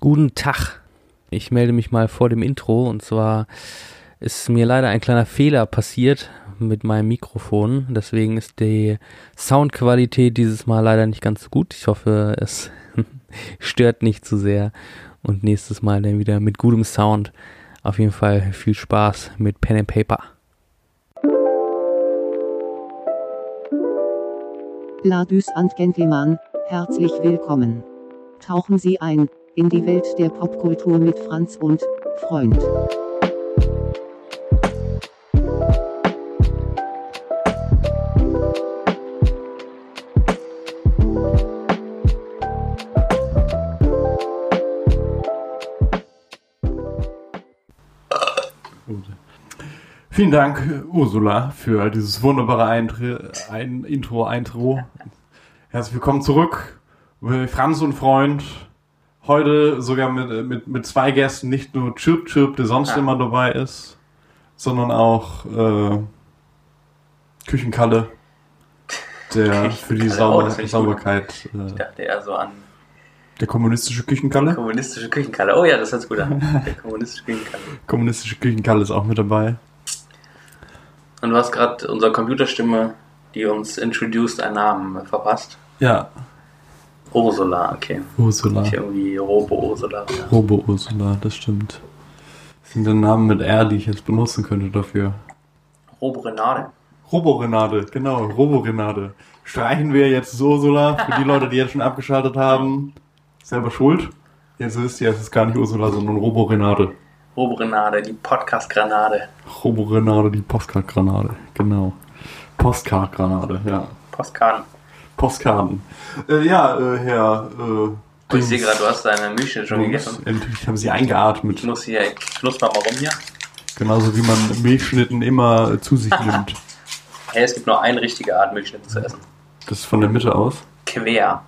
Guten Tag. Ich melde mich mal vor dem Intro und zwar ist mir leider ein kleiner Fehler passiert mit meinem Mikrofon. Deswegen ist die Soundqualität dieses Mal leider nicht ganz so gut. Ich hoffe, es stört nicht zu sehr und nächstes Mal dann wieder mit gutem Sound. Auf jeden Fall viel Spaß mit Pen and Paper. Ladies and Gentlemen, herzlich willkommen. Tauchen Sie ein in die Welt der Popkultur mit Franz und Freund. Vielen Dank, Ursula, für dieses wunderbare Eintri ein Intro, Eintro. Herzlich willkommen zurück, Franz und Freund. Heute sogar mit, mit, mit zwei Gästen, nicht nur Chirp Chirp, der sonst Ja. immer dabei ist, sondern auch äh, Küchenkalle, der für die oh, Sauber ich Sauberkeit, Ich äh, dachte eher so an der kommunistische Küchenkalle. kommunistische Küchenkalle. Oh ja, das hört sich gut an. Der kommunistische Küchenkalle. Kommunistische Küchenkalle ist auch mit dabei. Und du hast gerade unserer Computerstimme, die uns introduced, einen Namen verpasst. Ja, Ursula, okay. Ursula. Nicht irgendwie Robo-Ursula. Ja. Robo-Ursula, das stimmt. Das sind dann Namen mit R, die ich jetzt benutzen könnte dafür. Robo-Renate. Robo-Renate, genau, Robo-Renate. Streichen wir jetzt Ursula für die Leute, die jetzt schon abgeschaltet haben. Selber schuld. Jetzt wisst ihr, es ist gar nicht Ursula, sondern Robo-Renate. Robo-Renate, die Podcast-Granate. Robo-Renate, die Postcard-Granate, genau. Postcard-Granate, ja. Postkarten. Postkarten. Äh, ja, äh, Herr. Äh, Oh, ich sehe gerade, du hast deine Milchschnitte schon gegessen. Endlich haben sie eingeatmet. Ich muss hier, ich knusper mal rum hier. Genauso wie man Milchschnitten immer zu sich nimmt. Hey, es gibt nur eine richtige Art, Milchschnitte zu essen. Das ist von der Mitte aus. quer.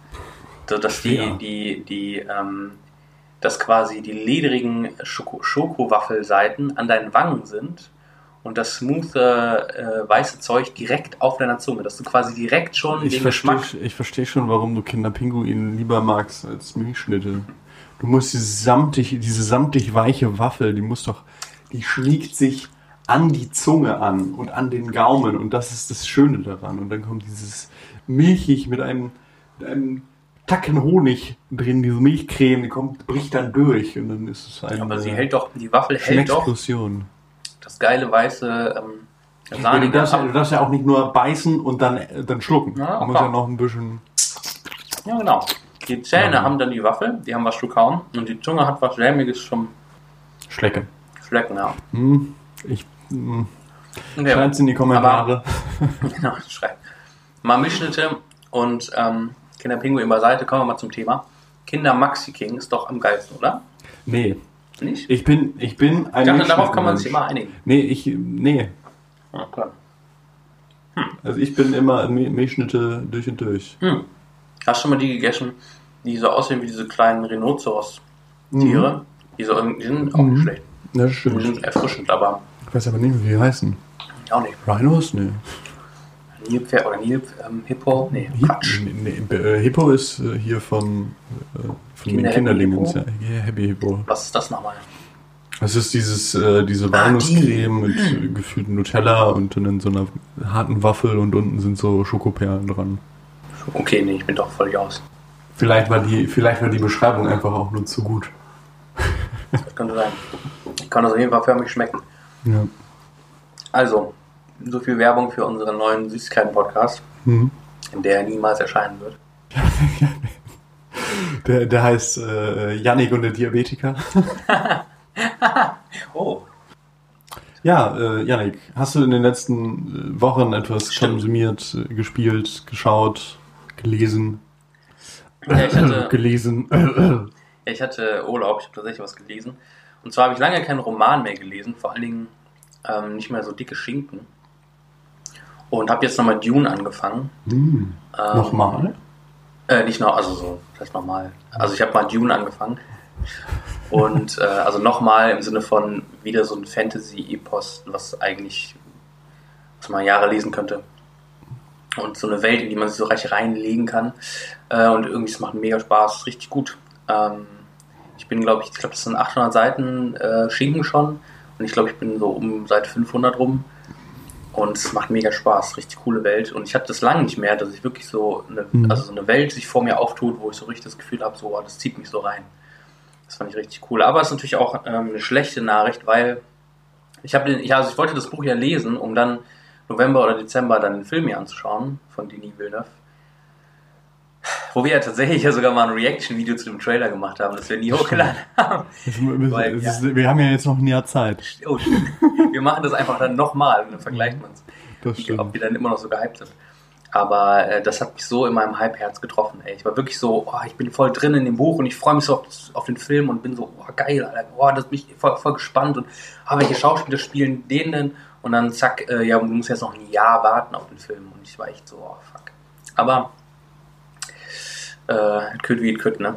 So dass Quer. die, die, die, ähm, dass quasi die ledrigen Schoko Schokowaffelseiten an deinen Wangen sind und das smooth äh, weiße Zeug direkt auf deiner Zunge, dass du quasi direkt schon Ich den verstehe Geschmack. ich versteh schon, warum du Kinderpinguin lieber magst als Milchschnitte. Du musst diese samtig, diese samtig weiche Waffel, die muss doch, die schmiegt sich an die Zunge an und an den Gaumen und das ist das Schöne daran. Und dann kommt dieses Milchig mit einem, mit einem Tacken Honig drin, diese Milchcreme, die kommt, bricht dann durch und dann ist es eine Aber sie hält doch, die Waffel hält doch Explosion. Geile weiße ähm, Ja, du, darfst, du darfst ja auch nicht nur beißen und dann, äh, dann schlucken. Ja, musst klar. ja noch ein bisschen. Ja, genau. Die Zähne Ja. haben dann die Waffel, die haben was zu kauen und die Zunge hat was Schlemmiges zum Schlecken. Schlecken, ja. Hm, ich. Hm. Okay. Schreibt's in die Kommentare. Genau, schreib. Mal und ähm, Kinderpinguin beiseite, kommen wir mal zum Thema. Kinder Maxi King ist doch am geilsten, oder? nee, Nicht? ich bin, ich bin ein. Ich dachte, darauf kann man sich immer einigen. Nee, ich. Nee. Ja, klar. Also ich bin immer Mi- Milchschnitte durch und durch. Hm. Hast du schon mal die gegessen, die so aussehen wie diese kleinen Rhinoceros-Tiere? Die, so, die sind auch Mhm. nicht schlecht. Das Die stimmt. sind erfrischend, aber Ich weiß aber nicht, wie die heißen. auch nicht. Rhinos? Nee. Nilpferd oder Nilp, ähm, Hippo? Nee, Quatsch. Nee, nee, äh, Hippo ist äh, hier von, äh, von den Kinder- Kinderlingens. Hippo? Ja, yeah, Happy Hippo. Was ist das nochmal? Das ist dieses, äh, diese Ah, Walnusscreme mit äh, gefühltem Nutella und dann in so einer harten Waffel und unten sind so Schokoperlen dran. Okay, nee, ich bin doch völlig aus. Vielleicht war die, vielleicht war die Beschreibung einfach auch nur zu gut. Das könnte sein. Kann das auf jeden Fall förmlich schmecken. Ja. Also, so viel Werbung für unseren neuen Süßigkeiten-Podcast, Mhm. in der er niemals erscheinen wird. Der, der heißt äh, Yannick und der Diabetiker. Oh, Ja, äh, Yannick, hast du in den letzten äh, Wochen etwas Stimmt. konsumiert, äh, gespielt, geschaut, gelesen? Ja, ich hatte- gelesen. Ja, ich hatte Urlaub, ich habe tatsächlich was gelesen. Und zwar habe ich lange keinen Roman mehr gelesen, vor allen Dingen ähm, nicht mehr so dicke Schinken. Und habe jetzt nochmal Dune angefangen. Hm. Ähm, Nochmal? Äh, nicht noch, also so, heißt nochmal. Also ich habe mal Dune angefangen. Und äh, also nochmal im Sinne von wieder so ein Fantasy-Epos, was eigentlich, was man Jahre lesen könnte. Und so eine Welt, in die man sich so reich reinlegen kann. Äh, und irgendwie, es macht mega Spaß, richtig gut. Ähm, Ich bin, glaube ich, ich glaube, das sind 800 Seiten äh, Schinken schon. Und ich glaube, ich bin so um Seite 500 rum. Und es macht mega Spaß, richtig coole Welt. Und ich hatte das lange nicht mehr, dass ich wirklich so eine, Mhm. also so eine Welt sich vor mir auftut, wo ich so richtig das Gefühl habe, so, oh, das zieht mich so rein. Das fand ich richtig cool. Aber es ist natürlich auch ähm, eine schlechte Nachricht, weil ich habe den, ja, also ich wollte das Buch ja lesen, um dann November oder Dezember dann den Film hier anzuschauen von Denis Villeneuve. Wo wir ja tatsächlich ja sogar mal ein Reaction-Video zu dem Trailer gemacht haben, das wir nie hochgeladen haben. Weil, ja. ist, wir haben ja jetzt noch ein Jahr Zeit. Oh, stimmt. wir machen das einfach dann nochmal und dann vergleicht man es. Ob wir dann immer noch so gehypt sind. Aber äh, das hat mich so in meinem Hype-Herz getroffen. Ey. Ich war wirklich so, oh, ich bin voll drin in dem Buch und ich freue mich so auf, auf den Film und bin so, oh, geil, Alter. Oh, das bin ich voll, voll gespannt und ah, welche Schauspieler spielen den denn? Und dann zack, äh, ja, du musst jetzt noch ein Jahr warten auf den Film. Und ich war echt so, oh, fuck. Aber äh, it could wie it could, ne?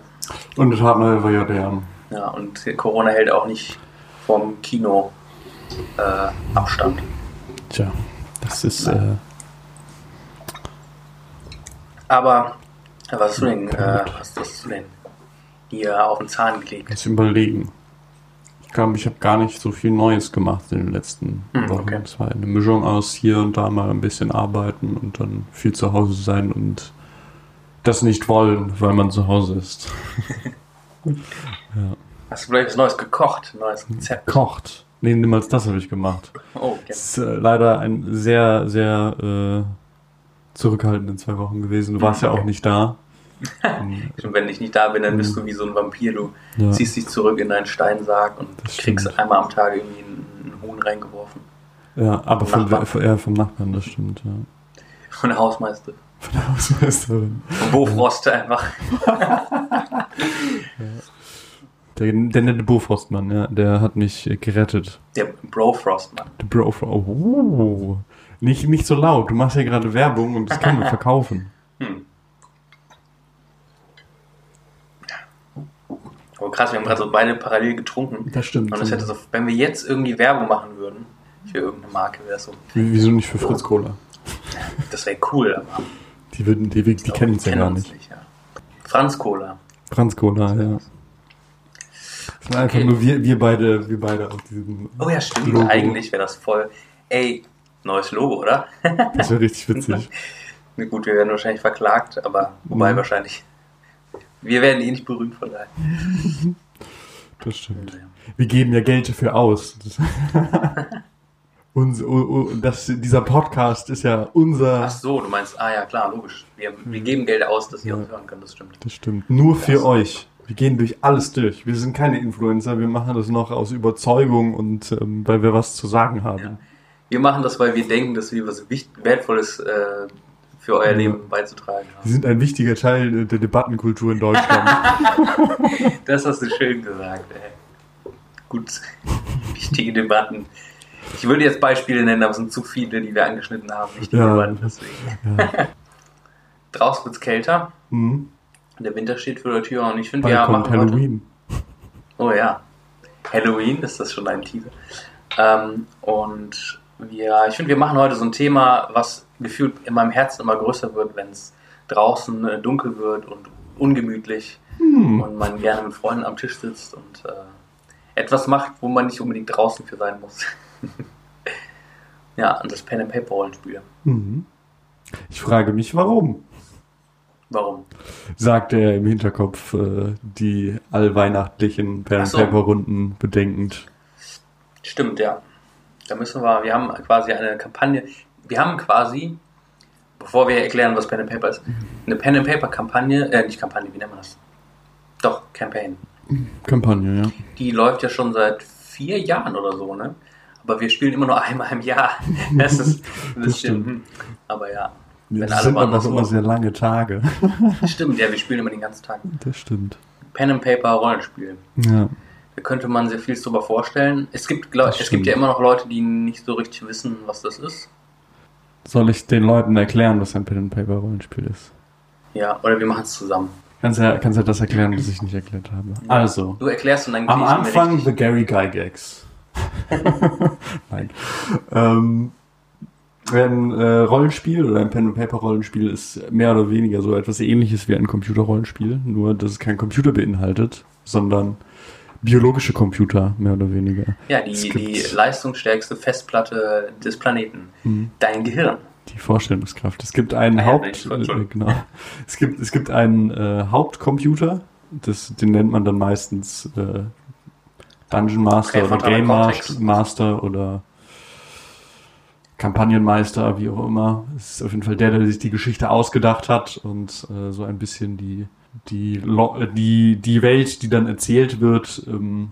Und das hat war ja der. Ja, und Corona hält auch nicht vom Kino äh, Abstand. Tja, das ist. Äh, Aber was hast du denn, äh, was hast du denn hier auf den Zahn gelegt? jetzt überlegen. Ich glaube, ich habe gar nicht so viel Neues gemacht in den letzten Hm, Wochen. okay. Es war eine Mischung aus hier und da mal ein bisschen arbeiten und dann viel zu Hause sein und das nicht wollen, weil man zu Hause ist. Hast du vielleicht was Neues gekocht, ein neues Rezept? Kocht. Nee, niemals das habe ich gemacht. Oh, okay. Es ist äh, leider ein sehr, sehr äh, zurückhaltenden zwei Wochen gewesen. Du warst ja auch nicht da. Und wenn ich nicht da bin, dann bist du wie so ein Vampir. Du Ja. ziehst dich zurück in deinen Steinsarg und Das kriegst stimmt. einmal am Tag irgendwie einen, einen Huhn reingeworfen. Ja, aber vom, Nachbarn. vom, ja, vom Nachbarn, das stimmt, ja. Von der Hausmeister. Von der Hausmeisterin. Bofrost einfach. Der, der nette Bofrostmann, ja, der hat mich gerettet. Der Brofrost, Mann. Der Bro, oh, nicht, nicht so laut, du machst ja gerade Werbung und das können wir verkaufen. Hm. Oh, krass, wir haben gerade so beide parallel getrunken. Das stimmt. Und das hätte so, wenn wir jetzt irgendwie Werbung machen würden, für irgendeine Marke, wäre das so, Wie- Wieso nicht für Fritz Cola? das wäre cool, aber Die, würden, die, die, die kennen es ja gar nicht. ja. Franz Cola. Franz Cola, ja. Das sind einfach Okay. nur wir, wir beide, wir beide auf diesem Oh ja, stimmt. Logo. Eigentlich wäre das voll. Ey, neues Logo, oder? Das wäre richtig witzig. Gut, wir werden wahrscheinlich verklagt, aber wobei Mhm. wahrscheinlich. Wir werden eh nicht berühmt von daher. Das stimmt. Wir geben ja Geld dafür aus. Uns, das, dieser Podcast ist ja unser. Ach so, du meinst, ah ja, klar, logisch. Wir, wir geben Geld aus, dass ihr uns hören könnt, das stimmt. Das stimmt. Nur für Das- euch. Wir gehen durch alles durch. Wir sind keine Influencer. Wir machen das noch aus Überzeugung und ähm, weil wir was zu sagen haben. Ja. Wir machen das, weil wir denken, dass wir was Wicht Wertvolles äh, für euer Ja. Leben beizutragen Wir haben. sind ein wichtiger Teil äh, der Debattenkultur in Deutschland. Das hast du schön gesagt, ey. Gut, wichtige Debatten. Ich würde jetzt Beispiele nennen, aber es sind zu viele, die wir angeschnitten haben. Wichtige Ja. Deswegen. ja. Draußen wird es kälter. mhm. Der Winter steht vor der Tür und ich finde, wir kommt machen heute Halloween. Oh ja. Halloween, ist das schon ein Teaser. Ähm, und wir, ich finde, wir machen heute so ein Thema, was gefühlt in meinem Herzen immer größer wird, wenn es draußen äh, dunkel wird und ungemütlich Hm. und man gerne mit Freunden am Tisch sitzt und äh, etwas macht, wo man nicht unbedingt draußen für sein muss. ja, und das Pen and Paper Rollenspiel. Mhm. Ich frage mich, warum? Warum? Sagt er im Hinterkopf äh, die allweihnachtlichen Pen and so. Paper Runden bedenkend. Stimmt, ja. Da müssen wir, wir haben quasi eine Kampagne, wir haben quasi, bevor wir erklären, was Pen and Paper ist, eine Pen and Paper Kampagne, äh, nicht Kampagne, wie nennt man das? Doch, Campaign. Kampagne, ja. Die läuft ja schon seit vier Jahren oder so, ne? Aber wir spielen immer nur einmal im Jahr. Das ist ein bisschen, stimmt. hm. aber ja. Wenn Das sind aber woanders immer sehr lange Tage. Stimmt, ja, wir spielen immer den ganzen Tag. Das stimmt. Pen and Paper Rollenspiel. Ja. Da könnte man sehr viel drüber vorstellen. Es gibt, glaub, Das es gibt ja immer noch Leute, die nicht so richtig wissen, was das ist. Soll ich den Leuten erklären, was ein Pen and Paper Rollenspiel ist? Ja, oder wir machen es zusammen. Kannst ja, kannst ja das erklären, was ich nicht erklärt habe. Also, Du erklärst und dann am Anfang The Gary Gygax. Nein. Ähm, ein äh, Rollenspiel oder ein Pen and Paper Rollenspiel ist mehr oder weniger so etwas ähnliches wie ein Computerrollenspiel, nur dass es kein Computer beinhaltet, sondern biologische Computer, mehr oder weniger. Ja, die, die leistungsstärkste Festplatte des Planeten. Mhm. Dein Gehirn. Die Vorstellungskraft. Es gibt einen ja, Haupt, äh, genau. Es gibt, es gibt einen äh, Hauptcomputer, das, den nennt man dann meistens äh, Dungeon Master Okay, oder Game Cortex. Mas- Master oder Kampagnenmeister, wie auch immer. Es ist auf jeden Fall der, der sich die Geschichte ausgedacht hat und äh, so ein bisschen die, die, äh, die, die Welt, die dann erzählt wird, ähm,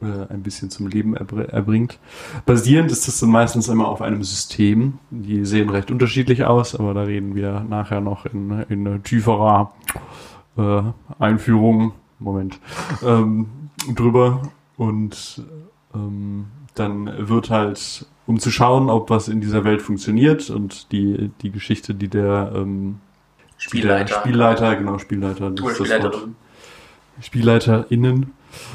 äh, ein bisschen zum Leben erbr erbringt. Basierend ist das dann meistens immer auf einem System. Die sehen recht unterschiedlich aus, aber da reden wir nachher noch in, in tieferer äh, Einführung, Moment, ähm, drüber. Und ähm, dann wird halt, um zu schauen, ob was in dieser Welt funktioniert und die, die Geschichte, die der, ähm, der Spielleiter. Spielleiter, genau, Spielleiter, das ist das Wort. Spielleiterin. SpielleiterInnen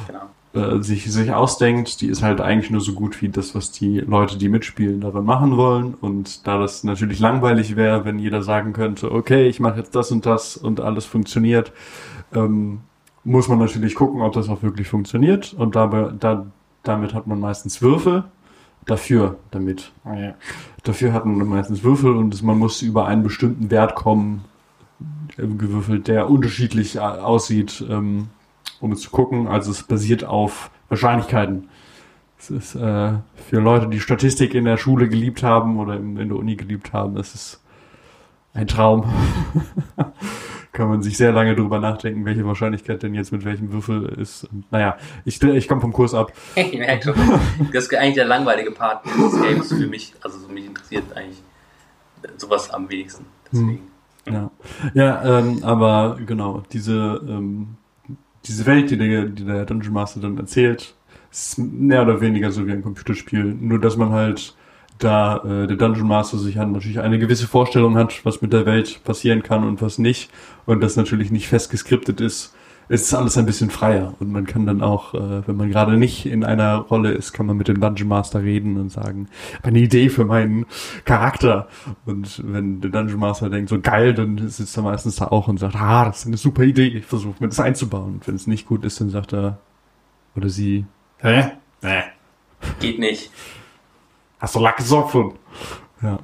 Genau. äh, sich, sich ausdenkt, die ist halt eigentlich nur so gut wie das, was die Leute, die mitspielen, daran machen wollen. Und da das natürlich langweilig wäre, wenn jeder sagen könnte, okay, ich mache jetzt das und das und alles funktioniert, ähm, muss man natürlich gucken, ob das auch wirklich funktioniert. Und dabei, da, damit hat man meistens Würfel. Dafür, damit. Dafür hat man meistens Würfel und man muss über einen bestimmten Wert kommen, äh, gewürfelt, der unterschiedlich äh, aussieht, ähm, um es zu gucken. Also es basiert auf Wahrscheinlichkeiten. Es ist äh, für Leute, die Statistik in der Schule geliebt haben oder in, in der Uni geliebt haben, das ist ein Traum. Kann man sich sehr lange drüber nachdenken, welche Wahrscheinlichkeit denn jetzt mit welchem Würfel ist. Und, naja, ich, ich komme vom Kurs ab. Ich merke schon. Das ist eigentlich der langweilige Part des Games für mich. Also so mich interessiert eigentlich sowas am wenigsten. Deswegen. Ja, ja ähm, aber genau, diese, ähm, diese Welt, die der, die der Dungeon Master dann erzählt, ist mehr oder weniger so wie ein Computerspiel. Nur, dass man halt da äh, der Dungeon Master sich halt natürlich eine gewisse Vorstellung hat, was mit der Welt passieren kann und was nicht. Und das natürlich nicht fest geskriptet ist. Es ist alles ein bisschen freier. Und man kann dann auch, äh, wenn man gerade nicht in einer Rolle ist, kann man mit dem Dungeon Master reden und sagen, eine Idee für meinen Charakter. Und wenn der Dungeon Master denkt, so geil, dann sitzt er meistens da auch und sagt, ah, das ist eine super Idee, ich versuche mir das einzubauen. Und wenn es nicht gut ist, dann sagt er oder sie, hä? Nee. Geht nicht. Hast du Lack gesoffen? Ja.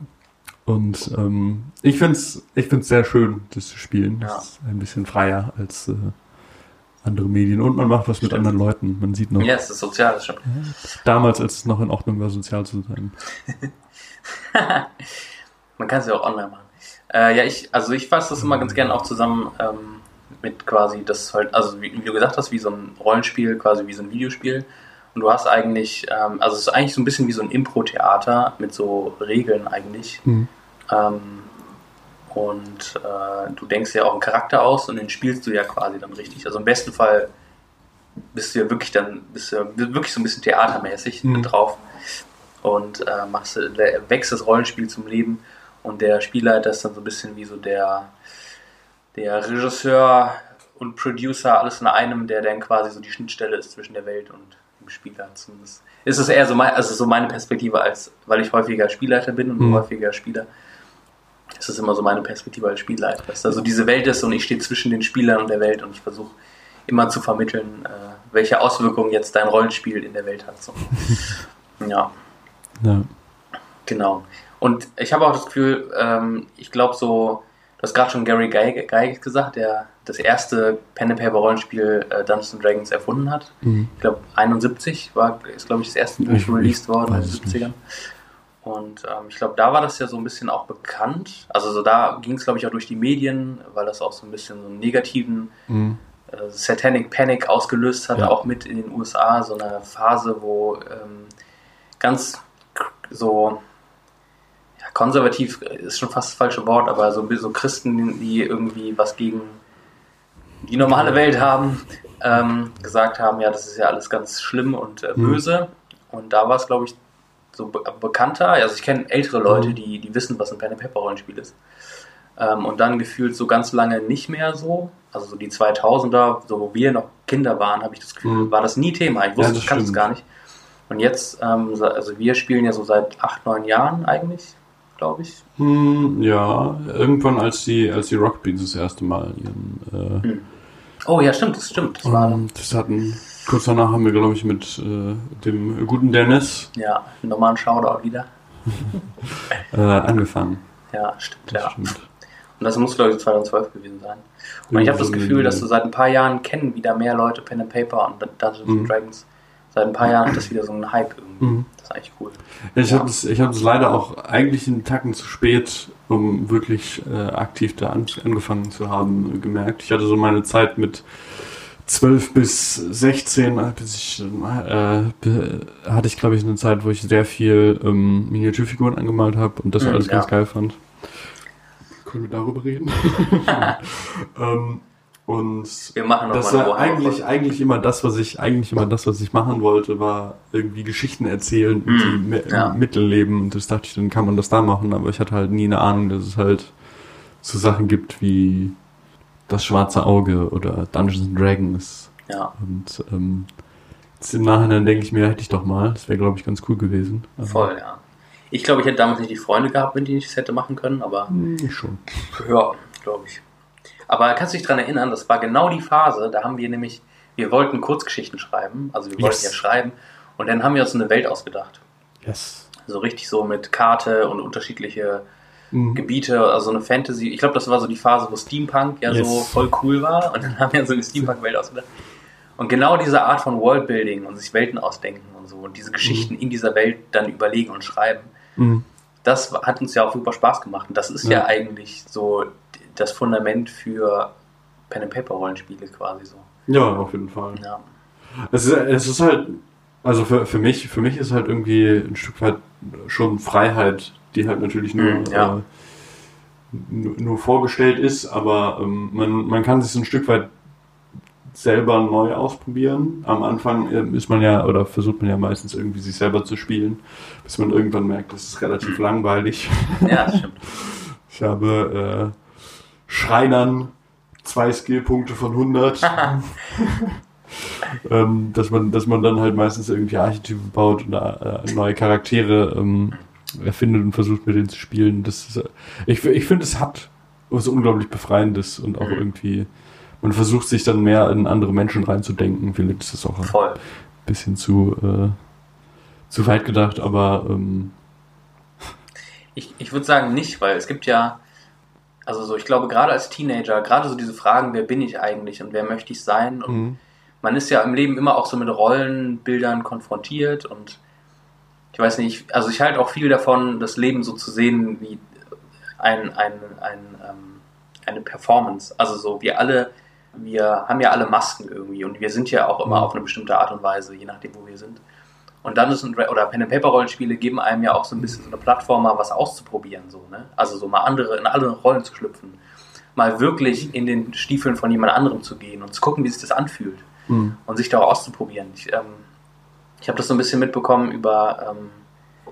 Und ähm, ich find's, ich find's sehr schön, das zu spielen. Ja. Das ist ein bisschen freier als äh, andere Medien. Und man macht was mit anderen Leuten. Man sieht noch, Ja, es ist sozial, stimmt. damals, als es noch in Ordnung war, sozial zu sein. Man kann es ja auch online machen. Äh, ja, ich, also ich fasse das immer ganz gerne auch zusammen ähm, mit quasi das halt, also wie, wie du gesagt hast, wie so ein Rollenspiel, quasi wie so ein Videospiel. Und du hast eigentlich, ähm, also es ist eigentlich so ein bisschen wie so ein Impro-Theater mit so Regeln eigentlich. Mhm. Ähm, und äh, du denkst ja auch einen Charakter aus und den spielst du ja quasi dann richtig. Also im besten Fall bist du ja wirklich dann, bist du ja wirklich so ein bisschen theatermäßig Mhm. mit drauf und äh, machst, wächst das Rollenspiel zum Leben und der Spielleiter ist dann so ein bisschen wie so der, der Regisseur und Producer, alles in einem, der dann quasi so die Schnittstelle ist zwischen der Welt und Spieler. Zumindest ist es eher so, mein, also so meine Perspektive, als weil ich häufiger Spielleiter bin und Mhm. häufiger Spieler. ist es immer so meine Perspektive als Spielleiter. Dass da so diese Welt ist und ich stehe zwischen den Spielern und der Welt und ich versuche immer zu vermitteln, äh, welche Auswirkungen jetzt dein Rollenspiel in der Welt hat. So. ja. Ja. Genau. Und ich habe auch das Gefühl, ähm, ich glaube so, du hast gerade schon Gary Gygax Gygax gesagt, der das erste Pen and Paper Rollenspiel äh, Dungeons and Dragons erfunden hat. Mhm. Ich glaube 71 war ist glaube ich das erste Buch Ich- released worden in den es 70ern. Und ähm, ich glaube, da war das ja so ein bisschen auch bekannt. Also so da ging es glaube ich auch durch die Medien, weil das auch so ein bisschen so einen negativen Mhm. äh, Satanic Panic ausgelöst hat, Ja. auch mit in den USA, so eine Phase, wo ähm, ganz so konservativ ist schon fast das falsche Wort, aber so, so Christen, die irgendwie was gegen die normale Welt haben, ähm, gesagt haben, ja, das ist ja alles ganz schlimm und äh, Mhm. böse. Und da war es, glaube ich, so be bekannter. Also ich kenne ältere Leute, Mhm. die, die wissen, was ein Pen and Paper Rollenspiel ist. Ähm, und dann gefühlt so ganz lange nicht mehr so. Also so die 2000er, so wo wir noch Kinder waren, habe ich das Gefühl, Mhm. war das nie Thema. Ich wusste, das ich kannte es gar nicht. Und jetzt, ähm, so- also wir spielen ja so seit acht, neun Jahren eigentlich, glaube ich. Hm, ja, irgendwann als die, als die Rock Beans das erste Mal ihren, äh, Hm. Oh ja, stimmt, das stimmt. Das war, Und das hatten, kurz danach haben wir, glaube ich, mit äh, dem guten Dennis ja, nochmal ein Shoutout wieder. äh, angefangen. Ja, stimmt, Das ja. stimmt. Und das muss, glaube ich, 2012 gewesen sein. Und ich habe das Gefühl, dass so seit ein paar Jahren kennen wieder mehr Leute Pen and Paper und Dungeons Mhm. and Dragons. Seit ein paar Jahren hat das wieder so einen Hype irgendwie. Mhm. Das ist eigentlich cool. Ja, ich Ja. habe es ich hab es leider auch eigentlich einen Tacken zu spät, um wirklich äh, aktiv da an, angefangen zu haben, gemerkt. Ich hatte so meine Zeit mit 12 bis 16, äh, bis ich, äh, hatte ich glaube ich eine Zeit, wo ich sehr viel ähm, Miniaturfiguren angemalt habe und das Mhm, alles ganz ja. geil fand. Können wir darüber reden? ähm, und Wir machen noch das mal war eigentlich, eigentlich immer das, was ich, eigentlich immer das, was ich machen wollte, war irgendwie Geschichten erzählen und Mhm, die Mi- ja. im Mittelleben. Und das dachte ich, dann kann man das da machen, aber ich hatte halt nie eine Ahnung, dass es halt so Sachen gibt wie das schwarze Auge oder Dungeons and Dragons. Ja, Und ähm, jetzt im Nachhinein denke ich mir, hätte ich doch mal. Das wäre, glaube ich, ganz cool gewesen. Aber- voll, ja. Ich glaube, ich hätte damals nicht die Freunde gehabt, wenn die nicht das hätte machen können, aber Hm, Ich schon. ja, glaube ich. Aber kannst du dich daran erinnern, das war genau die Phase, da haben wir nämlich, wir wollten Kurzgeschichten schreiben, also wir wollten Yes. ja schreiben, und dann haben wir uns eine Welt ausgedacht. Yes. So richtig so mit Karte und unterschiedliche Mhm. Gebiete, also eine Fantasy. Ich glaube, das war so die Phase, wo Steampunk ja Yes. so voll cool war. Und dann haben wir so eine Steampunk-Welt ausgedacht. Und genau diese Art von Worldbuilding und sich Welten ausdenken und so und diese Geschichten in dieser Welt dann überlegen und schreiben, Mhm. das hat uns ja auch super Spaß gemacht. Und das ist ja, Ja. eigentlich so das Fundament für Pen and Paper Rollenspiele quasi so. Ja, auf jeden Fall. Ja. Es ist, es ist halt, also für, für mich, für mich ist halt irgendwie ein Stück weit schon Freiheit, die halt natürlich nur, Mhm, ja. äh, nur, vorgestellt ist, aber ähm, man, man kann sich so ein Stück weit selber neu ausprobieren. Am Anfang ähm, ist man ja, oder versucht man ja meistens irgendwie sich selber zu spielen, bis man irgendwann merkt, das ist relativ langweilig. ja, das stimmt. Ich habe äh, Schreinern zwei Skillpunkte von 100. ähm, dass, man, dass man dann halt meistens irgendwie Archetypen baut oder äh, neue Charaktere ähm, erfindet und versucht mit denen zu spielen. Das ist, äh, ich ich finde, es hat was unglaublich Befreiendes und auch Mhm. irgendwie, man versucht sich dann mehr in andere Menschen reinzudenken. Vielleicht ist das auch ein Voll. bisschen zu, äh, zu weit gedacht, aber ähm, Ich, ich würde sagen nicht, weil es gibt ja, also so, ich glaube, gerade als Teenager, gerade so diese Fragen, wer bin ich eigentlich und wer möchte ich sein? Und mhm. man ist ja im Leben immer auch so mit Rollenbildern konfrontiert und ich weiß nicht, also ich halte auch viel davon, das Leben so zu sehen wie ein, ein, ein, ähm, eine Performance. Also so, wir alle, wir haben ja alle Masken irgendwie und wir sind ja auch immer Mhm. auf eine bestimmte Art und Weise, je nachdem, wo wir sind. Und dann ist ein, oder Pen and Paper Rollenspiele geben einem ja auch so ein bisschen so eine Plattform, mal was auszuprobieren, so, ne? Also so mal andere, in andere Rollen zu schlüpfen. Mal wirklich in den Stiefeln von jemand anderem zu gehen und zu gucken, wie sich das anfühlt Mhm. und sich da auch auszuprobieren. Ich, ähm, ich habe das so ein bisschen mitbekommen über ähm,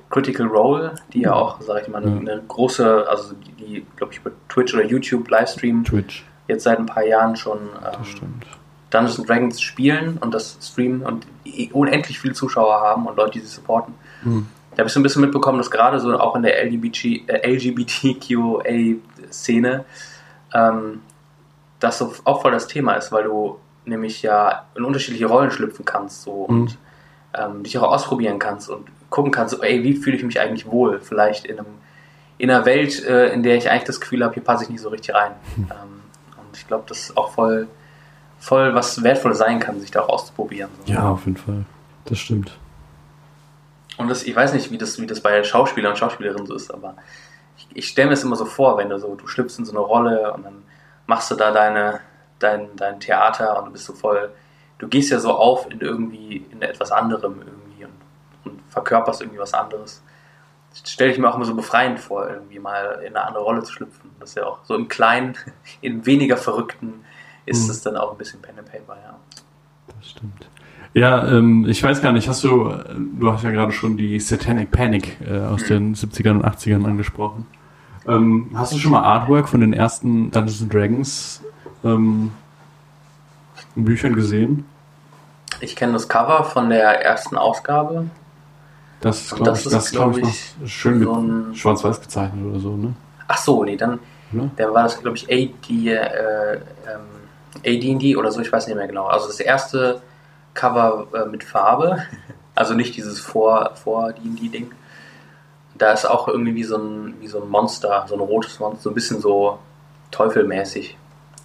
Critical Role, die ja auch, sage ich mal, eine, Ja. eine große, also die, die glaube ich, über Twitch oder YouTube Livestream Twitch, jetzt seit ein paar Jahren schon das ähm, stimmt. Dungeons and Dragons spielen und das streamen und unendlich viele Zuschauer haben und Leute, die sie supporten. Mhm. Da habe ich so ein bisschen mitbekommen, dass gerade so auch in der LGBT, äh, LGBTQA-Szene ähm, das so auch voll das Thema ist, weil du nämlich ja in unterschiedliche Rollen schlüpfen kannst so Mhm. und ähm, dich auch ausprobieren kannst und gucken kannst, ey, wie fühle ich mich eigentlich wohl? Vielleicht in, einem, in einer Welt, äh, in der ich eigentlich das Gefühl habe, hier passe ich nicht so richtig rein. Hm. Ähm, und ich glaube, das ist auch voll, voll was Wertvolles sein kann, sich da auch auszuprobieren. So. Ja, auf jeden Fall. Das stimmt. Und das, ich weiß nicht, wie das, wie das bei Schauspielern und Schauspielerinnen so ist, aber ich, ich stelle mir es immer so vor, wenn du so, du schlüpfst in so eine Rolle und dann machst du da deine, dein, dein Theater und du bist so voll, du gehst ja so auf in irgendwie, in etwas anderem irgendwie und, und verkörperst irgendwie was anderes. Das stelle ich mir auch immer so befreiend vor, irgendwie mal in eine andere Rolle zu schlüpfen. Das ist ja auch so im Kleinen, in weniger Verrückten ist Mhm. es dann auch ein bisschen Pen and Paper, ja. Das stimmt. Ja, ähm, ich weiß gar nicht, hast du, äh, du hast ja gerade schon die Satanic Panic äh, aus den 70ern und 80ern angesprochen. Ähm, hast du schon mal Artwork von den ersten Dungeons and Dragons ähm, Büchern gesehen? Ich kenne das Cover von der ersten Ausgabe. Das glaube das ich, ist, das ist, glaub ich, glaub noch schön so mit schwarz-weiß gezeichnet oder so, ne? Ach so, nee, dann, Oder? dann war das, glaube ich, A, die, äh, ähm, AD&D oder so, ich weiß nicht mehr genau. Also das erste Cover äh, mit Farbe, also nicht dieses vor vor D&D Ding. Da ist auch irgendwie wie so ein wie so ein Monster, so ein rotes Monster, so ein bisschen so teufelmäßig.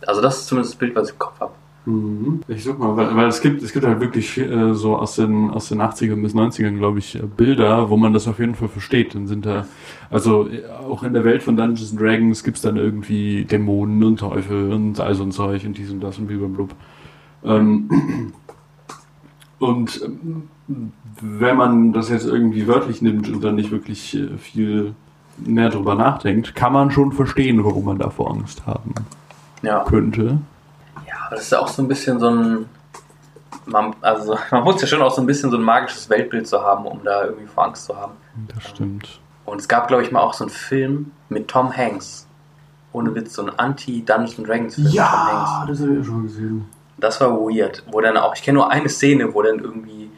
Also das ist zumindest das Bild, was ich im Kopf habe. Mhm. Ich such mal, weil, weil es gibt, es gibt halt wirklich äh, so aus den, aus den 80ern bis 90ern, glaube ich, äh, Bilder, wo man das auf jeden Fall versteht. Dann sind da, also äh, auch in der Welt von Dungeons and Dragons gibt's dann irgendwie Dämonen und Teufel und all so ein Zeug und dies und das und blub. Ähm, und ähm, wenn man das jetzt irgendwie wörtlich nimmt und dann nicht wirklich äh, viel mehr drüber nachdenkt, kann man schon verstehen, warum man davor Angst haben Ja. könnte. Ja, aber das ist auch so ein bisschen so ein. Man, also man muss ja schon auch so ein bisschen so ein magisches Weltbild zu haben, um da irgendwie vor Angst zu haben. Das stimmt. Und es gab, glaube ich, mal auch so einen Film mit Tom Hanks. Ohne Witz, so ein Anti-Dungeons Dragons Film mit Tom Hanks. das habe ich ja schon gesehen. Das war weird. Wo dann auch, ich kenne nur eine Szene, wo dann irgendwie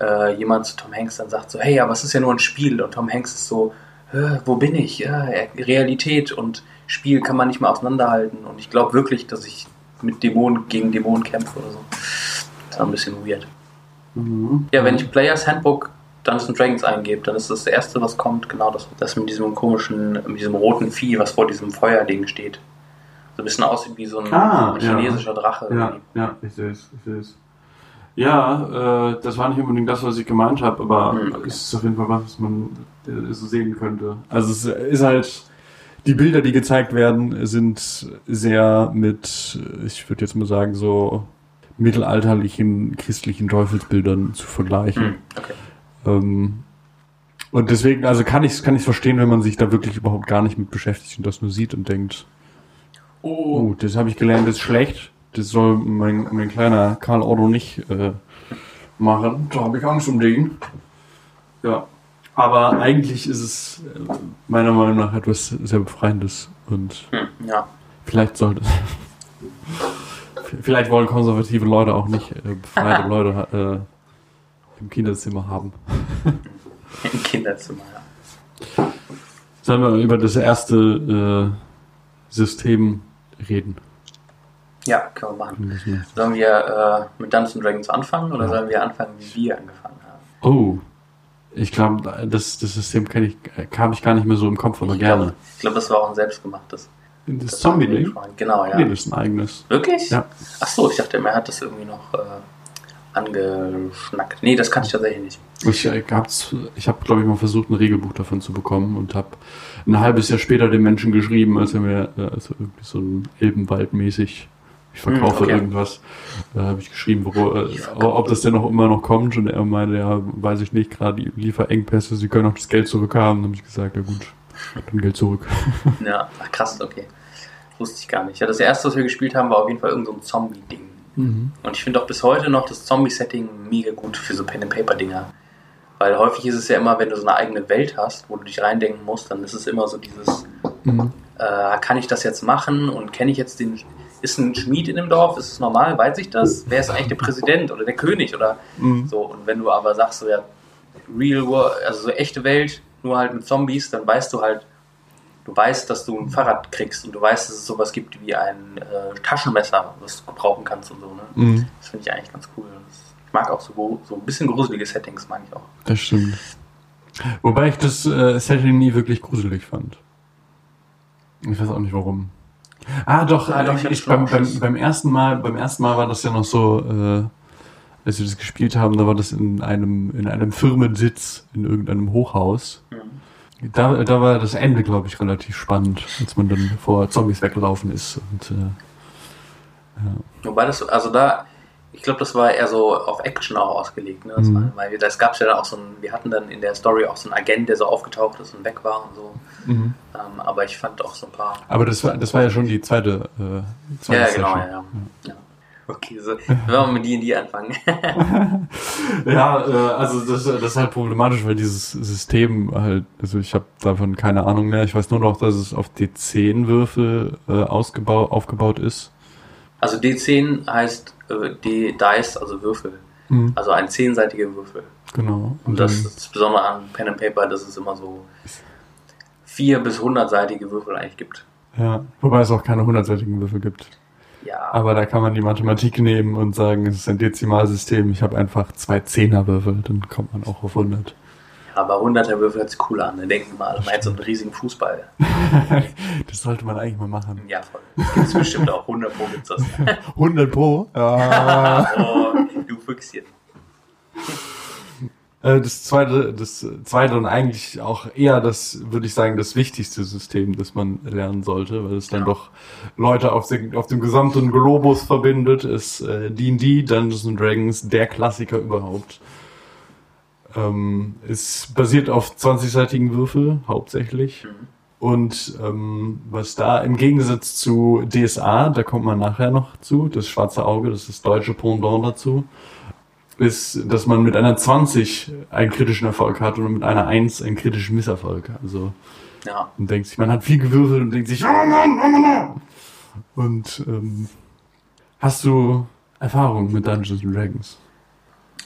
äh, jemand zu Tom Hanks dann sagt so, hey, aber es ist ja nur ein Spiel. Und Tom Hanks ist so, "Äh, wo bin ich? Ja, Realität und Spiel kann man nicht mal auseinanderhalten. Und ich glaube wirklich, dass ich mit Dämonen gegen Dämonen kämpfe oder so. Das war ein bisschen weird. Mhm. Ja, wenn ich Players Handbook Dungeons Dragons eingebe, dann ist das erste, was kommt, genau das, das mit diesem komischen, mit diesem roten Vieh, was vor diesem Feuerding steht. So ein bisschen aussieht wie so ein Ah, ja. chinesischer Drache. Ja, ja, ich sehe es, ich sehe es. Ja, äh, das war nicht unbedingt das, was ich gemeint habe, aber Hm, okay. es ist auf jeden Fall was, was man äh, so sehen könnte. Also es ist halt, die Bilder, die gezeigt werden, sind sehr mit, ich würde jetzt mal sagen, so mittelalterlichen christlichen Teufelsbildern zu vergleichen. Hm, okay. Ähm, und deswegen, also kann ich es kann ich's verstehen, wenn man sich da wirklich überhaupt gar nicht mit beschäftigt und das nur sieht und denkt, Oh, Oh, das habe ich gelernt, das ist schlecht. Das soll mein, mein kleiner Karl Otto nicht äh, machen. Da habe ich Angst um den. Ja. Aber eigentlich ist es äh, meiner Meinung nach etwas sehr Befreiendes. Und hm, ja. vielleicht sollte Vielleicht wollen konservative Leute auch nicht äh, befreite Leute äh, im Kinderzimmer haben. Im Kinderzimmer, ja. Sollen wir über das erste äh, System reden? Ja, können wir machen. Sollen wir äh, mit Dungeons Dragons anfangen oder Ja. sollen wir anfangen, wie wir angefangen haben? Oh, ich glaube, das, das System ich, kam ich gar nicht mehr so im Kopf, aber Ich gerne. glaube, ich glaub, das war auch ein selbstgemachtes. Das, Das Zombie-Ding? Genau, ja. Nee, das ist ein eigenes. Wirklich? Ja. Ach so, ich dachte, er hat das irgendwie noch äh, angeschnackt. Nee, das kann ich tatsächlich nicht. Ich, äh, ich habe, glaube ich, mal versucht, ein Regelbuch davon zu bekommen und habe ein halbes Jahr später dem Menschen geschrieben, als er mir äh, also irgendwie so ein Elbenwald-mäßig, ich verkaufe Hm, okay. irgendwas, äh, habe ich geschrieben, wo, äh, ob das denn noch immer noch kommt und er meinte, ja, weiß ich nicht, gerade die Lieferengpässe, sie können auch das Geld zurückhaben. Dann habe ich gesagt, ja gut, dann Geld zurück. Ja, ach, krass, okay. Wusste ich gar nicht. Ja, das erste, was wir gespielt haben, war auf jeden Fall irgendein so Zombie-Ding. Und ich finde auch bis heute noch das Zombie-Setting mega gut für so Pen-and-Paper-Dinger. Weil häufig ist es ja immer, wenn du so eine eigene Welt hast, wo du dich reindenken musst, dann ist es immer so dieses, Mhm. äh, kann ich das jetzt machen und kenne ich jetzt den, ist ein Schmied in dem Dorf, ist es normal, weiß ich das? Wer ist eigentlich der Präsident oder der König oder Mhm. so? Und wenn du aber sagst, so ja, real world, also so echte Welt, nur halt mit Zombies, dann weißt du halt, du weißt, dass du ein Fahrrad kriegst und du weißt, dass es sowas gibt wie ein äh, Taschenmesser, was du gebrauchen kannst und so. Ne? Mhm. Das finde ich eigentlich ganz cool. Ich mag auch so, so ein bisschen gruselige Settings, mag ich auch. Das stimmt. Wobei ich das äh, Setting nie wirklich gruselig fand. Ich weiß auch nicht warum. Ah, doch, Ah, doch, äh, ich ich, beim, beim, beim ersten Mal, beim ersten Mal war das ja noch so, äh, als wir das gespielt haben, da war das in einem, in einem Firmensitz in irgendeinem Hochhaus. Mhm. Da, da war das Ende, glaube ich, relativ spannend, als man dann vor Zombies weggelaufen ist. Und, äh, Wobei das, also da, ich glaube, das war eher so auf Action auch ausgelegt. Ne? Das Mhm. war, weil wir, das gab ja dann auch so ein, wir hatten dann in der Story auch so einen Agent, der so aufgetaucht ist und weg war und so. mhm. Ähm, aber ich fand auch so ein paar. Aber das war, das war ja schon die zweite, äh, zweite Ja, ja, genau, Session. ja, ja. ja. Okay, so, wenn wir mit D&D anfangen. Ja, äh, also das, das ist halt problematisch, weil dieses System halt, also ich habe davon keine Ahnung mehr. Ich weiß nur noch, dass es auf D10 Würfel äh, ausgebau aufgebaut ist. Also D10 heißt äh, D Dice, also Würfel. Mhm. Also ein zehnseitiger Würfel. Genau. Und das dann- ist das Besondere an Pen and Paper, dass es immer so vier bis hundertseitige Würfel eigentlich gibt. ja, wobei es auch keine hundertseitigen Würfel gibt. Ja. Aber da kann man die Mathematik nehmen und sagen, es ist ein Dezimalsystem. Ich habe einfach zwei Zehnerwürfel, dann kommt man auch auf 100. Aber 100er Würfel hört sich cool an. Dann denken wir mal, man hätte so einen riesigen Fußball. das sollte man eigentlich mal machen. Ja, voll. Das gibt's bestimmt auch. 100 Pro gibt's das. 100 Pro? Ja. oh, du Füchschen. Äh, Das zweite, das zweite und eigentlich auch eher das, würde ich sagen, das wichtigste System, das man lernen sollte, weil es dann Ja. doch Leute auf, den, auf dem gesamten Globus verbindet, ist äh, D&D, Dungeons and Dragons, der Klassiker überhaupt. Ähm, es basiert auf 20-seitigen Würfel, hauptsächlich. Und ähm, was da im Gegensatz zu DSA, da kommt man nachher noch zu, das schwarze Auge, das ist das deutsche Pendant dazu, ist, dass man mit einer 20 einen kritischen Erfolg hat und mit einer 1 einen kritischen Misserfolg. Also Ja. man denkt sich, man hat viel gewürfelt und denkt sich, oh Mann, oh Mann. Und ähm, hast du Erfahrung mit Dungeons and Dragons?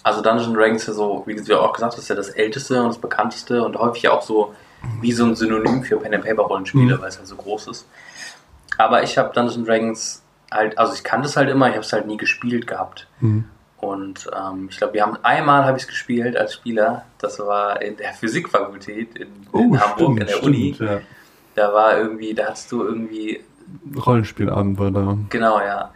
Also Dungeons Dragons ist ja so, wie du auch gesagt hast, ist ja das älteste und das bekannteste und häufig ja auch so wie so ein Synonym für Pen and Paper Rollenspiele, Mhm. weil es halt so groß ist. Aber ich habe Dungeons Dragons halt, also ich kannte es halt immer, ich habe es halt nie gespielt gehabt. Mhm. Und ähm, ich glaube, wir haben einmal habe ich es gespielt als Spieler. Das war in der Physikfakultät in, in Hamburg in der Uni. Oh, Ja. Da war irgendwie, da hast du irgendwie Rollenspielabend war da. Genau, ja.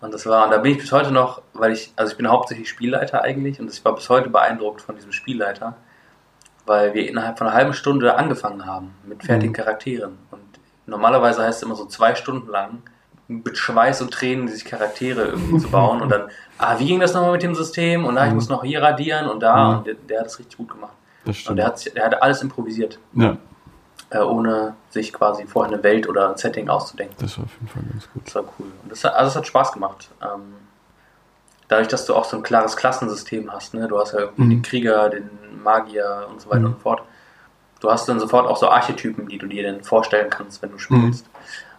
Und das war, und da bin ich bis heute noch, weil ich, also ich bin hauptsächlich Spielleiter eigentlich und ich war bis heute beeindruckt von diesem Spielleiter, weil wir innerhalb von einer halben Stunde angefangen haben mit fertigen Mhm. Charakteren. Und normalerweise heißt es immer so zwei Stunden lang mit Schweiß und Tränen sich Charaktere irgendwie zu bauen und dann, ah, wie ging das nochmal mit dem System? Und ah, ich Mhm. muss noch hier radieren und da Mhm. und der, der hat das richtig gut gemacht. Und der hat, der hat alles improvisiert, ja, äh, ohne sich quasi vorher eine Welt oder ein Setting auszudenken. das war auf jeden Fall ganz gut. Das war cool. Und das, hat- also es hat Spaß gemacht. Ähm, dadurch, dass du auch so ein klares Klassensystem hast, ne? Du hast ja Mhm. den Krieger, den Magier und so weiter Mhm. und so fort. Du hast dann sofort auch so Archetypen, die du dir dann vorstellen kannst, wenn du spielst, Mhm.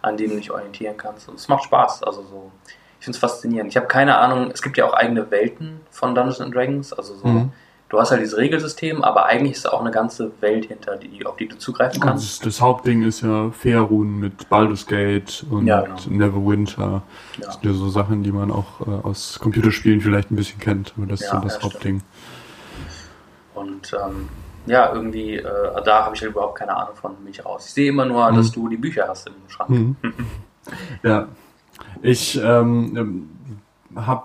an denen du dich orientieren kannst. Und es macht Spaß. Also so, ich finde es faszinierend. Ich habe keine Ahnung, es gibt ja auch eigene Welten von Dungeons and Dragons. Also so, Mhm. Du hast halt dieses Regelsystem, aber eigentlich ist da auch eine ganze Welt hinter, die, auf die du zugreifen kannst. Das, das Hauptding ist ja Faerun mit Baldur's Gate und Ja, genau. Neverwinter. Ja. Das sind ja so Sachen, die man auch äh, aus Computerspielen vielleicht ein bisschen kennt. Aber das ist Ja, so das ja, stimmt. Hauptding. Und ähm, ja, irgendwie, äh, da habe ich halt überhaupt keine Ahnung von mich raus. Ich sehe immer nur, Mhm. dass du die Bücher hast im Schrank. Mhm. ja. Ich ähm, habe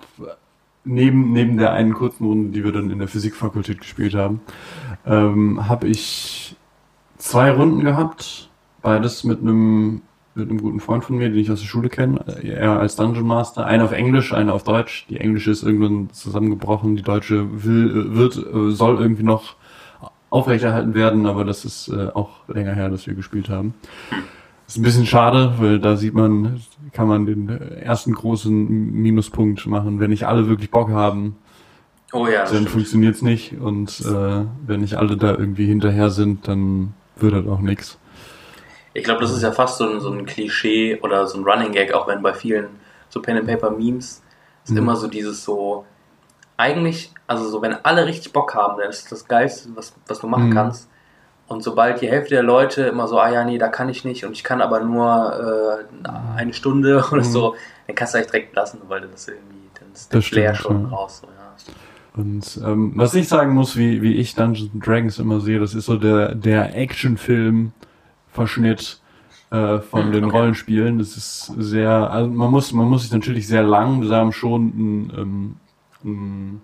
neben, neben der einen kurzen Runde, die wir dann in der Physikfakultät gespielt haben, ähm, habe ich zwei Runden gehabt. Beides mit einem mit einem guten Freund von mir, den ich aus der Schule kenne. Er als Dungeon Master. Eine auf Englisch, eine auf Deutsch. Die englische ist irgendwann zusammengebrochen. Die deutsche will, wird, äh, soll irgendwie noch aufrechterhalten werden, aber das ist äh, auch länger her, dass wir gespielt haben. Ist ein bisschen schade, weil da sieht man, kann man den ersten großen Minuspunkt machen. Wenn nicht alle wirklich Bock haben, Oh ja, das dann stimmt. funktioniert's nicht. Und äh, wenn nicht alle da irgendwie hinterher sind, dann wird das auch nix. Ich glaube, das ist ja fast so ein, so ein Klischee oder so ein Running Gag, auch wenn bei vielen so Pen and Paper Memes ist Mhm. immer so dieses so eigentlich, also so wenn alle richtig Bock haben, dann ist das geilste, was, was du machen Mhm. kannst. Und sobald die Hälfte der Leute immer so, ah ja, nee, da kann ich nicht und ich kann aber nur äh, eine Stunde oder Mhm. so, dann kannst du eigentlich direkt lassen, weil dann ist irgendwie, dann ist Das der Flair schon ja. raus. So, ja. Und ähm, was ich sagen muss, wie, wie ich Dungeons and Dragons immer sehe, das ist so der, der Actionfilm-Verschnitt äh, von Hm, den okay. Rollenspielen. Das ist sehr, also man muss, man muss sich natürlich sehr langsam schon einen, ähm, einen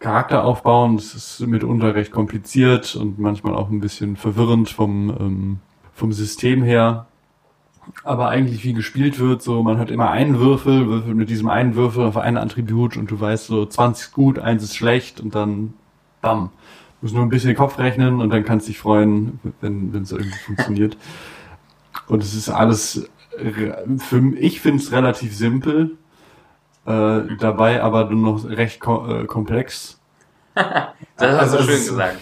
Charakter aufbauen. Das ist mitunter recht kompliziert und manchmal auch ein bisschen verwirrend vom, ähm, vom System her. Aber eigentlich wie gespielt wird, so man hat immer einen Würfel, würfelt mit diesem einen Würfel auf ein Attribut und du weißt so 20 ist gut, eins ist schlecht und dann bam. Du musst nur ein bisschen Kopf rechnen und dann kannst dich freuen, wenn es irgendwie funktioniert. Und es ist alles, für ich finde es relativ simpel, äh, dabei aber nur noch recht ko äh, komplex. Das hast Also du schön gesagt.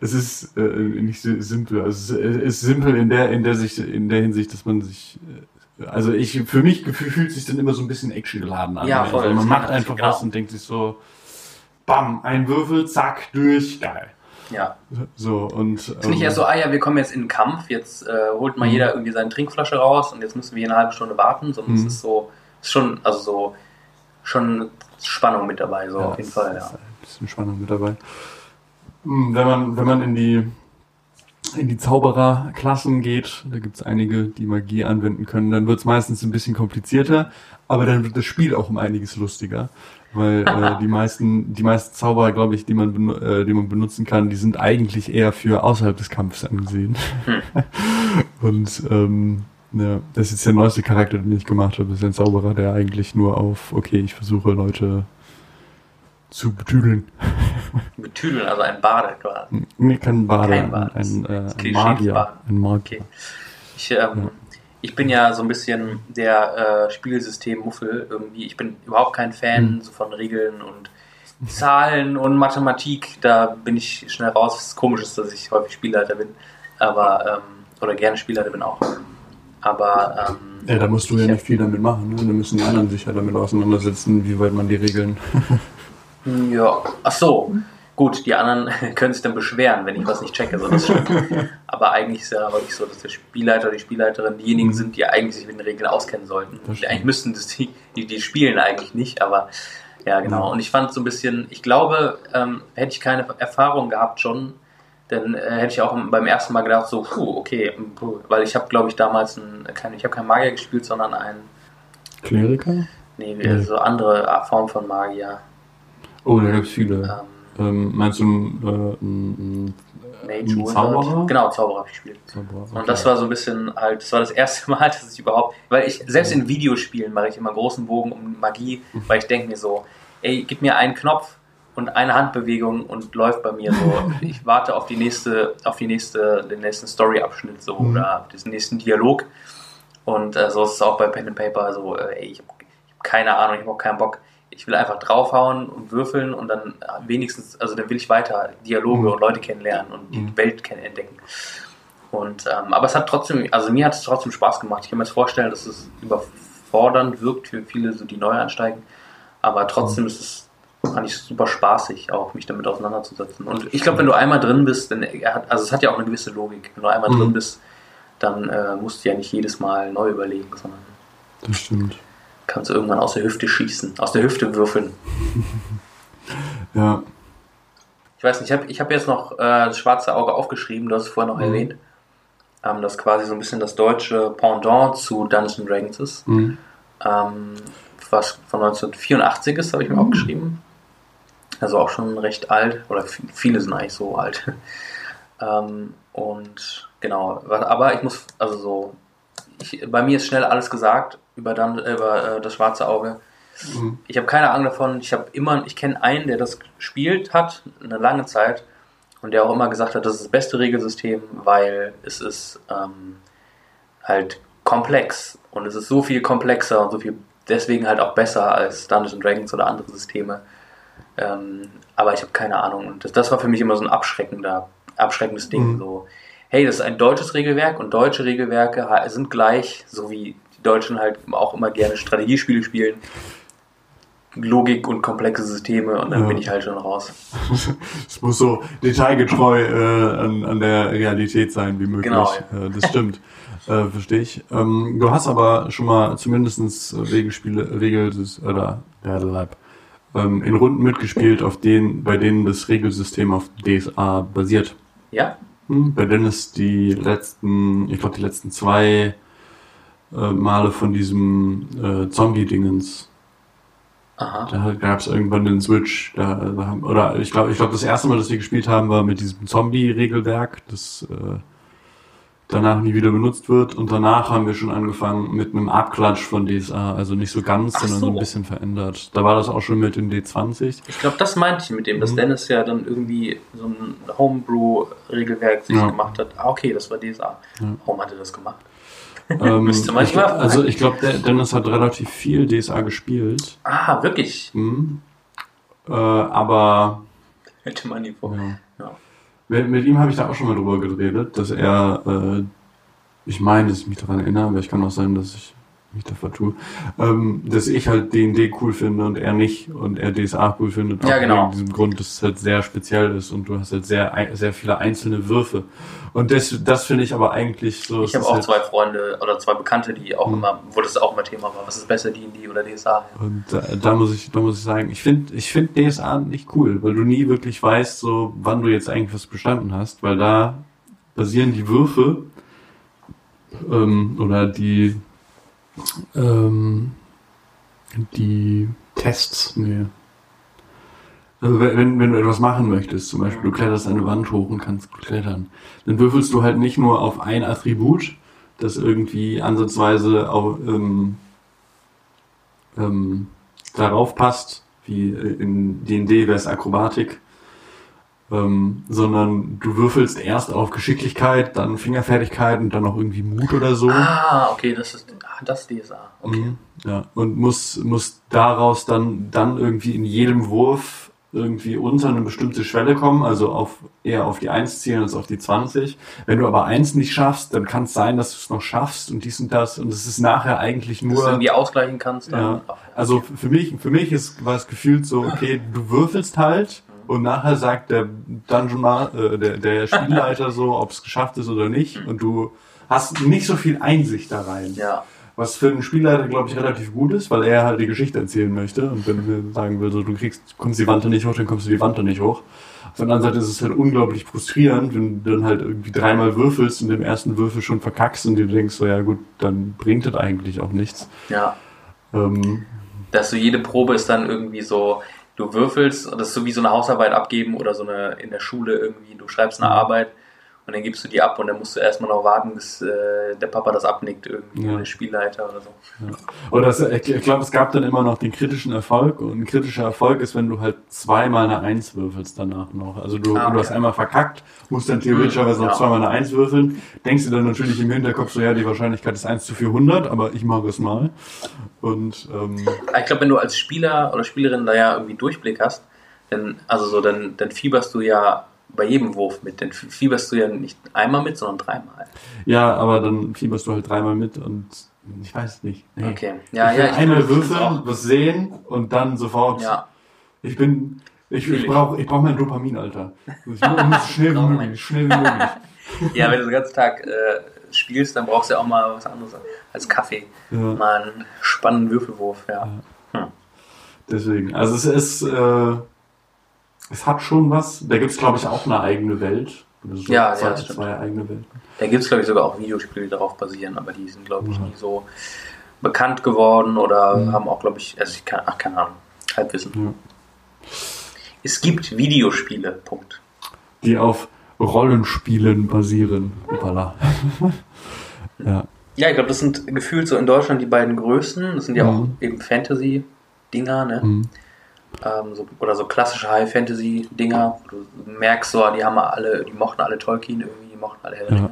Es ist äh, nicht si- simpel. Also es ist, simpel in der in der in der Hinsicht, dass man sich äh, also ich für mich fühlt sich dann immer so ein bisschen actiongeladen an. Ja, voll. Also man macht einfach genau. was und denkt sich so, bam, ein Würfel, zack, durch, geil. Ja. So, und. Ist nicht erst so, ah ja, wir kommen jetzt in den Kampf, jetzt äh, holt mal Mhm. jeder irgendwie seine Trinkflasche raus und jetzt müssen wir hier eine halbe Stunde warten, sondern Mhm. es ist so, ist schon, also so, schon Spannung mit dabei, so Ja, auf jeden Fall, ja. Ein bisschen Spannung mit dabei. Hm, Wenn man, wenn man in die, in die Zaubererklassen geht, da gibt es einige, die Magie anwenden können, dann wird es meistens ein bisschen komplizierter, aber dann wird das Spiel auch um einiges lustiger. Weil äh, die meisten, die meisten Zauberer, glaube ich, die man, äh, die man benutzen kann, die sind eigentlich eher für außerhalb des Kampfes angesehen. Und ähm, ja, das ist jetzt der neueste Charakter, den ich gemacht habe. Das ist ein Zauberer, der eigentlich nur auf, okay, ich versuche Leute zu betüdeln. Betüdeln, also ein Bade quasi. Nee, kein Bade, Kein Bade. ein, ein, äh, Das ein Klischee Magier. Bade. Ein Magier. Okay. Ich, ähm, ich bin ja so ein bisschen der äh, Spielsystem-Muffel irgendwie. Ich bin überhaupt kein Fan Hm. so von Regeln und Zahlen und Mathematik. Da bin ich schnell raus. Was komisch ist, dass ich häufig Spielleiter bin. Aber, ähm, oder gerne Spielleiter bin auch. Aber, ähm, Ja, da musst du ja ich- nicht viel damit machen. Ne? Da müssen die anderen sich ja damit auseinandersetzen, wie weit man die Regeln. Ja, ach so. Gut, die anderen können sich dann beschweren, wenn ich was nicht checke. So, das stimmt. Aber eigentlich ist ja wirklich so, dass der Spielleiter oder die Spielleiterin diejenigen Mhm. sind, die eigentlich sich mit den Regeln auskennen sollten. Eigentlich müssten das, die, die, die spielen eigentlich nicht, aber ja, genau. Ja. Und ich fand so ein bisschen, ich glaube, ähm, hätte ich keine Erfahrung gehabt schon, dann äh, hätte ich auch beim ersten Mal gedacht, so, puh, okay, puh, weil ich habe, glaube ich, damals ein, kein, ich habe kein Magier gespielt, sondern ein, Kleriker? nee, Nee. so andere Form von Magier. Oh, da gibt's viele. Ähm, Ähm, meinst du einen, äh, einen, Mage, einen Wizard. Zauberer? Genau, Zauberer habe ich gespielt. Zauberer, okay. Und das war so ein bisschen halt, das war das erste Mal, dass ich überhaupt, weil ich, selbst in Videospielen mache ich immer großen Bogen um Magie, weil ich denke mir so, ey, gib mir einen Knopf und eine Handbewegung und läuft bei mir so. Ich warte auf die nächste, auf die nächste, den nächsten Story-Abschnitt so Mhm. oder diesen nächsten Dialog. Und äh, so ist es auch bei Pen and Paper so, äh, ich habe hab keine Ahnung, ich habe auch keinen Bock. Ich will einfach draufhauen und würfeln und dann äh, wenigstens, also dann will ich weiter Dialoge Mhm. und Leute kennenlernen und die Mhm. Welt kennen, entdecken. Und, ähm, aber es hat trotzdem, also mir hat es trotzdem Spaß gemacht. Ich kann mir jetzt vorstellen, dass es überfordernd wirkt für viele, so die neu einsteigen. Aber trotzdem ist es, fand ich super spaßig, auch mich damit auseinanderzusetzen. Und ich glaube, wenn du einmal drin bist, dann, er hat, also es hat ja auch eine gewisse Logik. Wenn du einmal Mhm. drin bist, dann äh, musst du ja nicht jedes Mal neu überlegen, sondern Das stimmt. kannst du irgendwann aus der Hüfte schießen, aus der Hüfte würfeln. Ja. Ich weiß nicht, ich habe ich hab jetzt noch äh, das schwarze Auge aufgeschrieben, du hast es vorher noch Mhm. erwähnt. Ähm, das quasi so ein bisschen das deutsche Pendant zu Dungeons and Dragons ist. Mhm. Ähm, was von 1984 ist, habe ich mir aufgeschrieben. Also auch schon recht alt, oder viele sind eigentlich so alt. ähm, und genau, aber ich muss, also so, ich, bei mir ist schnell alles gesagt über, dann, über äh, das schwarze Auge. Mhm. Ich habe keine Ahnung davon. Ich habe immer, ich kenne einen, der das gespielt hat, eine lange Zeit, und der auch immer gesagt hat, das ist das beste Regelsystem, weil es ist ähm, halt komplex und es ist so viel komplexer und so viel deswegen halt auch besser als Dungeons and Dragons oder andere Systeme. Ähm, aber ich habe keine Ahnung. Und das, das war für mich immer so ein abschreckender, abschreckendes Ding. Mhm. So, hey, das ist ein deutsches Regelwerk und deutsche Regelwerke sind gleich, so wie die Deutschen halt auch immer gerne Strategiespiele spielen. Logik und komplexe Systeme und dann Ja. bin ich halt schon raus. Es muss so detailgetreu äh, an, an der Realität sein wie möglich. Genau, äh, das stimmt. äh, Verstehe ich. Ähm, du hast aber schon mal zumindestens Regelspiele, Regel oder Werdelab, ähm, in Runden mitgespielt, auf denen, bei denen das Regelsystem auf DSA basiert. Ja? Hm, bei Dennis die letzten, ich glaube die letzten zwei äh, Male von diesem äh, Zombie-Dingens. Aha. Da gab es irgendwann den Switch. Da, da haben, oder ich glaube, ich glaube, das erste Mal, dass wir gespielt haben, war mit diesem Zombie-Regelwerk, das äh, danach nie wieder benutzt wird. Und danach haben wir schon angefangen mit einem Abklatsch von DSA. Also nicht so ganz, Ach sondern so ein so. bisschen verändert. Da war das auch schon mit dem D20. Ich glaube, das meinte ich mit dem, dass Mhm. Dennis ja dann irgendwie so ein Homebrew-Regelwerk sich Ja. gemacht hat. Ah, okay, das war DSA. Ja. Warum hat er das gemacht? Ähm, Müsste man ich, mal also ich glaube, Dennis hat relativ viel DSA gespielt. Ah, wirklich? Mhm. Äh, aber Hätte man nie vor. Ja. Mit, mit ihm habe ich da auch schon mal drüber geredet, dass er, äh, ich meine, dass ich mich daran erinnere, aber ich kann auch sein, dass ich mich da vertue, ähm, dass ich halt D&D cool finde und er nicht und er DSA cool findet. Ja, genau. Wegen diesem Grund, dass es halt sehr speziell ist und du hast halt sehr, sehr viele einzelne Würfe. Und das, das finde ich aber eigentlich so. Ich habe auch halt, zwei Freunde oder zwei Bekannte, die auch Mhm. immer, wo das auch immer Thema war. Was ist besser, D&D oder DSA? Und da, da muss ich, da muss ich sagen, ich finde, ich finde DSA nicht cool, weil du nie wirklich weißt, so, wann du jetzt eigentlich was bestanden hast, weil da basieren die Würfe, ähm, oder die, ähm, die Tests, nee. Also wenn, wenn- du etwas machen möchtest, zum Beispiel du kletterst eine Wand hoch und kannst klettern, dann würfelst du halt nicht nur auf ein Attribut, das irgendwie ansatzweise auf, ähm, ähm, darauf passt, wie in D&D wäre es Akrobatik, ähm, sondern du würfelst erst auf Geschicklichkeit, dann Fingerfertigkeit und dann noch irgendwie Mut oder so. Ah, okay, das ist das ist DSA. Okay. Mhm. Ja, und muss, muss daraus dann, dann irgendwie in jedem Wurf irgendwie unter eine bestimmte Schwelle kommen, also auf, eher auf die 1 zielen als auf die 20. Wenn du aber 1 nicht schaffst, dann kann es sein, dass du es noch schaffst und dies und das und es ist nachher eigentlich Dass du nur, irgendwie ausgleichen kannst. Dann, ja, Ach, also für mich, für mich ist, war es gefühlt so, okay, du würfelst halt und nachher sagt der Dungeon, äh, der, der Spielleiter so, ob es geschafft ist oder nicht und du hast nicht so viel Einsicht da rein. ja. Was für einen Spielleiter, glaube ich, relativ gut ist, weil er halt die Geschichte erzählen möchte. Und wenn er sagen will, so, du kriegst, kommst die Wand da nicht hoch, dann kommst du die Wand da nicht hoch. Auf der anderen Seite ist es halt unglaublich frustrierend, wenn du dann halt irgendwie dreimal würfelst und im ersten Würfel schon verkackst und dir denkst, so, ja gut, dann bringt das eigentlich auch nichts. ja. Ähm, Dass du jede Probe ist dann irgendwie so, du würfelst, das ist so wie so eine Hausarbeit abgeben oder so eine in der Schule irgendwie, du schreibst eine Mhm. Arbeit und dann gibst du die ab und dann musst du erstmal noch warten, bis äh, der Papa das abnickt irgendwie, Ja. oder der Spielleiter oder so. Oder es, ich glaube, es gab dann immer noch den kritischen Erfolg und ein kritischer Erfolg ist, wenn du halt zweimal eine Eins würfelst danach noch. Also du, Ah, du hast einmal verkackt, musst dann theoretischerweise noch Ja. zweimal eine Eins würfeln, denkst du dann natürlich im Hinterkopf so, ja, die Wahrscheinlichkeit ist 1 zu 400, aber ich mache es mal. Und ähm, Ich glaube, wenn du als Spieler oder Spielerin da ja irgendwie Durchblick hast, dann, also so, dann, dann fieberst du ja bei jedem Wurf mit. Dann fieberst du ja nicht einmal mit, sondern dreimal. ja, aber dann fieberst du halt dreimal mit und ich weiß nicht. Nee. Okay. Ja, ich ja, ich einmal würfeln, was sehen und dann sofort. Ja, Ich bin. Ich, ich brauche ich brauch mein Dopamin, Alter. Ich muss schnell wie möglich. Schnell wie möglich. ja, wenn du den ganzen Tag äh, spielst, dann brauchst du ja auch mal was anderes als Kaffee. Ja. Mal einen spannenden Würfelwurf, ja. Deswegen. Also es ist, äh, es hat schon was. Da gibt's glaube ich, auch eine eigene Welt. So Ja, zwei, ja, stimmt. zwei eigene Welten. Da gibt es, glaube ich, sogar auch Videospiele, die darauf basieren, aber die sind, glaube ich, Mhm. nie so bekannt geworden oder Mhm. haben auch, glaube ich, also ich kann, ach, keine Ahnung, Halbwissen. Ja. Es gibt Videospiele, Punkt. Die auf Rollenspielen basieren. Voilà. ja. Ja, ich glaube, das sind gefühlt so in Deutschland die beiden größten. Das sind ja auch Mhm. eben Fantasy-Dinger, ne? Ähm, so, oder so klassische High-Fantasy-Dinger. Du merkst so, die haben alle, die mochten alle Tolkien irgendwie, die mochten alle Herr Ja.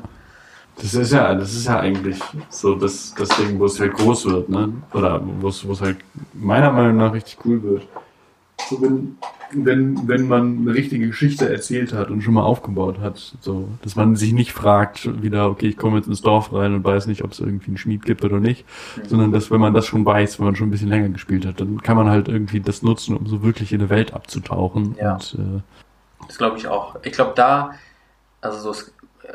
Das ist ja, das ist ja eigentlich so das, das Ding, wo es halt groß wird, ne? Oder wo es halt meiner Meinung nach richtig cool wird. So, wenn, wenn, wenn man eine richtige Geschichte erzählt hat und schon mal aufgebaut hat, so, dass man sich nicht fragt, wieder, okay, ich komme jetzt ins Dorf rein und weiß nicht, ob es irgendwie einen Schmied gibt oder nicht, sondern dass, wenn man das schon weiß, wenn man schon ein bisschen länger gespielt hat, dann kann man halt irgendwie das nutzen, um so wirklich in eine Welt abzutauchen. Ja. Und, äh, Das glaube ich auch. Ich glaube, da, also so, es,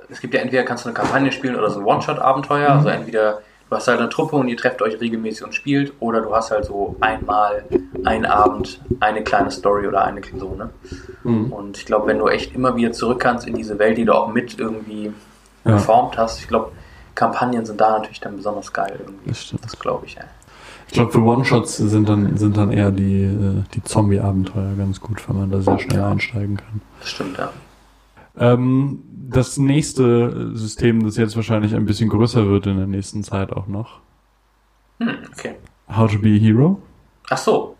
es gibt ja entweder kannst du eine Kampagne spielen oder so ein One-Shot-Abenteuer. Mhm. Also entweder du hast halt eine Truppe und ihr trefft euch regelmäßig und spielt, oder du hast halt so einmal, einen Abend, eine kleine Story oder eine so, ne? mhm. Und ich glaube, wenn du echt immer wieder zurück kannst in diese Welt, die du auch mit irgendwie Ja. geformt hast, ich glaube, Kampagnen sind da natürlich dann besonders geil irgendwie. Das stimmt. Das glaube ich, ja. Ich glaube, für One-Shots sind dann, sind dann eher die, äh, die Zombie-Abenteuer ganz gut, weil man da sehr schnell einsteigen kann. Das stimmt, ja. Ähm, das nächste System, das jetzt wahrscheinlich ein bisschen größer wird in der nächsten Zeit auch noch. Hm, okay. How to be a Hero. Ach so,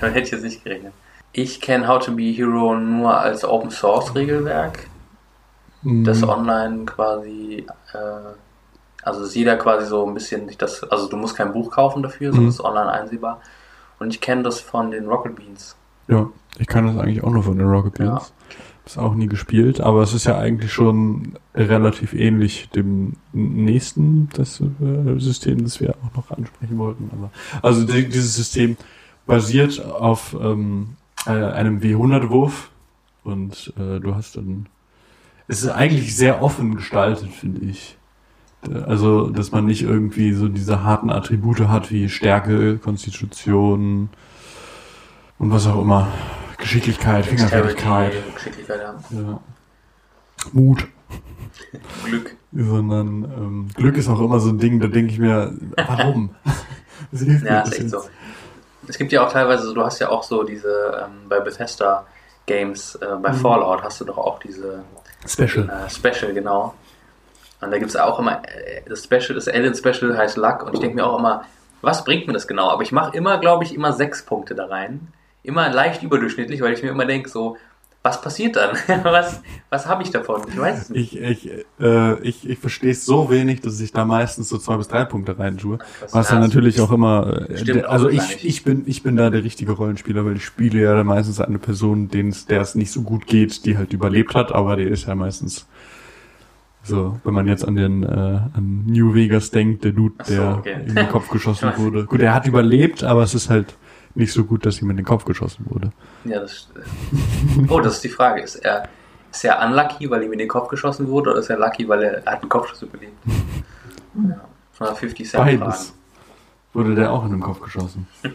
damit hätte ich jetzt nicht gerechnet. Ich kenne How to Be a Hero nur als Open Source Regelwerk, das Mhm. online quasi, äh, also dass jeder quasi so ein bisschen sich das, also du musst kein Buch kaufen dafür, sondern Mhm. es ist online einsehbar. Und ich kenne das von den Rocket Beans. Ja, ich kann das eigentlich auch nur von den Rocket Beans. Das auch nie gespielt, aber es ist ja eigentlich schon relativ ähnlich dem nächsten das, äh, System, das wir auch noch ansprechen wollten. Aber, also die, dieses System basiert auf ähm, äh, einem W100-Wurf und äh, du hast dann. Es ist eigentlich sehr offen gestaltet, finde ich. Also, dass man nicht irgendwie so diese harten Attribute hat wie Stärke, Konstitution und was auch immer. Geschicklichkeit, Fingerfertigkeit. Geschicklichkeit, ja. Ja. Mut. Glück. Sondern ähm, Glück ist auch immer so ein Ding, da denke ich mir, warum? Das hilft Ja, ist echt so. Es gibt ja auch teilweise, du hast ja auch so diese, ähm, bei Bethesda Games, äh, bei Mhm. Fallout hast du doch auch diese Special. äh, Special, genau. Und da gibt es auch immer, äh, das Special, das Alien Special heißt Luck und ich denke mir auch immer, was bringt mir das genau? Aber ich mache immer, glaube ich, immer sechs Punkte da rein. Immer leicht überdurchschnittlich, weil ich mir immer denke, so, was passiert dann? was was habe ich davon? Ich weiß es nicht. Ich, ich, äh, ich, ich verstehe es so wenig, dass ich da meistens so zwei bis drei Punkte rein tue. Was- dann natürlich auch immer, äh, also gar ich, ich bin, ich bin da der richtige Rollenspieler, weil ich spiele ja meistens eine Person, der es nicht so gut geht, die halt überlebt hat, aber der ist ja meistens so, wenn man jetzt an den, äh, an New Vegas denkt, der Dude, so, der okay. in den Kopf geschossen wurde. Gut, er hat überlebt, aber es ist halt nicht so gut, dass ihm in den Kopf geschossen wurde. Ja, das, oh, das ist die Frage. Ist er, ist er unlucky, weil ihm in den Kopf geschossen wurde, oder ist er lucky, weil er, er hat einen Kopfschuss überlebt? Ja, von der 50 Cent Beides. Fragen. Wurde der auch in den Kopf geschossen.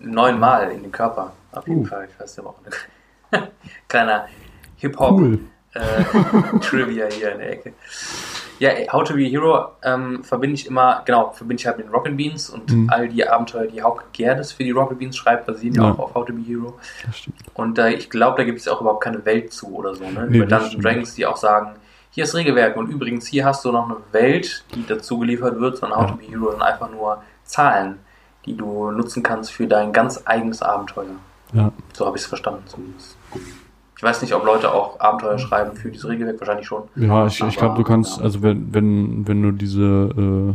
Neunmal in den Körper, auf jeden Uh. Fall. Ich weiß ja auch nicht. Kleiner Hip-Hop. Cool. äh, hier in der Ecke. Ja, How to be a Hero ähm, verbinde ich immer, genau, verbinde ich halt mit den Rocket Beans und Mhm. all die Abenteuer, die Hauke Gerdes für die Rocket Beans schreibt, basieren ja auch auf How to be a Hero. Das stimmt. Und äh, ich glaube, da gibt es auch überhaupt keine Welt zu oder so, ne? Nee, Über Dungeons. Dragons, die auch sagen, hier ist Regelwerk und übrigens hier hast du noch eine Welt, die dazu geliefert wird, sondern How Ja. to be a Hero sind einfach nur Zahlen, die du nutzen kannst für dein ganz eigenes Abenteuer. Ja. So habe ich es verstanden zumindest. Ich weiß nicht, ob Leute auch Abenteuer schreiben für dieses Regelwerk, wahrscheinlich schon. Ja, ich, ich glaube, du kannst, also wenn, wenn, wenn du diese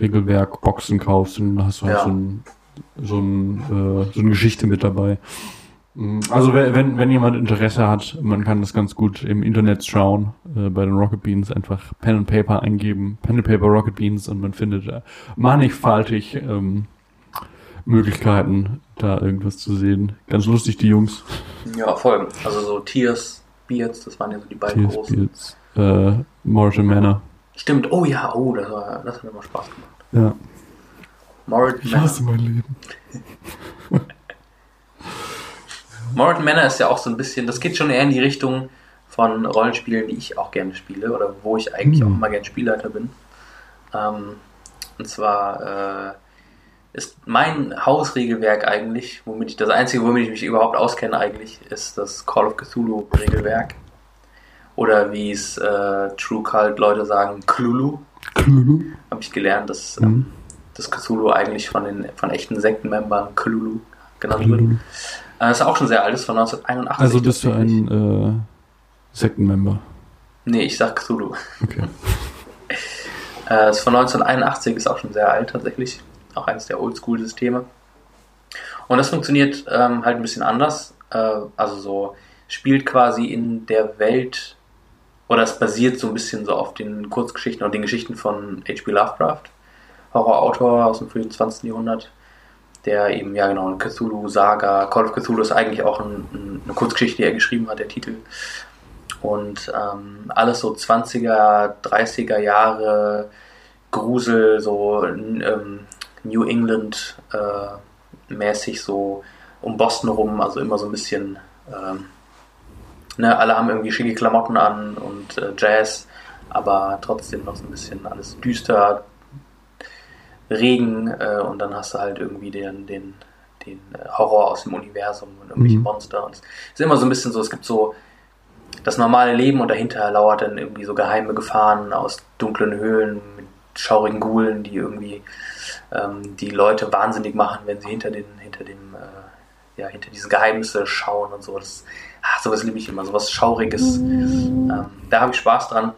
äh, Regelwerk-Boxen kaufst, dann hast du halt Ja. so, ein, so, ein, äh, so eine Geschichte mit dabei. Mm, Also wenn, wenn, wenn jemand Interesse hat, man kann das ganz gut im Internet schauen, äh, bei den Rocket Beans einfach Pen and Paper eingeben, Pen and Paper Rocket Beans und man findet äh, mannigfaltig ähm, Möglichkeiten, da irgendwas zu sehen. Ganz lustig, die Jungs. Ja, voll. Also so Tears, Beards, das waren ja so die beiden TS großen. Beards, äh, Mortal Manor. Stimmt, oh ja, oh, das, war, das hat immer Spaß gemacht. Ja. Mortal Ich Manor. hasse mein Leben. Mortal Manor ist ja auch so ein bisschen, das geht schon eher in die Richtung von Rollenspielen, die ich auch gerne spiele oder wo ich eigentlich Hm. auch immer gerne Spielleiter bin. Ähm, und zwar äh, ist mein Hausregelwerk eigentlich, womit ich das einzige, womit ich mich überhaupt auskenne eigentlich, ist das Call of Cthulhu Regelwerk. Oder wie es äh, True Cult Leute sagen, Cthulhu. Habe ich gelernt, dass Mhm. das Cthulhu eigentlich von den von echten Sektenmembern Cthulhu genannt wird. Äh, Das ist auch schon sehr alt, ist von 1981. Also bist du ein äh, Sektenmember. Nee, ich sag Cthulhu. Okay. Äh, ist von 1981, ist auch schon sehr alt tatsächlich. Auch eines der Oldschool-Systeme. Und das funktioniert ähm, halt ein bisschen anders. Äh, also so spielt quasi in der Welt oder es basiert so ein bisschen so auf den Kurzgeschichten und den Geschichten von H.P. Lovecraft, Horrorautor aus dem frühen 20. Jahrhundert, der eben, ja genau, eine Cthulhu-Saga, Call of Cthulhu ist eigentlich auch ein, ein, eine Kurzgeschichte, die er geschrieben hat, der Titel. Und ähm, alles so 20er, 30er Jahre, Grusel, so ähm, New England äh, mäßig so um Boston rum, also immer so ein bisschen, ähm, ne, alle haben irgendwie schicke Klamotten an und äh, Jazz, aber trotzdem noch so ein bisschen alles düster, Regen äh, und dann hast du halt irgendwie den, den, den Horror aus dem Universum und irgendwelche Mhm. Monster. Und es ist immer so ein bisschen so, es gibt so das normale Leben und dahinter lauert dann irgendwie so geheime Gefahren aus dunklen Höhlen mit schaurigen Gulen, die irgendwie ähm, die Leute wahnsinnig machen, wenn sie hinter den, hinter dem, äh, ja, hinter diese Geheimnisse schauen und so. Das, ah, sowas liebe ich immer, sowas Schauriges. Ähm, da habe ich Spaß dran.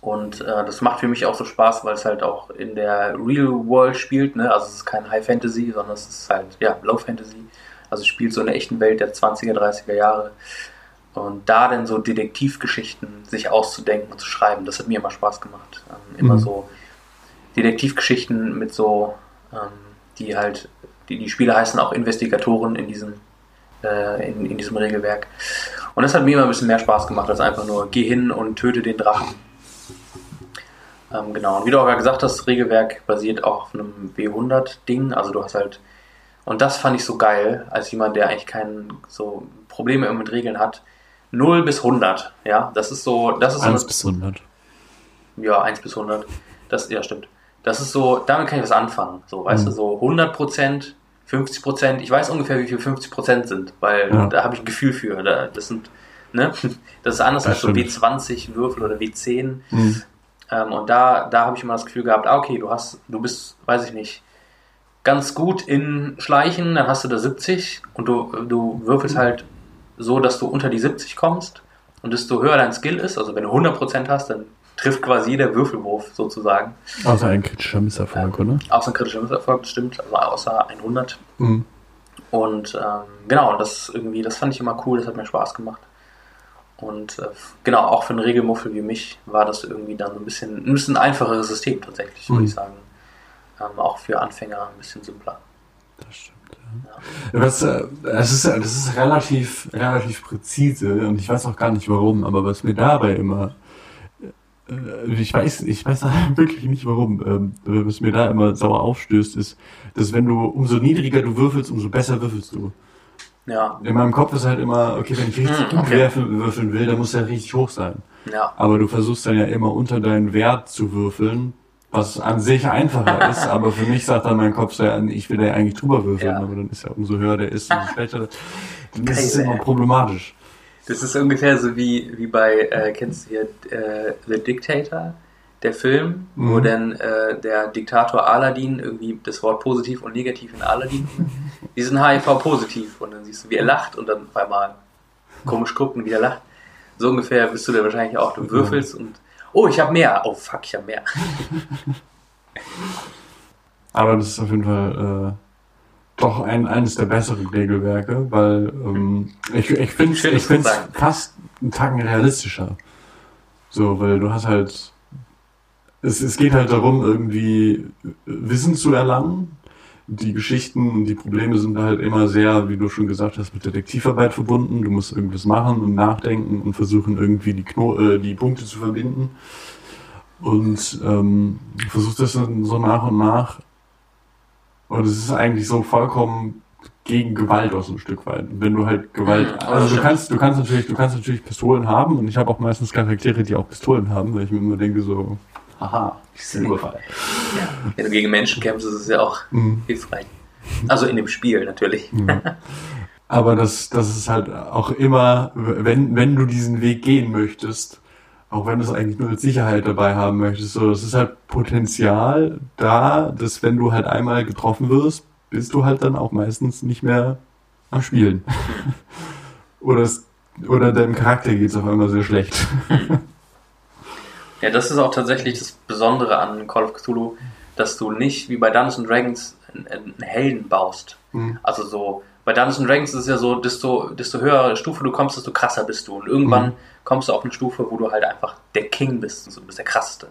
Und äh, das macht für mich auch so Spaß, weil es halt auch in der Real World spielt. Ne? Also es ist kein High Fantasy, sondern es ist halt ja, Low Fantasy. Also es spielt so in der echten Welt der 20er, 30er Jahre. Und da dann so Detektivgeschichten sich auszudenken und zu schreiben, das hat mir immer Spaß gemacht. Ähm, immer Mhm. so Detektivgeschichten mit so, ähm, die halt, die, die Spieler heißen auch Investigatoren in diesem, äh, in, in diesem Regelwerk. Und das hat mir immer ein bisschen mehr Spaß gemacht, als einfach nur, geh hin und töte den Drachen. Ähm, genau, und wie du auch gerade gesagt hast, das Regelwerk basiert auch auf einem W100-Ding, also du hast halt, und das fand ich so geil, als jemand, der eigentlich kein so Probleme mit Regeln hat, 0 bis 100, ja, das ist so, das ist so 1 eine- bis 100. ja, 1 bis 100. Das, ja, stimmt. Das ist so, damit kann ich was anfangen. So, weißt Mhm. du, so 100 Prozent, 50 Prozent. Ich weiß ungefähr, wie viel 50 Prozent sind, weil Ja. da habe ich ein Gefühl für. Da, das sind, ne? Das ist anders Das als so stimmt. W20 Würfel oder W10. Mhm. Ähm, und da, da habe ich immer das Gefühl gehabt, ah, okay, du hast, du bist, weiß ich nicht, ganz gut in Schleichen, dann hast du da 70 und du, du würfelst halt so, dass du unter die 70 kommst und desto höher dein Skill ist, also wenn du 100% hast, dann trifft quasi jeder Würfelwurf sozusagen. Außer ein kritischer Misserfolg, oder? Außer ein kritischer Misserfolg, das stimmt, also außer 100. Mhm. Und ähm, genau, das irgendwie, das fand ich immer cool, das hat mir Spaß gemacht. Und äh, genau, auch für einen Regelmuffel wie mich war das irgendwie dann ein bisschen ein bisschen einfacheres System tatsächlich, würde Mhm. ich sagen. Ähm, auch für Anfänger ein bisschen simpler. Das stimmt, ja. Das, äh, das, ist, das ist relativ, relativ präzise und ich weiß auch gar nicht warum, aber was mir dabei immer, ich weiß, ich weiß wirklich nicht warum, ähm, was mir da immer sauer aufstößt, ist, dass wenn du, umso niedriger du würfelst, umso besser würfelst du. Ja, In meinem Kopf ist halt immer, okay, wenn ich richtig Hm, gut okay. werfen, würfeln will, dann muss er richtig hoch sein. ja, Aber du versuchst dann ja immer unter deinen Wert zu würfeln, was an sich einfacher ist, aber für mich sagt dann mein Kopf so, ich will ja eigentlich drüber würfeln, Ja. aber dann ist ja umso höher der ist, umso schlechter. Dann ist immer problematisch. Das ist ungefähr so wie, wie bei, äh, kennst du hier äh, The Dictator, der Film, wo Mhm. dann äh, der Diktator Aladdin irgendwie das Wort positiv und negativ in Aladdin, die sind HIV-positiv und dann siehst du, wie er lacht und dann auf einmal komisch guckt und wieder lacht. So ungefähr bist du da wahrscheinlich auch. Du würfelst und, oh, ich habe mehr. Oh, fuck, ich habe mehr. Aber das ist auf jeden Fall äh, doch ein, eines der besseren Regelwerke, weil ähm, ich, ich finde Schön, ich find's fast einen Tacken realistischer. So, weil du hast halt, es, es geht halt darum, irgendwie Wissen zu erlangen. Die Geschichten und die Probleme sind halt immer sehr, wie du schon gesagt hast, mit Detektivarbeit verbunden. Du musst irgendwas machen und nachdenken und versuchen irgendwie die, Kno äh, die Punkte zu verbinden. Und ähm, versuchst das dann so nach und nach. Und es ist eigentlich so vollkommen gegen Gewalt aus ein Stück weit. Wenn du halt Gewalt, Mhm, also du stimmt. kannst, du kannst natürlich, du kannst natürlich Pistolen haben und ich habe auch meistens Charaktere, die auch Pistolen haben, weil ich mir immer denke so, haha, ich bin Überfall. Ja. Wenn du gegen Menschen kämpfst, ist es ja auch Mhm. hilfreich. Also in dem Spiel natürlich. Aber das, das ist halt auch immer, wenn, wenn du diesen Weg gehen möchtest, auch wenn du es eigentlich nur als Sicherheit dabei haben möchtest, so, das ist halt Potenzial da, dass wenn du halt einmal getroffen wirst, bist du halt dann auch meistens nicht mehr am Spielen. oder, es, oder deinem Charakter geht es auf einmal sehr schlecht. Ja, das ist auch tatsächlich das Besondere an Call of Cthulhu, dass du nicht wie bei Dungeons and Dragons einen, einen Helden baust. Mhm. Also so, bei Dungeons and Dragons ist es ja so, desto, desto höhere Stufe du kommst, desto krasser bist du. Und irgendwann Mhm. kommst du auf eine Stufe, wo du halt einfach der King bist, also du bist der krasseste.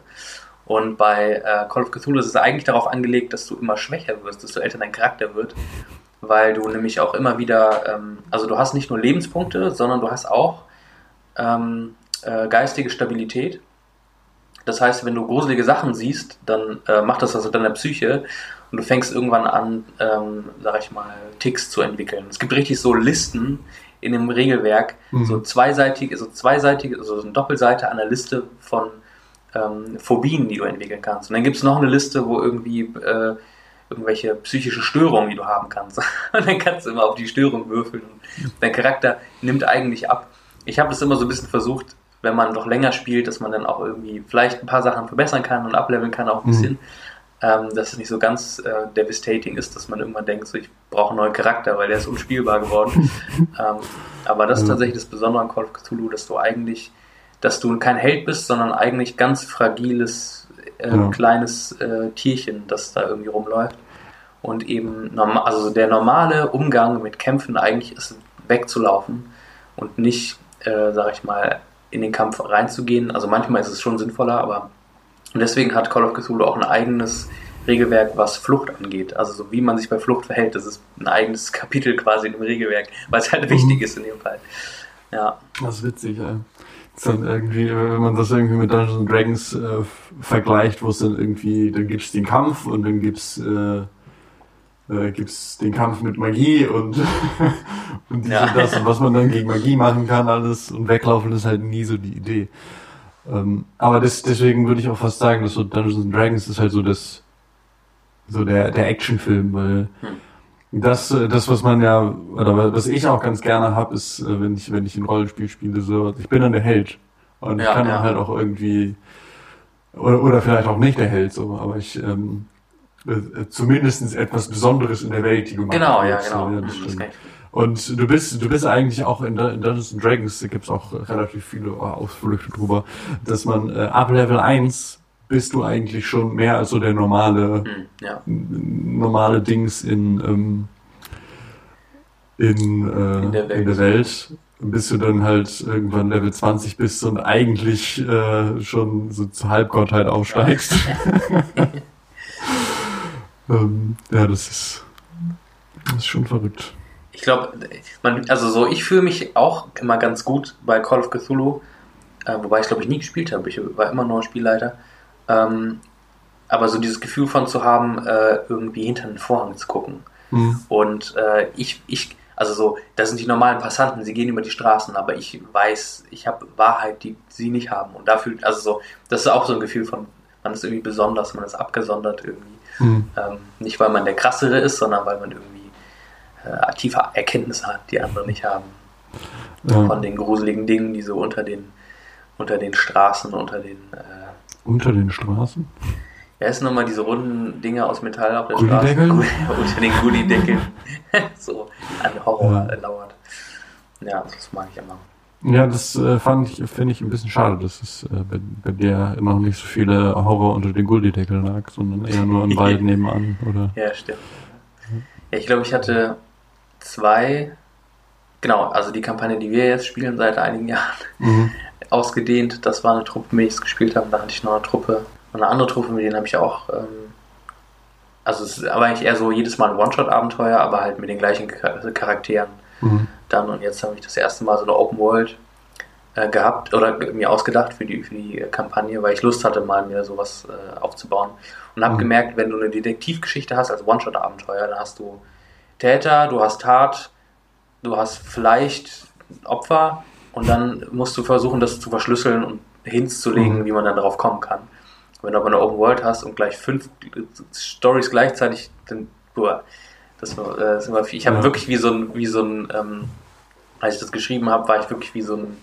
Und bei äh, Call of Cthulhu ist es eigentlich darauf angelegt, dass du immer schwächer wirst, desto älter dein Charakter wird. Weil du nämlich auch immer wieder, ähm, also du hast nicht nur Lebenspunkte, sondern du hast auch ähm, äh, geistige Stabilität. Das heißt, wenn du gruselige Sachen siehst, dann äh, macht das was mit deiner Psyche und du fängst irgendwann an, ähm, sag ich mal, Ticks zu entwickeln. Es gibt richtig so Listen in dem Regelwerk, Mhm. so zweiseitige, so zweiseitige, also so eine Doppelseite an der Liste von ähm, Phobien, die du entwickeln kannst. Und dann gibt es noch eine Liste, wo irgendwie äh, irgendwelche psychische Störungen, die du haben kannst. Und dann kannst du immer auf die Störung würfeln. Und dein Charakter nimmt eigentlich ab. Ich habe das immer so ein bisschen versucht, wenn man doch länger spielt, dass man dann auch irgendwie vielleicht ein paar Sachen verbessern kann und ableveln kann auch ein Mhm. Ähm, dass es nicht so ganz äh, devastating ist, dass man irgendwann denkt, so, ich brauche einen neuen Charakter, weil der ist unspielbar geworden. ähm, aber das ist tatsächlich das Besondere an Call of Cthulhu, dass du eigentlich, dass du kein Held bist, sondern eigentlich ganz fragiles, äh, Ja. kleines äh, Tierchen, das da irgendwie rumläuft. Und eben, also der normale Umgang mit Kämpfen eigentlich ist wegzulaufen und nicht äh, sag ich mal, in den Kampf reinzugehen. Also manchmal ist es schon sinnvoller, aber und deswegen hat Call of Cthulhu auch ein eigenes Regelwerk, was Flucht angeht. Also so wie man sich bei Flucht verhält, das ist ein eigenes Kapitel quasi im Regelwerk, weil es halt wichtig ist in dem Fall. Ja. Das ist witzig, ja. Das dann irgendwie, wenn man das irgendwie mit Dungeons Dragons äh, vergleicht, wo es dann irgendwie, dann gibt es den Kampf und dann gibt's äh, äh, gibt's den Kampf mit Magie und, und dies Ja. und das und was man dann gegen Magie machen kann, alles und weglaufen ist halt nie so die Idee. Ähm, aber das, deswegen würde ich auch fast sagen, dass so Dungeons Dragons ist halt so das, so der, der Actionfilm, weil das, äh, das, was man ja, oder was ich auch ganz gerne habe, ist, äh, wenn ich, wenn ich ein Rollenspiel spiele, so, ich bin dann der Held. Und ich Ja, kann ja. dann halt auch irgendwie, oder, oder vielleicht auch nicht der Held, so, aber ich, ähm, äh, zumindest etwas Besonderes in der Welt, die gemacht Genau, wird, ja, so, genau. ja, Mhm, das das kann ich- Und du bist, du bist eigentlich auch in, in Dungeons and Dragons, da gibt's auch relativ viele Ausflüchte drüber, dass man äh, ab Level 1 bist du eigentlich schon mehr als so der normale, Hm, ja. normale Dings in, ähm, in, äh, In der Welt. in der Welt. Bis du dann halt irgendwann Level 20 bist und eigentlich äh, schon so zur Halbgottheit aufsteigst. ähm, ja, das ist, das ist schon verrückt. Ich glaube, man, also so, ich fühle mich auch immer ganz gut bei Call of Cthulhu, äh, wobei ich glaube ich nie gespielt habe. Ich war immer nur Spielleiter. Ähm, aber so dieses Gefühl von zu haben, äh, irgendwie hinter den Vorhang zu gucken. Hm. Und äh, ich, ich, also so, das sind die normalen Passanten, sie gehen über die Straßen, aber ich weiß, ich habe Wahrheit, die sie nicht haben. Und dafür, also so, das ist auch so ein Gefühl von, man ist irgendwie besonders, man ist abgesondert irgendwie. Hm. Ähm, nicht, weil man der Krassere ist, sondern weil man irgendwie äh, tiefe Erkenntnisse hat, die andere nicht haben. Ja. Von den gruseligen Dingen, die so unter den, unter den Straßen, unter den, äh, Unter den Straßen? wer ist nochmal diese runden Dinge aus Metall auf der? Straße? unter den Gullideckeln. so an Horror Ja. lauert. Ja, das mag ich immer. Ja, das äh, fand ich, finde ich ein bisschen schade, dass es äh, bei, bei dir noch nicht so viele Horror unter den Gullideckeln lag, sondern eher nur im Wald nebenan, oder? Ja, stimmt. Ja, ich glaube, ich hatte zwei, genau, also die Kampagne, die wir jetzt spielen seit einigen Jahren, Mhm. ausgedehnt. Das war eine Truppe, mit der ich es gespielt habe. Da hatte ich noch eine Truppe, und eine andere Truppe, mit denen habe ich auch. Ähm, also es ist aber eigentlich eher so jedes Mal ein One-Shot-Abenteuer, aber halt mit den gleichen Char- Charakteren Mhm. dann. Und jetzt habe ich das erste Mal so eine Open World äh, gehabt oder mir ausgedacht für die, für die Kampagne, weil ich Lust hatte, mal mir sowas äh, aufzubauen. Und habe Mhm. gemerkt, wenn du eine Detektivgeschichte hast, als One-Shot-Abenteuer, dann hast du Täter, du hast Tat, du hast vielleicht Opfer und dann musst du versuchen, das zu verschlüsseln und Hints zu legen, Mhm. wie man dann darauf kommen kann. Wenn du aber eine Open World hast und gleich fünf Stories gleichzeitig, dann, boah, das war, äh, das war viel. Ich habe Ja. wirklich wie so ein, wie so ein, ähm, als ich das geschrieben habe, war ich wirklich wie so ein,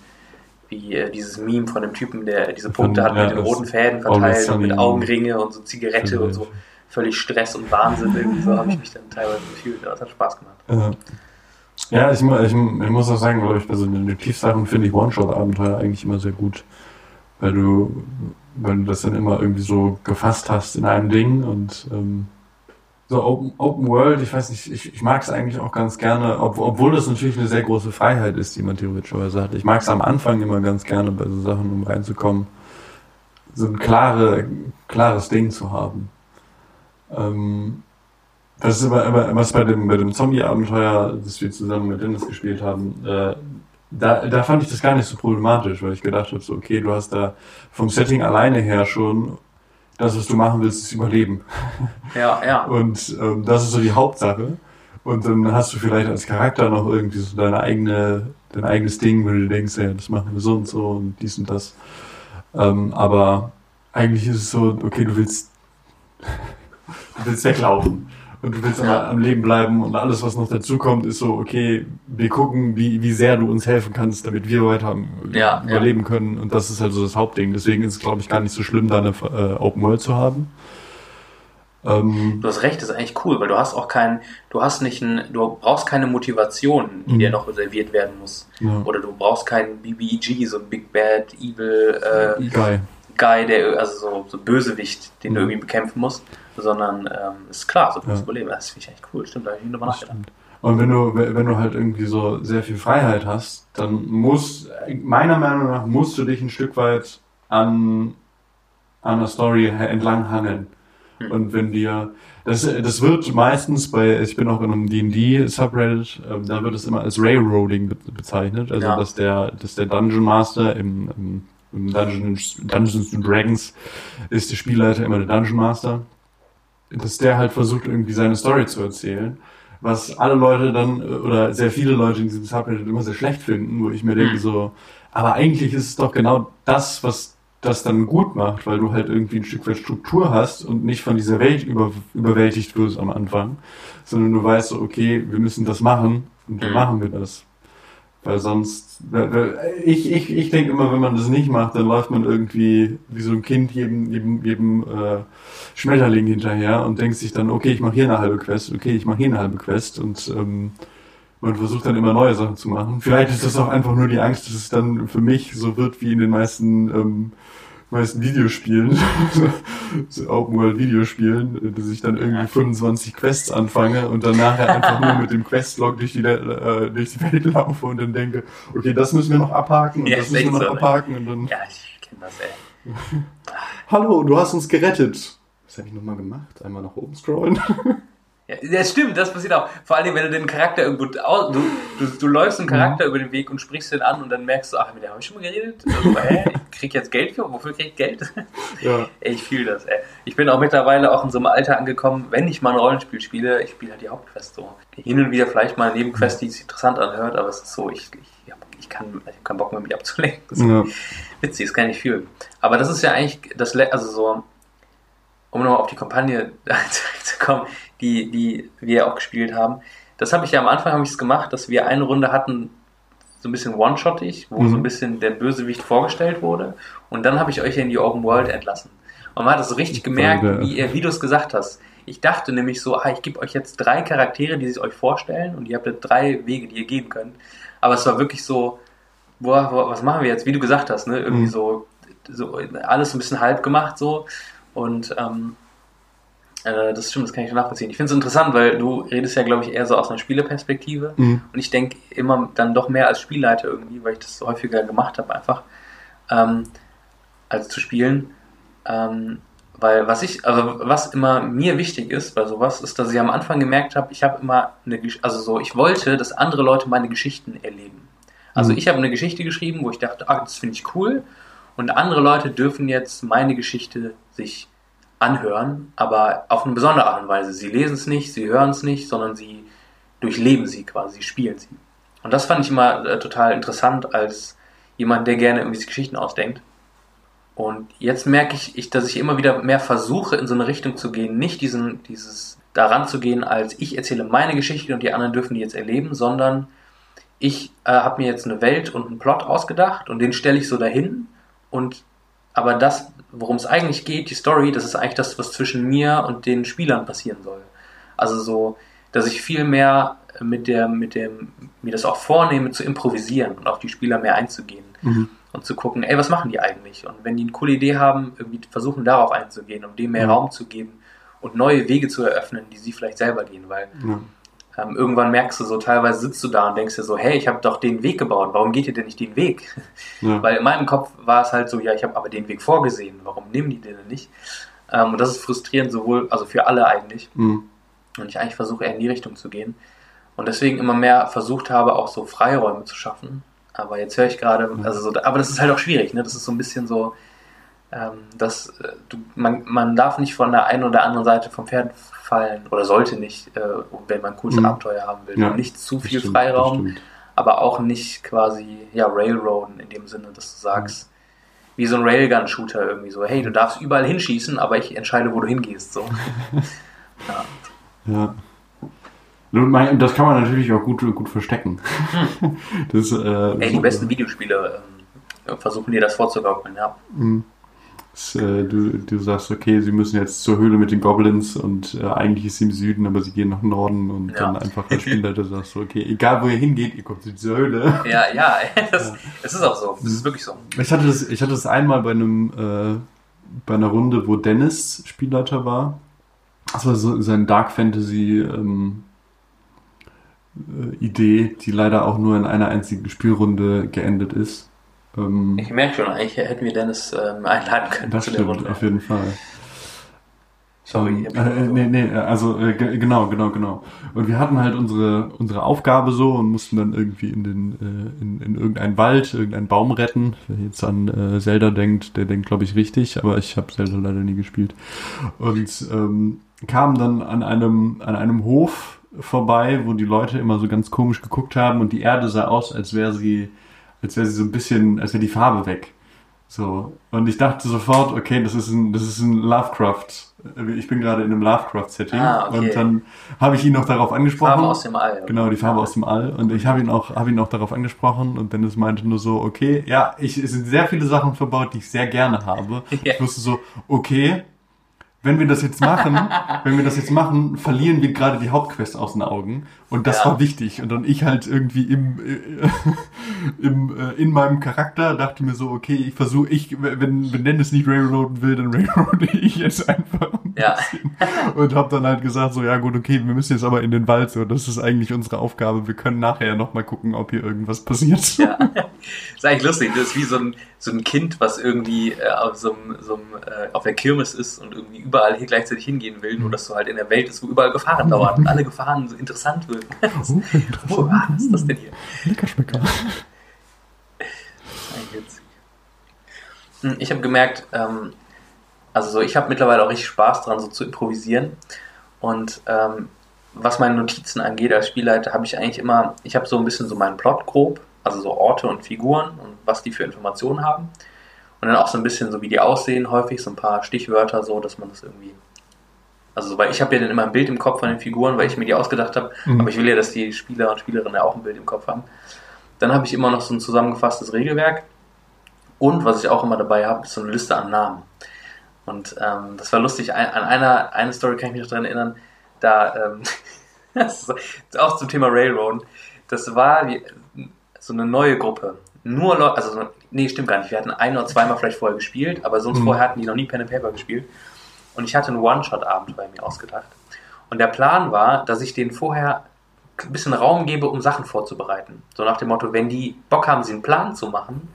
wie äh, dieses Meme von dem Typen, der diese Punkte Von- hat ja, mit den roten Fäden verteilt und mit in- Augenringe und so Zigarette und so. Völlig Stress und Wahnsinn irgendwie so habe ich mich dann teilweise gefühlt. Es hat Spaß gemacht. Ja, ich, ich, ich muss auch sagen, glaube ich, bei so Detektivsachen finde ich One-Shot-Abenteuer eigentlich immer sehr gut. Weil du, weil du das dann immer irgendwie so gefasst hast in einem Ding und ähm, so Open, Open World, ich weiß nicht, ich, ich mag es eigentlich auch ganz gerne, ob, obwohl das natürlich eine sehr große Freiheit ist, die man theoretischerweise hat. Ich mag es am Anfang immer ganz gerne bei so Sachen, um reinzukommen, so ein klare, klares Ding zu haben. Ähm, das ist immer, immer was bei dem, bei dem Zombie-Abenteuer, das wir zusammen mit Dennis gespielt haben, äh, da, da fand ich das gar nicht so problematisch, weil ich gedacht habe, so, okay, du hast da vom Setting alleine her schon, das, was du machen willst, ist überleben. Ja, ja. Und ähm, das ist so die Hauptsache. Und dann hast du vielleicht als Charakter noch irgendwie so deine eigene, dein eigenes Ding, wo du denkst, ja, das machen wir so und so und dies und das. Ähm, aber eigentlich ist es so, okay, du willst, du willst weglaufen. Und du willst Ja. am Leben bleiben und alles, was noch dazu kommt, ist so, okay, wir gucken, wie, wie sehr du uns helfen kannst, damit wir weiter Ja, überleben können. Und das ist halt so das Hauptding. Deswegen ist es, glaube ich, gar nicht so schlimm, da eine äh, Open World zu haben. Ähm, Du hast recht, das ist eigentlich cool, weil du hast auch keinen, du hast nicht ein, du brauchst keine Motivation, die Mhm. dir noch reserviert werden muss. ja. Oder du brauchst keinen BBEG, so ein Big Bad Evil äh, Geil. Guy, der also so, so Bösewicht, den du Mhm. irgendwie bekämpfen musst, sondern ähm, ist klar, so kannst Ja. überleben. Das finde ich echt cool, stimmt, da habe ich drüber nachgedacht. stimmt. Und wenn du, wenn du halt irgendwie so sehr viel Freiheit hast, dann muss, meiner Meinung nach, musst du dich ein Stück weit an, an der Story entlang hangeln. Hm. Und wenn dir, das, das wird meistens bei, ich bin auch in einem D&D Subreddit, ähm, da wird es immer als Railroading be bezeichnet, also Ja. dass der, dass der Dungeon Master im, im, im Dungeons, Dungeons and Dragons ist der Spielleiter immer der Dungeon Master, dass der halt versucht irgendwie seine Story zu erzählen, was alle Leute dann, äh, oder sehr viele Leute in diesem Subreddit immer sehr schlecht finden, wo ich mir denke Hm. so, aber eigentlich ist es doch genau das, was das dann gut macht, weil du halt irgendwie ein Stück weit Struktur hast und nicht von dieser Welt über, überwältigt wirst am Anfang, sondern du weißt so, okay, wir müssen das machen und dann Mhm. machen wir das. Weil sonst, ich, ich, ich denke immer, wenn man das nicht macht, dann läuft man irgendwie wie so ein Kind jedem, jedem, jedem äh, Schmetterling hinterher und denkt sich dann, okay, ich mache hier eine halbe Quest, okay, ich mache hier eine halbe Quest und ähm, man versucht dann immer neue Sachen zu machen. Vielleicht ist das auch einfach nur die Angst, dass es dann für mich so wird wie in den meisten, ähm, meisten Videospielen, Open World Videospielen, dass ich dann irgendwie 25 Quests anfange und dann nachher einfach nur mit dem Questlog durch die, äh, durch die Welt laufe und dann denke, okay, das müssen wir noch abhaken und Ja, das müssen wir noch so, ne? abhaken und dann, Ja, ich kenne das, ey. hallo, du hast uns gerettet. Was habe ich nochmal gemacht? Einmal nach oben scrollen. Ja, das stimmt, das passiert auch. Vor allem, wenn du den Charakter irgendwo. Du, du, du läufst einen Charakter über den Weg und sprichst den an und dann merkst du, ach, mit dem habe ich schon mal geredet. Also, hä? Ich krieg jetzt Geld für? Wofür krieg ich Geld? ja. Ey, ich fühle das, ey. Ich bin auch mittlerweile auch in so einem Alter angekommen, wenn ich mal ein Rollenspiel spiele, ich spiele halt die Hauptquest so. Hin und wieder vielleicht mal eine Nebenquest, die sich interessant anhört, aber es ist so, ich, ich, ich, kann, ich hab keinen Bock mehr, mich abzulenken. Das ist ja. witzig, das kann ich nicht fühlen. Aber das ist ja eigentlich das, also so, um nochmal auf die Kampagne zu kommen, die, die wir auch gespielt haben. Das habe ich ja am Anfang habe ich es gemacht, dass wir eine Runde hatten, so ein bisschen one-shottig, wo Mhm. so ein bisschen der Bösewicht vorgestellt wurde. Und dann habe ich euch in die Open World entlassen. Und man hat das so richtig gemerkt, der- wie, ihr- wie du es gesagt hast. Ich dachte nämlich so, ah, ich gebe euch jetzt drei Charaktere, die sich euch vorstellen und ihr habt drei Wege, die ihr gehen könnt. Aber es war wirklich so, boah, boah, was machen wir jetzt? Wie du gesagt hast, ne? Irgendwie Mhm. so, so alles ein bisschen halb gemacht so. Und ähm, äh, das stimmt, das kann ich schon nachvollziehen. Ich finde es interessant, weil du redest ja, glaube ich, eher so aus einer Spielerperspektive. Mhm. Und ich denke immer dann doch mehr als Spielleiter irgendwie, weil ich das so häufiger gemacht habe einfach, ähm, als zu spielen. Ähm, weil was ich, also was immer mir wichtig ist bei sowas, ist, dass ich am Anfang gemerkt habe, ich habe immer eine, also so, ich wollte, dass andere Leute meine Geschichten erleben. Also Mhm. ich habe eine Geschichte geschrieben, wo ich dachte, ah, das finde ich cool. Und andere Leute dürfen jetzt meine Geschichte sich anhören, aber auf eine besondere Art und Weise. Sie lesen es nicht, sie hören es nicht, sondern sie durchleben sie quasi, sie spielen sie. Und das fand ich immer äh, total interessant als jemand, der gerne irgendwie Geschichten ausdenkt. Und jetzt merke ich, ich, dass ich immer wieder mehr versuche, in so eine Richtung zu gehen, nicht diesen, dieses daran zu gehen, als ich erzähle meine Geschichte und die anderen dürfen die jetzt erleben, sondern ich äh, habe mir jetzt eine Welt und einen Plot ausgedacht und den stelle ich so dahin und aber das, worum es eigentlich geht, die Story, das ist eigentlich das, was zwischen mir und den Spielern passieren soll. Also so, dass ich viel mehr mit der, mit dem, mir das auch vornehme zu improvisieren und auf die Spieler mehr einzugehen Mhm. und zu gucken, ey, was machen die eigentlich? Und wenn die eine coole Idee haben, irgendwie versuchen darauf einzugehen, um dem mehr Mhm. Raum zu geben und neue Wege zu eröffnen, die sie vielleicht selber gehen, weil Ja. Ähm, irgendwann merkst du so, teilweise sitzt du da und denkst dir so, hey, ich habe doch den Weg gebaut, warum geht ihr denn nicht den Weg? Ja. Weil in meinem Kopf war es halt so, ja, ich habe aber den Weg vorgesehen, warum nehmen die den denn nicht? Ähm, und das ist frustrierend, sowohl, also für alle eigentlich. Mhm. Und ich eigentlich versuche eher in die Richtung zu gehen. Und deswegen immer mehr versucht habe, auch so Freiräume zu schaffen. Aber jetzt höre ich gerade, also so, aber das ist halt auch schwierig, ne? Das ist so ein bisschen so, ähm, dass äh, du, man, man darf nicht von der einen oder anderen Seite vom Pferd fallen oder sollte nicht, äh, wenn man ein cooles Mhm. Abenteuer haben will. Ja, nicht zu viel stimmt, Freiraum, aber auch nicht quasi, ja, Railroaden in dem Sinne, dass du sagst, wie so ein Railgun-Shooter irgendwie so, hey, du darfst überall hinschießen, aber ich entscheide, wo du hingehst, so. ja. Ja. Das kann man natürlich auch gut, gut verstecken. Das, äh, Hm. Ey, die besten Videospiele ähm, versuchen dir das vorzugaukeln, ja. Mhm. Äh, du, du sagst, okay, sie müssen jetzt zur Höhle mit den Goblins und äh, eigentlich ist sie im Süden, aber sie gehen nach Norden und Ja. dann einfach als Spielleiter sagst du, okay, egal wo ihr hingeht, ihr kommt zu dieser Höhle. Ja, ja, das, es ist auch so. Das ist wirklich so. Ich hatte das, ich hatte das einmal bei einem, äh, bei einer Runde, wo Dennis Spielleiter war. Das war so sein Dark Fantasy ähm, äh, Idee, die leider auch nur in einer einzigen Spielrunde geendet ist. Ähm, Ich merke schon, eigentlich hätten wir Dennis ähm, einladen können das zu der stimmt, Runde. auf jeden Fall. Sorry. Äh, äh, nee, nee, also äh, ge- genau, genau, genau. Und wir hatten halt unsere unsere Aufgabe so und mussten dann irgendwie in den äh, in, in irgendeinen Wald, irgendeinen Baum retten. Wer jetzt an äh, Zelda denkt, der denkt, glaube ich, richtig, aber ich habe Zelda leider nie gespielt. Und ähm, kam dann an einem an einem Hof vorbei, wo die Leute immer so ganz komisch geguckt haben und die Erde sah aus, als wäre sie als wäre sie so ein bisschen, als wäre die Farbe weg. So. Und ich dachte sofort, okay, das ist ein, das ist ein Lovecraft. Ich bin gerade in einem Lovecraft-Setting. Ah, okay. Und dann habe ich ihn noch darauf angesprochen. Farbe aus dem All. Genau, die Farbe aus dem All. Und ich habe ihn auch, habe ihn auch darauf angesprochen und Dennis meinte nur so, okay, ja, ich, es sind sehr viele Sachen verbaut, die ich sehr gerne habe. Ich wusste so, okay, wenn wir das jetzt machen, wenn wir das jetzt machen, verlieren wir gerade die Hauptquest aus den Augen. Und das Ja. war wichtig. Und dann ich halt irgendwie im, äh, im äh, in meinem Charakter dachte mir so, okay, ich versuche, ich, wenn, wenn Dennis nicht railroaden will, dann railroade ich jetzt einfach. ein Ja. Und habe dann halt gesagt, so, ja gut, okay, wir müssen jetzt aber in den Wald, so, das ist eigentlich unsere Aufgabe. Wir können nachher nochmal gucken, ob hier irgendwas passiert. Ja. ist eigentlich lustig. Das ist wie so ein, so ein Kind, was irgendwie äh, auf, so einem, so einem, äh, auf der Kirmes ist und irgendwie überall hier gleichzeitig hingehen will, nur dass du halt in der Welt ist, wo überall Gefahren dauern und alle Gefahren so interessant wirken. Oh, oh, was ist das denn hier? Leckerschmecker. Hm, Ich habe gemerkt, ähm, also so, ich habe mittlerweile auch richtig Spaß dran, so zu improvisieren. Und ähm, was meine Notizen angeht als Spielleiter, habe ich eigentlich immer, ich habe so ein bisschen so meinen Plot grob, also so Orte und Figuren und was die für Informationen haben. Und dann auch so ein bisschen so, wie die aussehen, häufig so ein paar Stichwörter, so, dass man das irgendwie. Also, so, weil ich habe ja dann immer ein Bild im Kopf von den Figuren, weil ich mir die ausgedacht habe. Mhm. Aber ich will ja, dass die Spieler und Spielerinnen ja auch ein Bild im Kopf haben. Dann habe ich immer noch so ein zusammengefasstes Regelwerk. Und was ich auch immer dabei habe, ist so eine Liste an Namen. Und ähm, das war lustig. Ein, an einer eine Story kann ich mich noch daran erinnern. Da, ähm, auch zum Thema Railroad. Das war die, so eine neue Gruppe. Nur Leute, also, so- nee, stimmt gar nicht. Wir hatten ein oder zweimal vielleicht vorher gespielt, aber sonst Mhm. vorher hatten die noch nie Pen and Paper gespielt. Und ich hatte ein One-Shot-Abenteuer mir ausgedacht. Und der Plan war, dass ich denen vorher ein bisschen Raum gebe, um Sachen vorzubereiten. So nach dem Motto, wenn die Bock haben, sie einen Plan zu machen,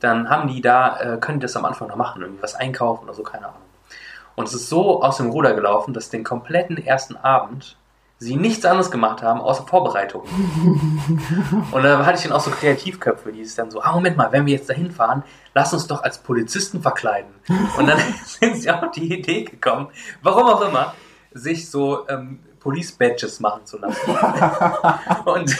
dann haben die da, äh, können die das am Anfang noch machen, irgendwie was einkaufen oder so, keine Ahnung. Und es ist so aus dem Ruder gelaufen, dass den kompletten ersten Abend sie nichts anderes gemacht haben, außer Vorbereitung. Und da hatte ich dann auch so Kreativköpfe, die es dann so, ah, Moment mal, wenn wir jetzt dahin fahren, lass uns doch als Polizisten verkleiden. Und dann sind sie auf die Idee gekommen, warum auch immer, sich so ähm, Police Badges machen zu lassen. und,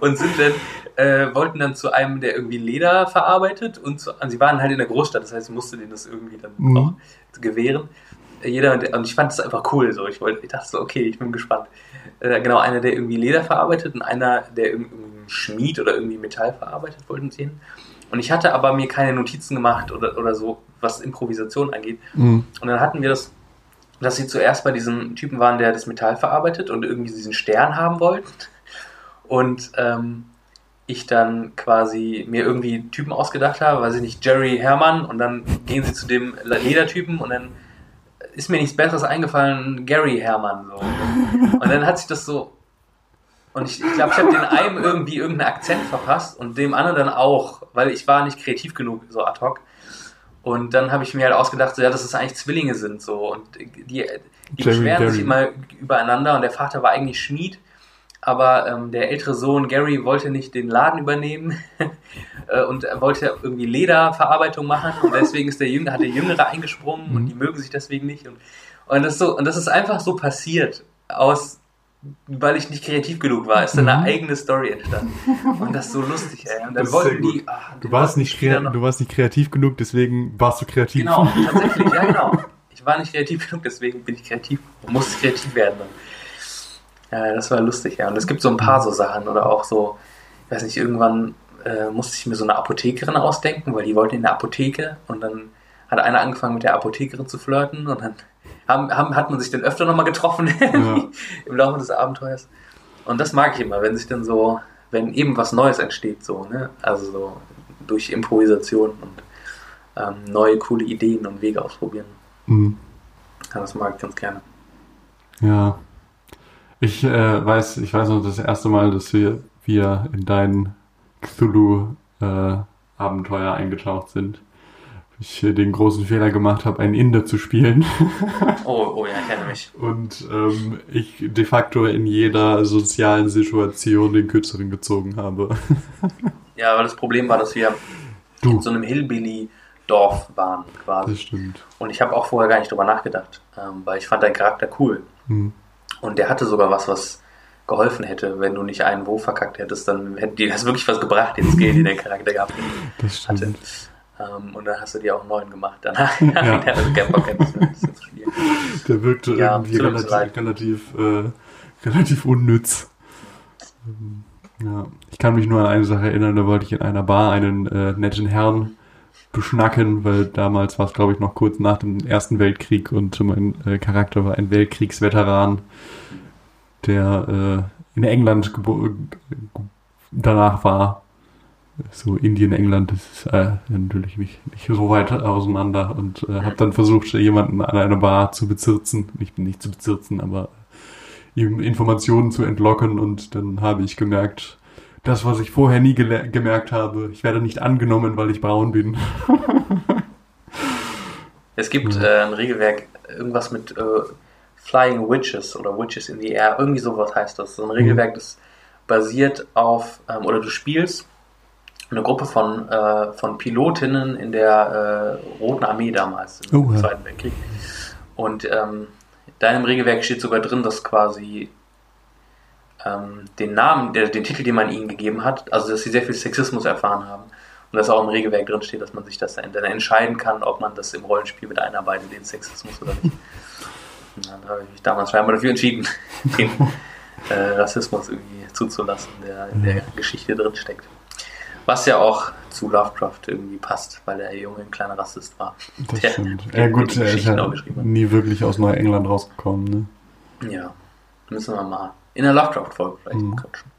und sind dann, äh, wollten dann zu einem, der irgendwie Leder verarbeitet und zu, und sie waren halt in der Großstadt, das heißt, ich musste denen das irgendwie dann Mhm. auch gewähren. Jeder, und ich fand das einfach cool, so. Ich wollte, ich dachte so, okay, ich bin gespannt. Äh, genau, einer, der irgendwie Leder verarbeitet und einer, der irgendwie Schmied oder irgendwie Metall verarbeitet, wollten sie hin. Und ich hatte aber mir keine Notizen gemacht oder, oder so, was Improvisation angeht. Mhm. Und dann hatten wir das, dass sie zuerst bei diesem Typen waren, der das Metall verarbeitet und irgendwie diesen Stern haben wollten. Und ähm, ich dann quasi mir irgendwie Typen ausgedacht habe, weiß ich nicht, Jerry Hermann und dann gehen sie zu dem Ledertypen und dann ist mir nichts Besseres eingefallen, Gary Hermann. So. Und dann hat sich das so. Und ich glaube, ich, glaub, ich habe den einen irgendwie irgendeinen Akzent verpasst und dem anderen dann auch, weil ich war nicht kreativ genug, so ad hoc. Und dann habe ich mir halt ausgedacht, so, ja, dass es eigentlich Zwillinge sind. so Und die, die Jerry, beschweren sich immer übereinander und der Vater war eigentlich Schmied. Aber ähm, der ältere Sohn Gary wollte nicht den Laden übernehmen äh, und er wollte irgendwie Lederverarbeitung machen und deswegen ist der Jüngere, hat der Jüngere eingesprungen und die mögen sich deswegen nicht. Und, und, das so, und das ist einfach so passiert, aus, weil ich nicht kreativ genug war, ist dann eine eigene Story entstanden. Und das ist so lustig, ey. Und dann wollten die. ah, Du warst, nicht du warst nicht kreativ genug, deswegen warst du kreativ. Genau, tatsächlich, ja genau. Ich war nicht kreativ genug, deswegen bin ich kreativ und musste kreativ werden. Dann. Ja, das war lustig, ja. Und es gibt so ein paar so Sachen oder auch so, ich weiß nicht, irgendwann äh, musste ich mir so eine Apothekerin ausdenken, weil die wollten in der Apotheke und dann hat einer angefangen mit der Apothekerin zu flirten und dann haben, haben, hat man sich dann öfter nochmal getroffen im Laufe des Abenteuers. Und das mag ich immer, wenn sich dann so, wenn eben was Neues entsteht, so, ne? Also so durch Improvisation und ähm, neue, coole Ideen und Wege ausprobieren. Mhm. Ja, das mag ich ganz gerne. Ja. Ich äh, weiß, ich weiß noch das erste Mal, dass wir, wir in dein Cthulhu-Abenteuer eingetaucht sind. Ich äh, den großen Fehler gemacht habe, einen Inder zu spielen. Oh, oh ja, ich erinnere mich. Und ähm, ich de facto in jeder sozialen Situation den Kürzeren gezogen habe. Ja, aber das Problem war, dass wir Du. in so einem Hillbilly-Dorf waren quasi. Das stimmt. Und ich habe auch vorher gar nicht drüber nachgedacht, ähm, weil ich fand deinen Charakter cool. Hm. Und der hatte sogar was, was geholfen hätte, wenn du nicht einen Wo verkackt hättest, dann hätte dir das wirklich was gebracht, den Skill, den der Charakter gehabt Das hatte. stimmt. Ähm, und dann hast du dir auch einen neuen gemacht. Danach Ja. der Bock, ein bisschen ein bisschen zu spielen. Der wirkte Ja, irgendwie relativ, relativ, äh, relativ unnütz. Ähm, Ja, ich kann mich nur an eine Sache erinnern, da wollte ich in einer Bar einen äh, netten Herrn beschnacken, weil damals war es, glaube ich, noch kurz nach dem Ersten Weltkrieg und mein äh, Charakter war ein Weltkriegsveteran, der äh, in England äh, danach war. So Indien, England, das ist äh, natürlich nicht, nicht so weit auseinander und äh, habe dann versucht, jemanden an einer Bar zu bezirzen. Ich bin nicht zu bezirzen, aber ihm Informationen zu entlocken und dann habe ich gemerkt, das, was ich vorher nie gemerkt habe, ich werde nicht angenommen, weil ich braun bin. Es gibt Mhm. äh, ein Regelwerk, irgendwas mit äh, Flying Witches oder Witches in the Air, irgendwie sowas heißt das. So ein Regelwerk, das basiert auf, ähm, oder du spielst eine Gruppe von, äh, von Pilotinnen in der äh, Roten Armee damals, im Oh. Zweiten Weltkrieg. Und ähm, da im Regelwerk steht sogar drin, dass quasi ähm, den Namen, der, den Titel, den man ihnen gegeben hat, also dass sie sehr viel Sexismus erfahren haben. Und dass auch im Regelwerk drin steht, dass man sich das dann entscheiden kann, ob man das im Rollenspiel mit einarbeitet, den Sexismus oder nicht. Und dann habe ich mich damals scheinbar dafür entschieden, den äh, Rassismus irgendwie zuzulassen, der in der Geschichte drin steckt. Was ja auch zu Lovecraft irgendwie passt, weil der Junge ein kleiner Rassist war. Das Der- stimmt. der Ja gut, er ist ja nie wirklich aus Neuengland rausgekommen. Ne? Ja, müssen wir mal in der Lovecraft-Folge vielleicht Mhm. quatschen.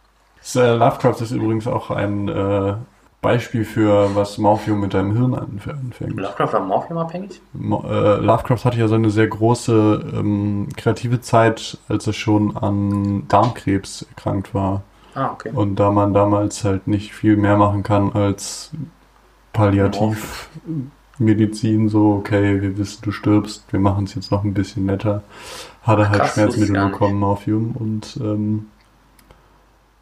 Äh, Lovecraft ist übrigens auch ein äh, Beispiel für, was Morphium mit deinem Hirn anf- anfängt. Lovecraft war Morphium abhängig? Mo äh, Lovecraft hatte ja so eine sehr große ähm, kreative Zeit, als er schon an Darmkrebs erkrankt war. Ah, okay. Und da man damals halt nicht viel mehr machen kann als Palliativmedizin, so, okay, wir wissen, du stirbst, wir machen es jetzt noch ein bisschen netter, hat er halt Krass, Schmerzmittel bekommen, Morphium. Und ähm,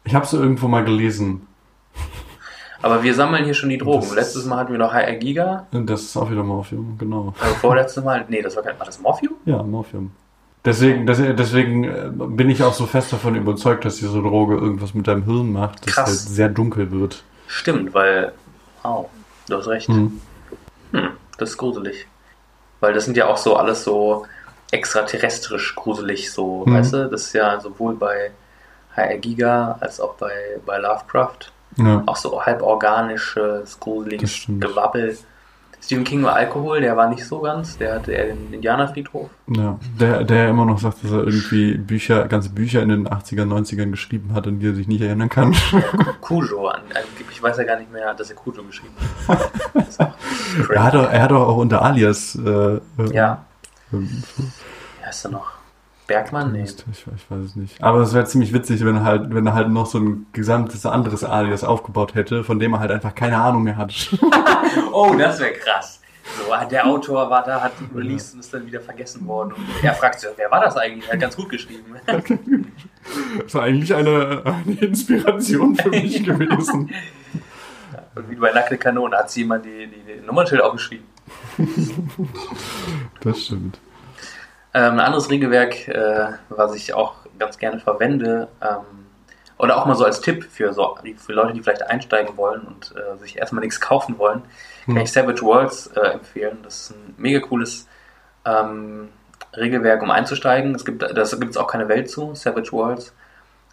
ich habe es irgendwo mal gelesen. Aber wir sammeln hier schon die Drogen. Das- Letztes Mal hatten wir noch HR Giga. Das ist auch wieder Morphium, genau. Also vorletztes Mal, nee, das war kein, war das Morphium? Ja, Morphium. Deswegen, deswegen äh, bin ich auch so fest davon überzeugt, dass diese Droge irgendwas mit deinem Hirn macht, dass Krass. halt sehr dunkel wird. Stimmt, weil, wow, du hast recht. Hm. Hm, das ist gruselig. Weil das sind ja auch so alles so extraterrestrisch gruselig, so, Mhm. weißt du? Das ist ja sowohl bei HR Giga als auch bei, bei Lovecraft. Ja. Auch so halb organisches, gruseliges. Gewabbel. Stephen King war Alkohol, der war nicht so ganz, der hatte eher den Indianerfriedhof. Ja, der, der immer noch sagt, dass er irgendwie Bücher, ganze Bücher in den 80er, 90ern geschrieben hat, an die er sich nicht erinnern kann. Cujo, an- angeblich weiß er gar nicht mehr, dass er Cujo geschrieben hat. Er hat, doch, er hat doch auch unter Alias. Äh, äh, Ja, ähm, wie heißt er noch? Bergmann? Nee. Ich, ich weiß es nicht. Aber es wäre ziemlich witzig, wenn er halt, wenn er halt noch so ein gesamtes anderes Alias aufgebaut hätte, von dem er halt einfach keine Ahnung mehr hat. Oh, das wäre krass. So, der Autor war da, hat die released und ist dann wieder vergessen worden. Und er fragt sich, wer war das eigentlich? Er hat ganz gut geschrieben. Das war eigentlich eine, eine Inspiration für mich gewesen. Und wie bei Nackte Kanone hat sie jemand die, die, die Nummernschild aufgeschrieben. Das stimmt. Ähm, ein anderes Regelwerk, äh, was ich auch ganz gerne verwende, ähm, oder auch mal so als Tipp für, so, für Leute, die vielleicht einsteigen wollen und äh, sich erstmal nichts kaufen wollen, kann Hm. ich Savage Worlds äh, empfehlen. Das ist ein mega cooles ähm, Regelwerk, um einzusteigen. Es gibt, das gibt es auch keine Welt zu, Savage Worlds,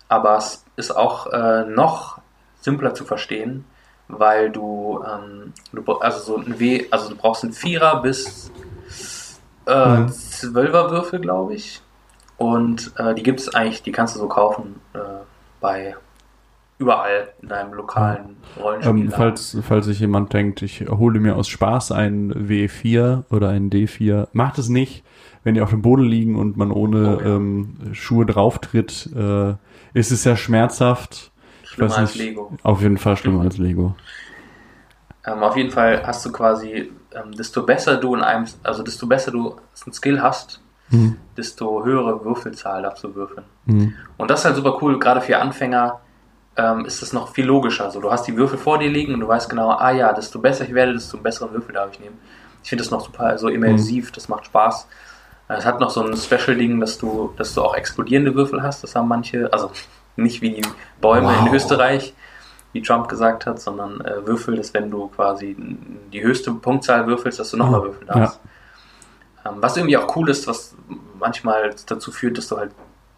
aber es ist auch äh, noch simpler zu verstehen, weil du, ähm, du also so ein W, also du brauchst einen Vierer bis äh, Mhm. Zwölfer Würfel, glaube ich. Und äh, die gibt es eigentlich, die kannst du so kaufen äh, bei überall in deinem lokalen Rollenspiel. Ähm, falls, falls sich jemand denkt, ich hole mir aus Spaß ein W4 oder ein D4, macht es nicht. Wenn die auf dem Boden liegen und man ohne Oh ja. ähm, Schuhe drauftritt, äh, ist es sehr schmerzhaft. Ich Schlimmer weiß als nicht, Lego. Auf jeden Fall schlimmer als Lego. Ähm, auf jeden Fall hast du quasi, ähm, desto besser du in einem, also desto besser du einen Skill hast, Mhm. desto höhere Würfelzahl darfst du würfeln. Mhm. Und das ist halt super cool, gerade für Anfänger ähm, ist es noch viel logischer. Also du hast die Würfel vor dir liegen und du weißt genau, ah ja, desto besser ich werde, desto besseren Würfel darf ich nehmen. Ich finde das noch super so immersiv, das macht Spaß. Es hat noch so ein Special-Ding, dass du, dass du auch explodierende Würfel hast. Das haben manche, also nicht wie die Bäume in Wow. Österreich, wie Trump gesagt hat, sondern äh, Würfel, dass wenn du quasi die höchste Punktzahl würfelst, dass du nochmal würfeln darfst. Ähm, was irgendwie auch cool ist, was manchmal dazu führt, dass du halt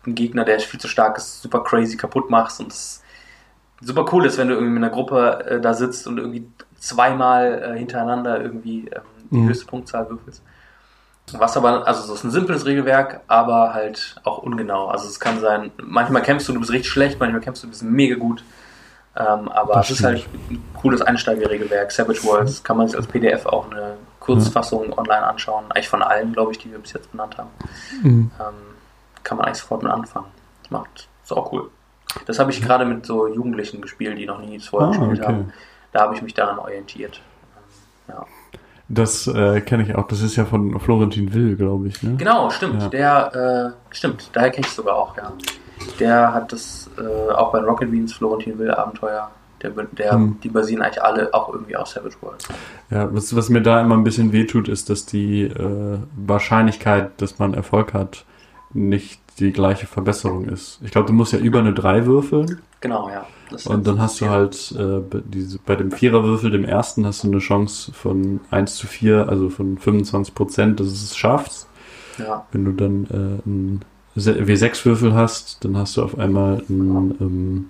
einen Gegner, der viel zu stark ist, super crazy kaputt machst und das super cool ist, wenn du irgendwie mit einer Gruppe äh, da sitzt und irgendwie zweimal äh, hintereinander irgendwie ähm, die Mhm. höchste Punktzahl würfelst. Was aber, also so ist ein simples Regelwerk, aber halt auch ungenau. Also es kann sein, manchmal kämpfst du, du bist richtig schlecht, manchmal kämpfst du, du bist mega gut. Ähm, aber Das es ist halt ein cooles Einsteigerregelwerk. Savage Worlds kann man sich als PDF auch eine Kurzfassung online anschauen. Eigentlich von allen, glaube ich, die wir bis jetzt benannt haben. Mhm. Ähm, kann man eigentlich sofort mit anfangen. Macht, ist auch cool. Das habe ich gerade mit so Jugendlichen gespielt, die noch nie vorher Ah, gespielt okay. haben. Da habe ich mich daran orientiert. Ähm, ja. Das äh, kenne ich auch. Das ist ja von Florentin Will, glaube ich. Ne? Genau, stimmt. Ja. Der, äh, stimmt, daher kenne ich sogar auch, ja. Der hat das äh, auch bei Rocket Beans, Florentin Will Abenteuer. Der, der, Hm. Die basieren eigentlich alle auch irgendwie auf Savage Worlds. Ja, was, was mir da immer ein bisschen wehtut, ist, dass die äh, Wahrscheinlichkeit, dass man Erfolg hat, nicht die gleiche Verbesserung ist. Ich glaube, du musst ja über eine 3 würfeln Genau, ja. Und dann hast du halt äh, bei diese, bei dem Viererwürfel, dem ersten, hast du eine Chance von 1 zu 4, also von 25 Prozent, dass es schaffst. Ja, Wenn du dann äh, einen W6-Würfel hast, dann hast du auf einmal ein, ähm,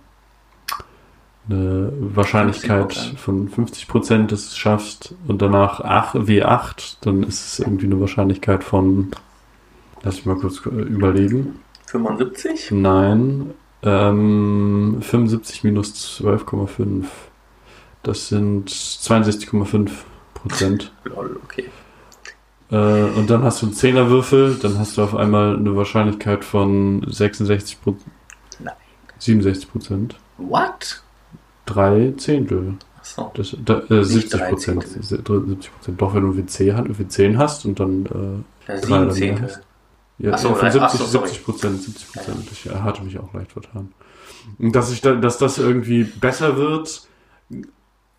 eine Wahrscheinlichkeit 50%. von 50 Prozent, dass du es schaffst. Und danach ach, W8, dann ist es irgendwie eine Wahrscheinlichkeit von, lass mich mal kurz äh, überlegen. 75? Nein, ähm, 75 minus 12,5. Das sind 62,5 Prozent. Lol, okay. Äh, und dann hast du einen Zehnerwürfel, dann hast du auf einmal eine Wahrscheinlichkeit von 66 Pro Nein. 67 Prozent. What? Drei Zehntel. Achso. Das, da, äh, 70 drei Prozent. Zehntel. 70 Prozent. Doch, wenn du W10, hat- W10 hast und dann äh, Ja, drei Zehntel. hast. Ja, so, von äh, 70, ach so, sorry. 70 Prozent, 70 Prozent. Ich hatte mich auch leicht vertan. Und dass ich da, dass das irgendwie besser wird,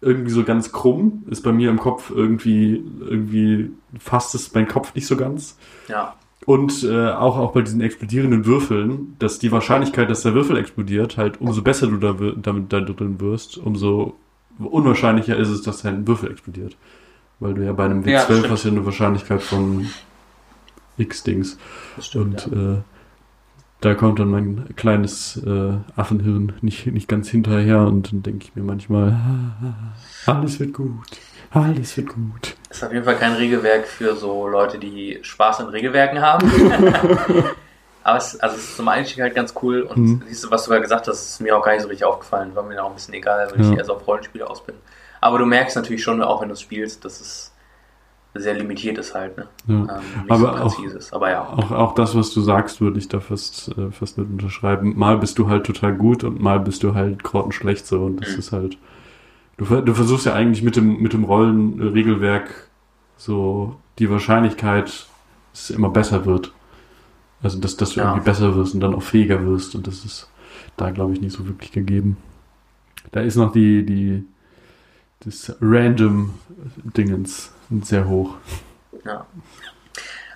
irgendwie so ganz krumm, ist bei mir im Kopf irgendwie, irgendwie fasst es mein Kopf nicht so ganz. Ja. Und äh, auch, auch bei diesen explodierenden Würfeln, dass die Wahrscheinlichkeit, dass der Würfel explodiert, halt umso besser du da, damit da drin wirst, umso unwahrscheinlicher ist es, dass dein Würfel explodiert. Weil du ja bei einem W12 Ja, hast ja eine Wahrscheinlichkeit von X Dings. Das stimmt. Und ja. äh, da kommt dann mein kleines äh, Affenhirn nicht, nicht ganz hinterher und dann denke ich mir manchmal, alles wird gut, alles wird gut. ist auf jeden Fall kein Regelwerk für so Leute, die Spaß an Regelwerken haben. Aber es, also es ist zum Einstieg halt ganz cool und Mhm. siehst du, was du gerade gesagt hast, ist mir auch gar nicht so richtig aufgefallen. War mir auch ein bisschen egal, weil Ja. ich eher so auf Rollenspiele aus bin. Aber du merkst natürlich schon, auch wenn du es spielst, dass es sehr limitiert ist halt, ne? Ja. Ähm, Aber so auch- ist. Aber ja. Auch, auch das, was du sagst, würde ich da fast, äh, fast mit unterschreiben. Mal bist du halt total gut und mal bist du halt grottenschlecht so und das Mhm. ist halt. Du, du versuchst ja eigentlich mit dem, mit dem Rollenregelwerk so die Wahrscheinlichkeit, dass es immer besser wird. Also, dass, dass du Ja. irgendwie besser wirst und dann auch fähiger wirst und das ist da, glaube ich, nicht so wirklich gegeben. Da ist noch die, die, das Random-Dingens sehr hoch. Ja.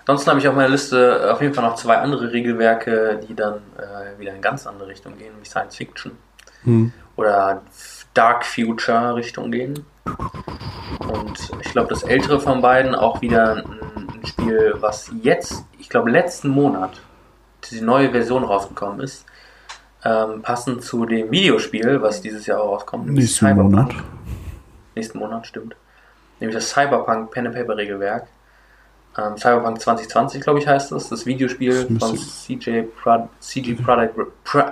Ansonsten habe ich auf meiner Liste auf jeden Fall noch zwei andere Regelwerke, die dann äh, wieder in ganz andere Richtung gehen, wie Science Fiction Hm. oder Dark Future Richtung gehen. Und ich glaube, das ältere von beiden auch wieder ein, ein Spiel, was jetzt, ich glaube, letzten Monat die neue Version rausgekommen ist. Ähm, passend zu dem Videospiel, was dieses Jahr auch rauskommt. Nächsten. Monat. Nächsten Monat, stimmt. Nämlich das Cyberpunk Pen and Paper Regelwerk. Ähm, Cyberpunk 2020, glaube ich, heißt es. Das Videospiel Das von CJ Prod, CG Product, Pro,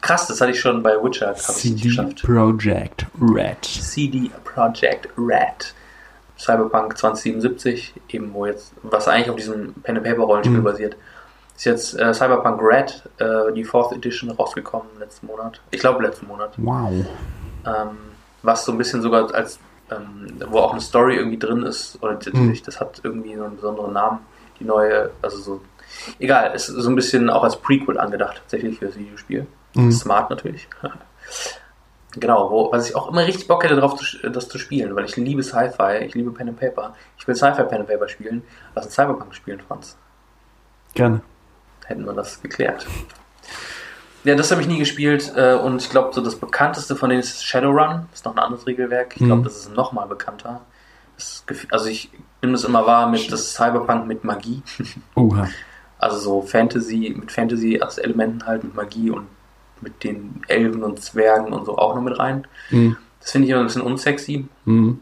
Krass, das hatte ich schon bei Witcher, habe ich nicht CD geschafft. Projekt Red. CD Projekt Red. Cyberpunk 2077, eben wo jetzt, was eigentlich auf diesem Pen and Paper Rollenspiel Mhm. basiert, ist jetzt äh, Cyberpunk Red, äh, die Fourth Edition rausgekommen letzten Monat. Ich glaube letzten Monat. Wow. Ähm, was so ein bisschen sogar als, ähm, wo auch eine Story irgendwie drin ist, oder das, Mhm. das hat irgendwie so einen besonderen Namen, die neue, also so, egal, ist so ein bisschen auch als Prequel angedacht, tatsächlich für das Videospiel. Mhm. Smart natürlich. genau, wo, was ich auch immer richtig Bock hätte, sch- das zu spielen, weil ich liebe Sci-Fi, ich liebe Pen and Paper. Ich will Sci-Fi Pen and Paper spielen. Lass uns Cyberpunk spielen, Franz. Gerne. Hätten wir das geklärt. Ja, das habe ich nie gespielt äh, und ich glaube, so das bekannteste von denen ist Shadowrun. Das ist noch ein anderes Regelwerk. Ich glaube, Mhm. das ist noch mal bekannter. Das, also ich nehme das immer wahr mit das Cyberpunk mit Magie. Oha. Also so Fantasy, mit Fantasy als Elementen halt, mit Magie und mit den Elfen und Zwergen und so auch noch mit rein. Mhm. Das finde ich immer ein bisschen unsexy. Mhm.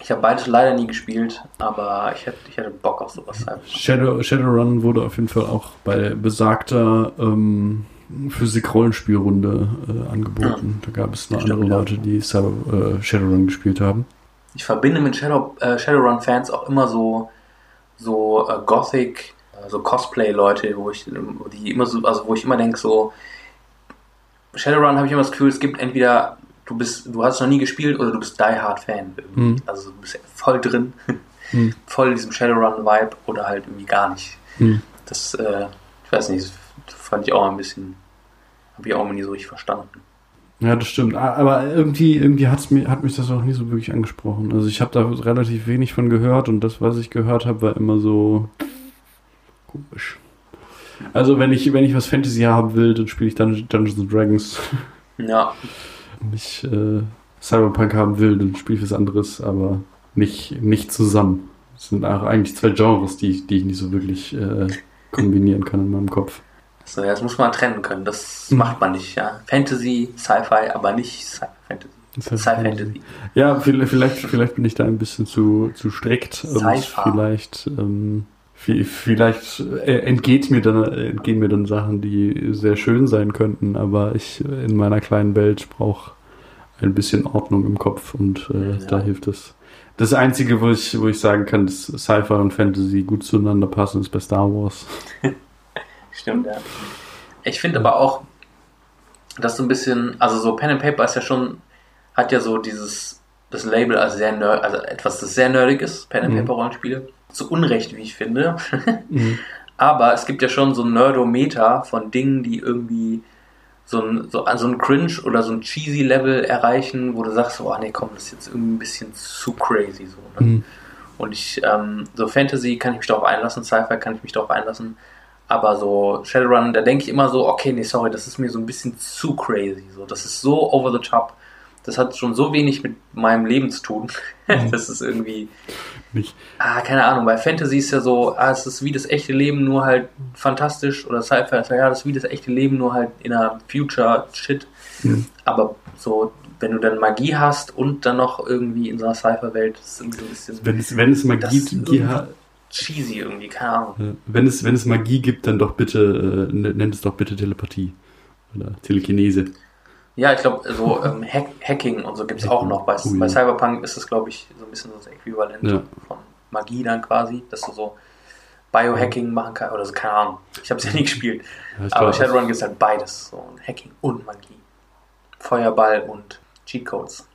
Ich habe beides leider nie gespielt, aber ich hätte, ich hätte Bock auf sowas. Cyberpunk. Shadow, Shadowrun wurde auf jeden Fall auch bei besagter ähm, Physik-Rollenspielrunde äh, angeboten. Da gab es noch Stimmt, andere ja. Leute, die Cyber, äh, Shadowrun gespielt haben. Ich verbinde mit Shadow, äh, Shadowrun-Fans auch immer so, so äh, Gothic, äh, so Cosplay-Leute, wo ich, die immer so, also wo ich immer denke, so Shadowrun habe ich immer das Gefühl, es gibt entweder du bist, du hast noch nie gespielt oder du bist Die Hard Fan. Mhm. Also du bist voll drin, Mhm. voll in diesem Shadowrun-Vibe oder halt irgendwie gar nicht. Mhm. Das, äh, ich weiß nicht, das fand ich auch ein bisschen, habe ich auch immer nie so richtig verstanden. Ja, das stimmt. A- Aber irgendwie, irgendwie hat's mir, hat mich das auch nie so wirklich angesprochen. Also ich habe da relativ wenig von gehört und das, was ich gehört habe, war immer so komisch. Also wenn ich, wenn ich was Fantasy haben will, dann spiele ich Dun Dungeons and Dragons. Ja, Wenn ich äh, Cyberpunk haben will, dann spiele ich was anderes, aber nicht, nicht zusammen. Das sind eigentlich zwei Genres, die, ich- die ich nicht so wirklich äh, kombinieren kann in meinem Kopf. So, ja, das muss man trennen können. Das Mhm. macht man nicht, ja. Fantasy, Sci-Fi, aber nicht Sci-Fantasy. Sci-Fantasy. Ja, vielleicht, vielleicht, bin ich da ein bisschen zu, zu strikt. Vielleicht, ähm, vi- vielleicht äh, entgeht mir dann, entgehen mir dann Sachen, die sehr schön sein könnten, aber ich in meiner kleinen Welt brauche ein bisschen Ordnung im Kopf und äh, Ja. da hilft es. Das Einzige, wo ich, wo ich sagen kann, dass Sci-Fi und Fantasy gut zueinander passen, ist bei Star Wars. Stimmt, ja. Ich finde aber auch, dass so ein bisschen, also so Pen and Paper ist ja schon, hat ja so dieses, das Label als sehr nerd, also etwas, das sehr nerdig ist, Pen and Mhm. Paper Rollenspiele. Zu Unrecht, wie ich finde. Mhm. Aber es gibt ja schon so ein Nerdometer von Dingen, die irgendwie so ein, so, so ein Cringe oder so ein cheesy Level erreichen, wo du sagst, oh nee, komm, das ist jetzt irgendwie ein bisschen zu crazy so. Ne? Mhm. Und ich, ähm, so Fantasy kann ich mich darauf einlassen, Sci-Fi kann ich mich darauf einlassen. Aber so Shadowrun, da denke ich immer so, okay, nee, sorry, das ist mir so ein bisschen zu crazy. So, das ist so over the top. Das hat schon so wenig mit meinem Leben zu tun. das ist irgendwie, Nicht. ah, keine Ahnung, bei Fantasy ist ja so, ah, es ist wie das echte Leben, nur halt fantastisch. Oder Sci-Fi ist ja, ja, das ist wie das echte Leben, nur halt in einer Future-Shit. Mhm. Aber so, wenn du dann Magie hast und dann noch irgendwie in so einer Cypher-Welt, das ist irgendwie so ein bisschen Wenn es, wenn es Magie, die, irgendwie- cheesy irgendwie, keine Ahnung. Wenn es, wenn es Magie gibt, dann doch bitte, äh, nennt es doch bitte Telepathie. Oder Telekinese. Ja, ich glaube, so ähm, Hack Hacking und so gibt es auch noch. Bei, Oh, bei Cyberpunk ist es, glaube ich, so ein bisschen so das Äquivalent Ja. von Magie dann quasi, dass du so Biohacking machen kannst oder so, keine Ahnung. Ich habe es ja nie gespielt. Ja, ich Aber Shadowrun gibt es halt beides. So Hacking und Magie. Feuerball und Cheatcodes.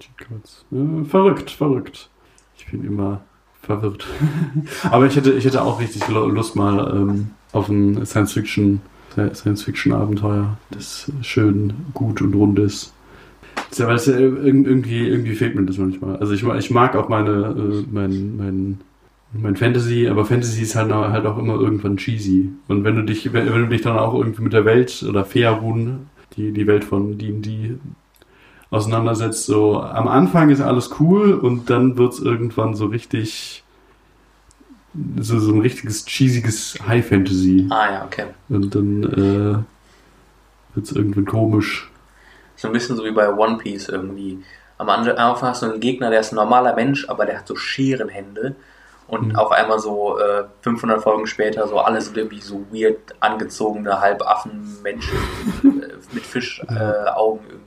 Cheatcodes. Ja, verrückt, verrückt. Ich bin immer verwirrt. Aber ich hätte, ich hätte auch richtig Lu- Lust mal ähm, auf ein Science-Fiction, Science-Fiction-Abenteuer, das schön gut und rund ist. Ja, weil es ja irg- irgendwie, irgendwie fehlt mir das manchmal. Also ich, ich mag auch meine, äh, mein, mein, mein Fantasy, aber Fantasy ist halt, halt auch immer irgendwann cheesy. Und wenn du dich, wenn, wenn du dich dann auch irgendwie mit der Welt oder Faerun, die, die Welt von D&D auseinandersetzt, so am Anfang ist alles cool und dann wird es irgendwann so richtig so, so ein richtiges cheesiges High Fantasy Ah ja, okay. und dann äh, wird es irgendwann komisch. So ein bisschen so wie bei One Piece irgendwie. Am Anfang hast du einen Gegner, der ist ein normaler Mensch, aber der hat so Scherenhände. Und Mhm. auf einmal so äh, 500 Folgen später, so alle sind irgendwie so weird angezogene Halbaffen-Menschen äh, mit Fischaugen äh, irgendwie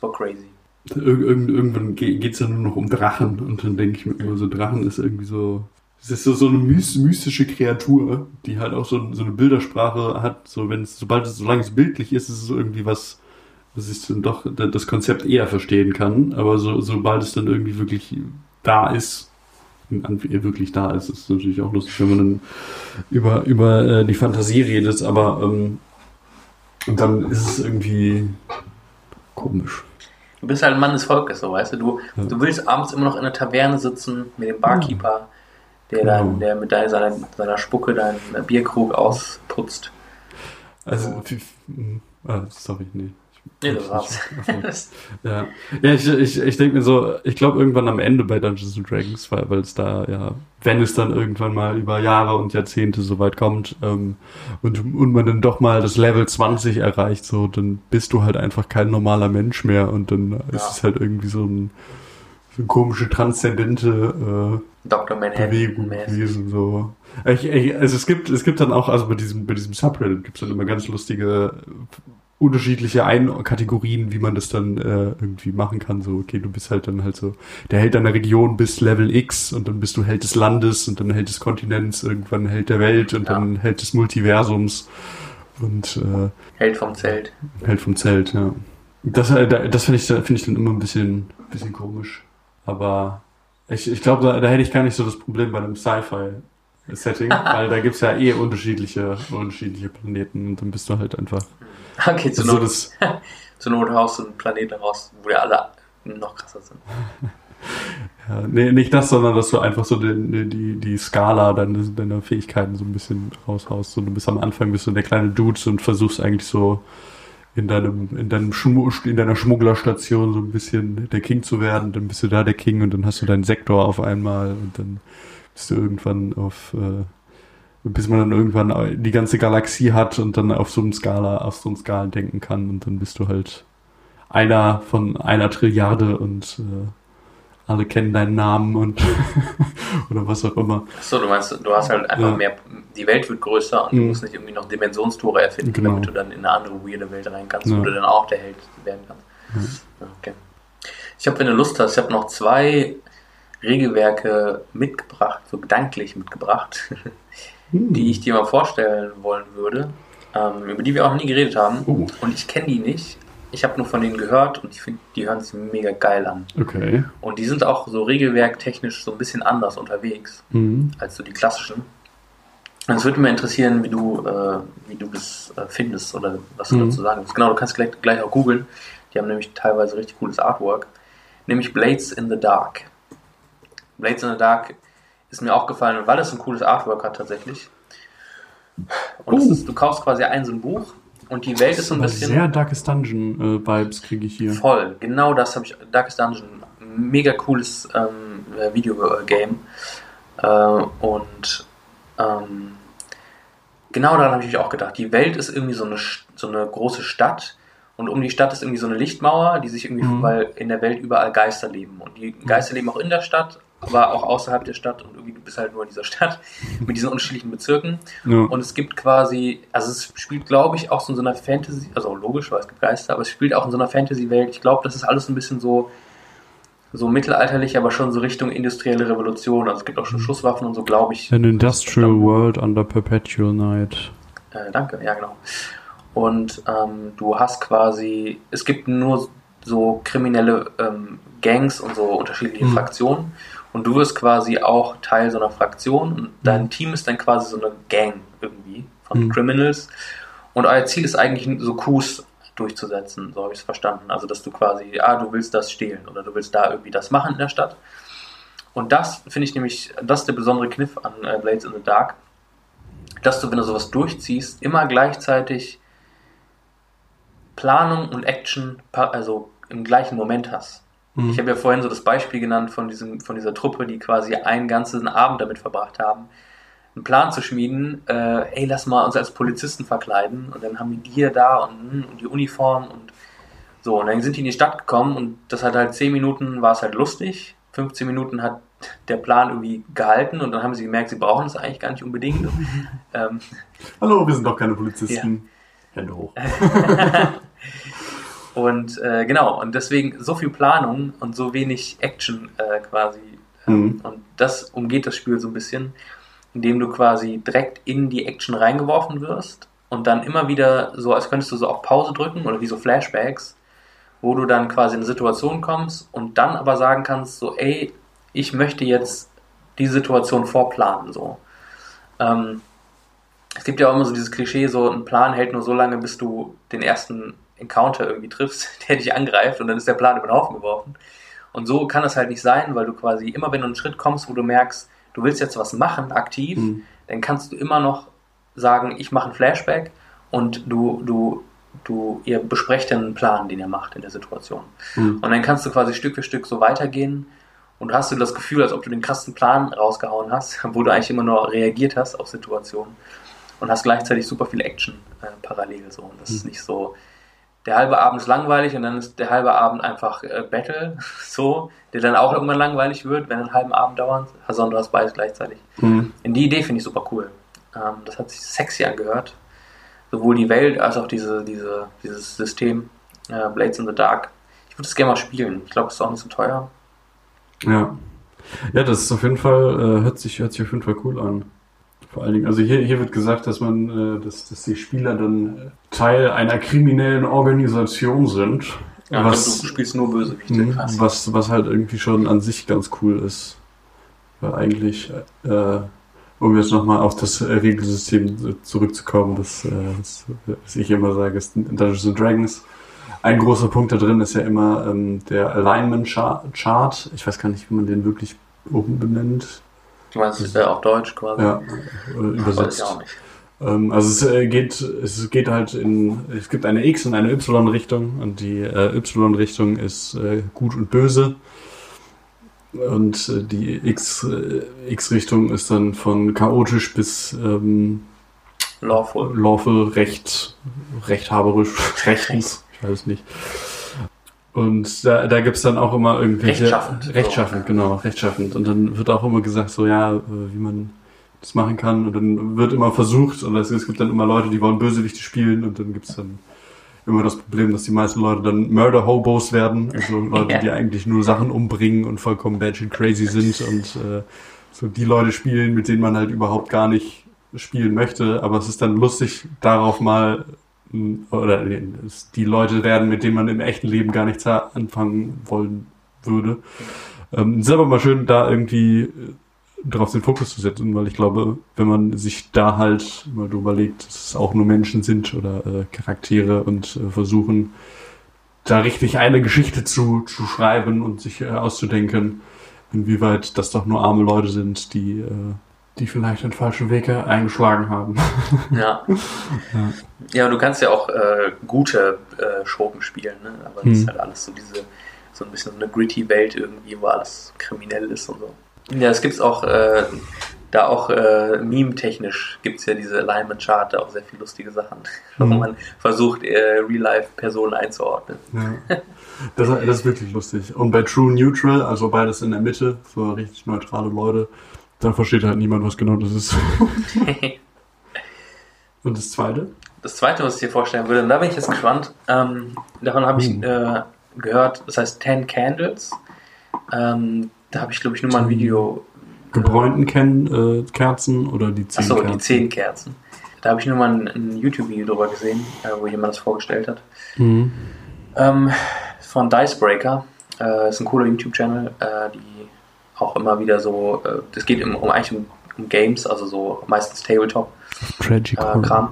super crazy. Ir irgend, irgendwann geht es ja nur noch um Drachen und dann denke ich mir immer so, Drachen ist irgendwie so, es ist so, so eine mys mystische Kreatur, die halt auch so, so eine Bildersprache hat, so wenn es, sobald es, solange es bildlich ist, ist es irgendwie was, was ich dann doch da- das Konzept eher verstehen kann, aber so, sobald es dann irgendwie wirklich da ist, Anf- wirklich da ist, ist es natürlich auch lustig, wenn man dann über, über äh, die Fantasie redet, aber ähm, dann ist es irgendwie komisch. Du bist halt ein Mann des Volkes, so weißt du. Du, Ja. du willst abends immer noch in der Taverne sitzen mit dem Barkeeper, der Genau. dann, der mit deiner, seiner, seiner Spucke deinen Bierkrug ausputzt. Also, Oh. f- f- m, ah, sorry, nee. Nee, das war's. Ja, ja ich, ich, ich denke mir so, ich glaube irgendwann am Ende bei Dungeons and Dragons, weil, weil es da, ja, wenn es dann irgendwann mal über Jahre und Jahrzehnte so weit kommt ähm, und, und man dann doch mal das Level 20 erreicht, so, dann bist du halt einfach kein normaler Mensch mehr und dann ist Ja. es halt irgendwie so ein so eine komische, transzendente äh, Dr. Manhattan. Bewegung gewesen. So. Ich, ich, also es gibt, es gibt dann auch, also bei diesem, bei diesem Subreddit gibt es dann immer ganz lustige unterschiedliche Ein Kategorien, wie man das dann äh, irgendwie machen kann. So, okay, du bist halt dann halt so der Held deiner Region bis Level X und dann bist du Held des Landes und dann Held des Kontinents, irgendwann Held der Welt und Ja. dann Held des Multiversums und äh, Held vom Zelt. Held vom Zelt, ja. Das, äh, da- das finde ich, finde ich dann immer ein bisschen, bisschen komisch. Aber ich, ich glaube, da, da hätte ich gar nicht so das Problem bei einem Sci-Fi-Setting, weil da gibt's ja eh unterschiedliche, unterschiedliche Planeten und dann bist du halt einfach. Okay, zur so Not, das, zur Not haust du einen Planeten raus, wo wir alle noch krasser sind. ja, nee, nicht das, sondern dass du einfach so die, die, die Skala deiner, deiner Fähigkeiten so ein bisschen raushaust. So, du bist am Anfang bist du der kleine Dude und versuchst eigentlich so in deinem, in deinem Schmu in deiner Schmugglerstation so ein bisschen der King zu werden, dann bist du da der King und dann hast du deinen Sektor auf einmal und dann bist du irgendwann auf, äh, bis man dann irgendwann die ganze Galaxie hat und dann auf so einem Skala, auf so einem Skalen denken kann und dann bist du halt einer von einer Trilliarde und äh, alle kennen deinen Namen und oder was auch immer. Achso, du meinst, du hast halt einfach Ja. mehr, die Welt wird größer und du Mhm. musst nicht irgendwie noch Dimensionstore erfinden, Genau. damit du dann in eine andere weirde Welt rein kannst, Ja. wo du dann auch der Held werden kannst. Ja, Okay. Ich habe, wenn du Lust hast, ich habe noch zwei Regelwerke mitgebracht, so gedanklich mitgebracht, die ich dir mal vorstellen wollen würde, ähm, über die wir auch noch nie geredet haben. Oh, Und ich kenne die nicht. Ich habe nur von denen gehört und ich finde, die hören sich mega geil an. okay. Und die sind auch so regelwerktechnisch so ein bisschen anders unterwegs Mhm. als so die klassischen. Und es würde mich interessieren, wie du, äh, wie du das äh, findest oder was du Mhm. dazu sagen willst. Genau, du kannst gleich, gleich auch googeln. Die haben nämlich teilweise richtig cooles Artwork. Nämlich Blades in the Dark. Blades in the Dark ist mir aufgefallen, weil es ein cooles Artwork hat tatsächlich. Und Oh. ist, du kaufst quasi ein so ein Buch und die Welt ist so ein bisschen sehr Darkest Dungeon äh, Vibes kriege ich hier. Voll, genau das habe ich. Darkest Dungeon, mega cooles ähm, äh, Videogame. Äh, und ähm, genau daran habe ich auch gedacht. Die Welt ist irgendwie so eine, so eine große Stadt und um die Stadt ist irgendwie so eine Lichtmauer, die sich irgendwie, Mhm. weil in der Welt überall Geister leben. Und die Geister leben auch in der Stadt, aber auch außerhalb der Stadt und irgendwie du bist halt nur in dieser Stadt mit diesen unterschiedlichen Bezirken. Ja. Und es gibt quasi, also es spielt, glaube ich, auch so in so einer Fantasy, also logisch, weil es gibt Geister, aber es spielt auch in so einer Fantasy-Welt. Ich glaube, das ist alles ein bisschen so, so mittelalterlich, aber schon so Richtung industrielle Revolution. Also es gibt auch schon Schusswaffen und so, glaube ich. An industrial world under perpetual night. Äh, danke, ja genau. Und ähm, du hast quasi, es gibt nur so kriminelle ähm, Gangs und so unterschiedliche Mhm. Fraktionen. Und du wirst quasi auch Teil so einer Fraktion und dein Team ist dann quasi so eine Gang irgendwie von Mhm. Criminals. Und euer Ziel ist eigentlich so Coups durchzusetzen, so habe ich es verstanden. Also dass du quasi, ah, du willst das stehlen oder du willst da irgendwie das machen in der Stadt. Und das finde ich nämlich, das ist der besondere Kniff an äh, Blades in the Dark, dass du, wenn du sowas durchziehst, immer gleichzeitig Planung und Action also im gleichen Moment hast. Mhm. Ich habe ja vorhin so das Beispiel genannt von, diesem, von dieser Truppe, die quasi einen ganzen Abend damit verbracht haben, einen Plan zu schmieden, äh, ey, lass mal uns als Polizisten verkleiden und dann haben die die hier da und, hm, und die Uniform und so. Und dann sind die in die Stadt gekommen und das hat halt zehn Minuten, war es halt lustig 15 Minuten hat der Plan irgendwie gehalten und dann haben sie gemerkt, sie brauchen es eigentlich gar nicht unbedingt. ähm, Hallo, wir sind doch keine Polizisten. Hände hoch. und äh, genau, und deswegen so viel Planung und so wenig Action äh, quasi. Ähm, Mhm. Und das umgeht das Spiel so ein bisschen, indem du quasi direkt in die Action reingeworfen wirst und dann immer wieder so, als könntest du so auf Pause drücken oder wie so Flashbacks, wo du dann quasi in eine Situation kommst und dann aber sagen kannst, so, ey, ich möchte jetzt die Situation vorplanen, so. Ähm, es gibt ja auch immer so dieses Klischee, so ein Plan hält nur so lange, bis du den ersten Encounter irgendwie triffst, der dich angreift und dann ist der Plan über den Haufen geworfen. Und so kann es halt nicht sein, weil du quasi immer, wenn du einen Schritt kommst, wo du merkst, du willst jetzt was machen, aktiv, Mhm. dann kannst du immer noch sagen, ich mache ein Flashback und du, du, du, ihr besprecht dann einen Plan, den ihr macht in der Situation. Mhm. Und dann kannst du quasi Stück für Stück so weitergehen und hast du das Gefühl, als ob du den krassen Plan rausgehauen hast, wo du eigentlich immer nur reagiert hast auf Situationen und hast gleichzeitig super viel Action äh, parallel so. Und das ist nicht so, der halbe Abend ist langweilig und dann ist der halbe Abend einfach äh, Battle, so, der dann auch irgendwann langweilig wird, wenn einen halben Abend du hast beides gleichzeitig. Mhm. In die Idee finde ich super cool. Ähm, das hat sich sexy angehört. Sowohl die Welt als auch diese, diese, dieses System, äh, Blades in the Dark. Ich würde es gerne mal spielen. Ich glaube, es ist auch nicht so teuer. Ja. Ja, das ist auf jeden Fall, äh, hört, sich, hört sich auf jeden Fall cool an. Vor allen Dingen, also hier, hier wird gesagt, dass man, äh, dass, dass die Spieler dann äh, Teil einer kriminellen Organisation sind. Ja, was, du spielst nur Bösewichte. Krass. was, was halt irgendwie schon an sich ganz cool ist. Weil eigentlich, äh, um jetzt nochmal auf das äh, Regelsystem zurückzukommen, das, äh, das, was ich immer sage, ist Dungeons and Dragons. Ein großer Punkt da drin ist ja immer ähm, der Alignment Char- Chart. Ich weiß gar nicht, wie man den wirklich oben benennt. Du meinst, es wäre auf Deutsch quasi? Ja, ich übersetzt. auch nicht. Ähm, also es äh, geht, es geht halt in, es gibt eine X- und eine Y-Richtung und die äh, Y-Richtung ist äh, gut und böse und äh, die X, äh, X-Richtung ist dann von chaotisch bis ähm, Lawful. lawful, recht, rechthaberisch, rechtens, ich weiß nicht. Und da, da gibt's dann auch immer irgendwelche... Rechtschaffend. Rechtschaffend, genau, rechtschaffend. Und dann wird auch immer gesagt, so ja, äh, wie man das machen kann. Und dann wird immer versucht, und es, gibt dann immer Leute, die wollen Bösewichte spielen und dann gibt's dann immer das Problem, dass die meisten Leute dann Murder-Hobos werden. Also Leute, Ja. die eigentlich nur Sachen umbringen und vollkommen batshit crazy sind und äh, so die Leute spielen, mit denen man halt überhaupt gar nicht spielen möchte. Aber es ist dann lustig, darauf mal oder es- die Leute werden, mit denen man im echten Leben gar nichts anfangen wollen würde. Ähm, ist aber mal schön, da irgendwie äh, drauf den Fokus zu setzen, weil ich glaube, wenn man sich da halt mal drüber legt, dass es auch nur Menschen sind oder äh, Charaktere und äh, versuchen, da richtig eine Geschichte zu, zu schreiben und sich äh, auszudenken, inwieweit das doch nur arme Leute sind, die, äh, die vielleicht den falschen Weg eingeschlagen haben. Ja. ja, du kannst ja auch äh, gute äh, Schurken spielen, ne? aber das ist Hm. halt alles so diese, so ein bisschen so eine gritty Welt irgendwie, wo alles kriminell ist und so. Ja, es gibt's auch, äh, da auch äh, meme-technisch gibt's ja diese Alignment-Chart, da auch sehr viele lustige Sachen, wo Mhm. man versucht, äh, Real-Life-Personen einzuordnen. Ja. Das, das ist wirklich lustig. Und bei True Neutral, also beides in der Mitte, so richtig neutrale Leute, da versteht halt niemand, was genau das ist. Und das zweite? Das zweite, was ich dir vorstellen würde, und da bin ich jetzt gespannt, ähm, davon habe ich Hm. äh, gehört, das heißt Ten Candles. Ähm, da habe ich, glaube ich, nur mal ein Video Gebräunten Ken, äh, Kerzen oder die zehn Achso, Kerzen? die zehn Kerzen. Da habe ich nur mal ein, ein YouTube-Video drüber gesehen, äh, wo jemand das vorgestellt hat. Mhm. Ähm, von Dicebreaker. Äh, ist ein cooler YouTube-Channel, äh, die auch immer wieder so, äh, das geht im, um eigentlich um, um Games, also so meistens Tabletop-Kram.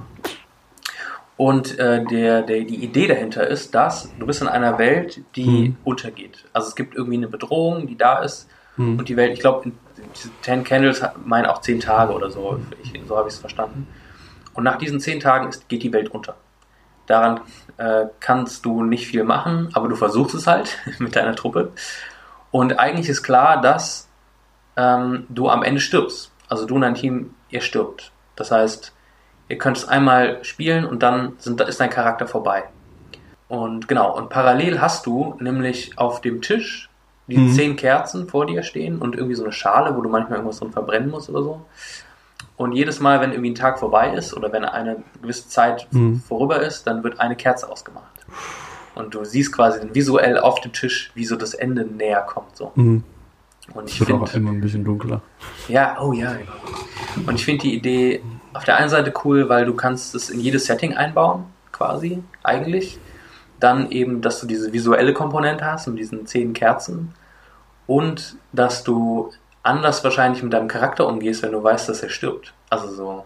Und äh, der, der, die Idee dahinter ist, dass du bist in einer Welt, die Mhm. untergeht. Also es gibt irgendwie eine Bedrohung, die da ist Mhm. und die Welt, ich glaube, diese Ten Candles meinen auch zehn Tage oder so, ich, so habe ich es verstanden. Und nach diesen zehn Tagen ist, geht die Welt unter. Daran äh, kannst du nicht viel machen, aber du versuchst es halt mit deiner Truppe. Und eigentlich ist klar, dass ähm, du am Ende stirbst. Also du und dein Team, ihr stirbt. Das heißt, ihr könnt es einmal spielen und dann sind, ist dein Charakter vorbei. Und genau, und parallel hast du nämlich auf dem Tisch die Mhm. zehn Kerzen vor dir stehen und irgendwie so eine Schale, wo du manchmal irgendwas drin verbrennen musst oder so. Und jedes Mal, wenn irgendwie ein Tag vorbei ist oder wenn eine gewisse Zeit Mhm. vorüber ist, dann wird eine Kerze ausgemacht. Und du siehst quasi visuell auf dem Tisch, wie so das Ende näher kommt. So. Mhm. Und ich auch finde, immer ein bisschen dunkler. ja, oh ja. Und ich finde die Idee auf der einen Seite cool, weil du kannst es in jedes Setting einbauen, quasi, eigentlich. Dann eben, dass du diese visuelle Komponente hast mit diesen zehn Kerzen und dass du anders wahrscheinlich mit deinem Charakter umgehst, wenn du weißt, dass er stirbt. Also so,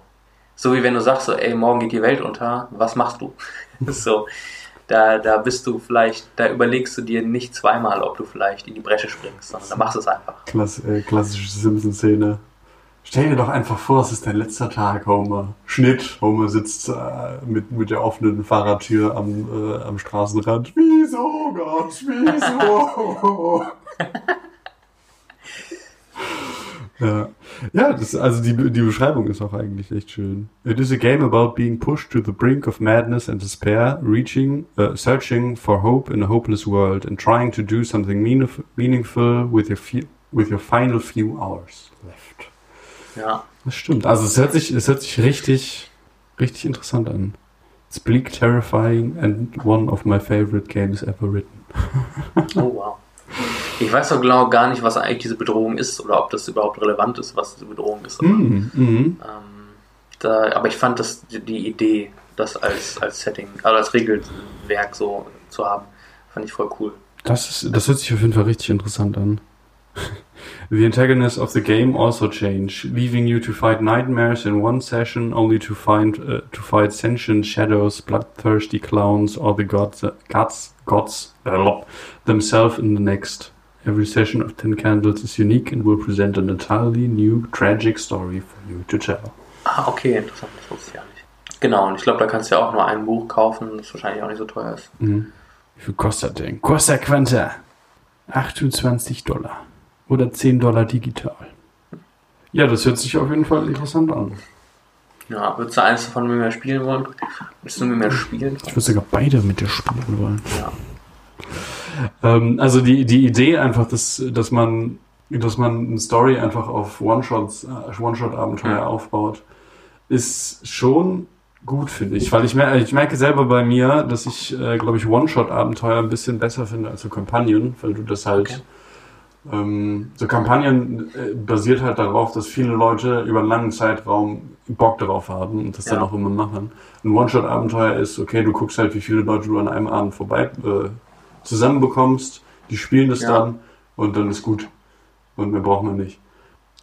so wie wenn du sagst, so, ey, morgen geht die Welt unter, was machst du? so, da, da bist du vielleicht, da überlegst du dir nicht zweimal, ob du vielleicht in die Bresche springst, sondern da machst du es einfach. Klass, äh, klassische Simpson-Szene. Stell dir doch einfach vor, es ist dein letzter Tag, Homer. Schnitt. Homer sitzt äh, mit, mit der offenen Fahrradtür am, äh, am Straßenrand. Wieso, Gott, wieso? ja, ja das, also die, die Beschreibung ist auch eigentlich echt schön. It is a game about being pushed to the brink of madness and despair, reaching, uh, searching for hope in a hopeless world and trying to do something meaningf- meaningful with your, with your final few hours left. Ja. Das stimmt. Also es hört sich, es hört sich richtig, richtig interessant an. It's bleak, terrifying and one of my favorite games ever written. Oh wow. Ich weiß doch genau gar nicht, was eigentlich diese Bedrohung ist oder ob das überhaupt relevant ist, was diese Bedrohung ist. Aber, Mhm. Mhm. ähm, da, aber ich fand das die Idee, das als, als Setting, also als Regelwerk so zu haben, fand ich voll cool. Das, ist, das hört sich auf jeden Fall richtig interessant an. The antagonists of the game also change, leaving you to fight nightmares in one session, only to find uh, to fight sentient shadows, bloodthirsty clowns, or the gods, gods, gods uh, themselves in the next. Every session of Ten Candles is unique and will present an entirely new, tragic story for you to tell. Ah, okay, interessant, das wusste ich ja nicht. Genau, und ich glaube, da kannst du ja auch nur ein Buch kaufen, das wahrscheinlich auch nicht so teuer ist. Mhm. Wie viel kostet denn? Costa Quanta. 28 Dollar. Oder 10 Dollar digital. Ja, das hört sich auf jeden Fall interessant an. Ja, würdest du eins davon mit mir spielen wollen? Willst du mit mir spielen? Ich würde sogar beide mit dir spielen wollen. Ja. Ähm, also die, die Idee einfach, dass, dass man dass man eine Story einfach auf One-Shots, äh, One-Shot-Abenteuer Mhm. aufbaut, ist schon gut, finde ich. Weil ich, mer ich merke selber bei mir, dass ich, äh, glaube ich, One-Shot-Abenteuer ein bisschen besser finde als so Kampagnen, weil du das halt. Okay. Ähm, so Kampagnen äh, basiert halt darauf, dass viele Leute über einen langen Zeitraum Bock darauf haben und das dann Ja. auch immer machen. Ein One-Shot-Abenteuer ist, okay, du guckst halt, wie viele Leute du an einem Abend vorbei äh, zusammenbekommst, die spielen das Ja. dann und dann ist gut. Und mehr braucht man nicht.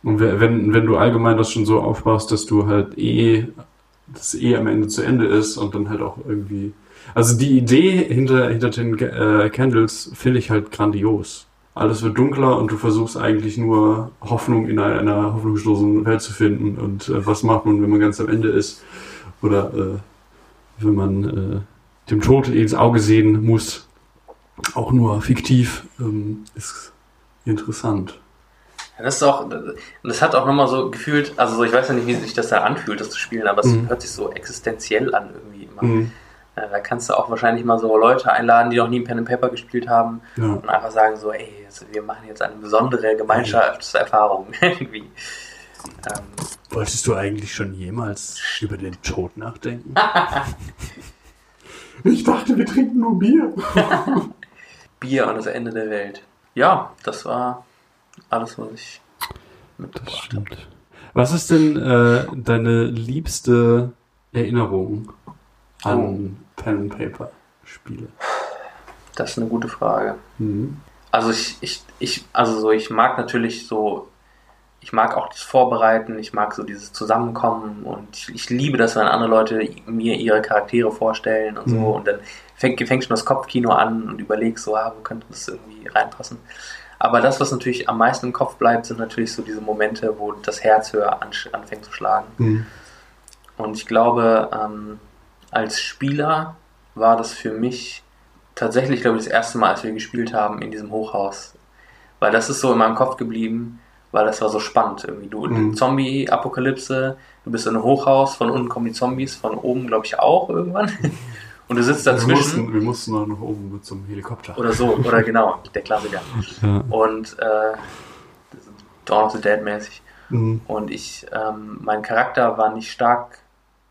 Und we- wenn, wenn du allgemein das schon so aufbaust, dass du halt eh, dass eh am Ende zu Ende ist und dann halt auch irgendwie. Also die Idee hinter, hinter den äh, Candles finde ich halt grandios. Alles wird dunkler und du versuchst eigentlich nur Hoffnung in einer, einer hoffnungslosen Welt zu finden. Und äh, was macht man, wenn man ganz am Ende ist? Oder äh, wenn man äh, dem Tod ins Auge sehen muss, auch nur fiktiv, ähm, ist interessant. Ja, das ist auch, das hat auch nochmal so gefühlt, also so, ich weiß ja nicht, wie sich das da anfühlt, das zu spielen, aber es Mhm. hört sich so existenziell an irgendwie immer. Mhm. Äh, Da kannst du auch wahrscheinlich mal so Leute einladen, die noch nie Pen and Paper gespielt haben Ja. und einfach sagen so, ey, wir machen jetzt eine besondere Gemeinschaftserfahrung irgendwie. Ähm, Wolltest du eigentlich schon jemals über den Tod nachdenken? ich dachte, wir trinken nur Bier. Bier und das Ende der Welt. Ja, das war alles, was ich mitgebracht habe. Was ist denn äh, deine liebste Erinnerung an Pen and Paper Spiele? Das ist eine gute Frage. Mhm. Also ich, ich, ich, also so, ich mag natürlich so, ich mag auch das Vorbereiten, ich mag so dieses Zusammenkommen und ich, ich liebe das, wenn andere Leute mir ihre Charaktere vorstellen und so Mhm. und dann fängt, fängt schon das Kopfkino an und überlegst so, ah, wo könnte das irgendwie reinpassen. Aber das, was natürlich am meisten im Kopf bleibt, sind natürlich so diese Momente, wo das Herz höher an, anfängt zu schlagen. Mhm. Und ich glaube, ähm, als Spieler war das für mich tatsächlich, glaube ich, das erste Mal, als wir gespielt haben in diesem Hochhaus. Weil das ist so in meinem Kopf geblieben, weil das war so spannend irgendwie. Du, Mhm. Zombie-Apokalypse, du bist in einem Hochhaus, von unten kommen die Zombies, von oben, glaube ich, auch irgendwann. Und du sitzt Wir dazwischen. mussten, wir mussten noch nach oben zum Helikopter. Oder so, oder genau, der Klassiker. Ja. Und äh, Dawn of the Dead mäßig. Mhm. Und ich, ähm, mein Charakter war nicht stark.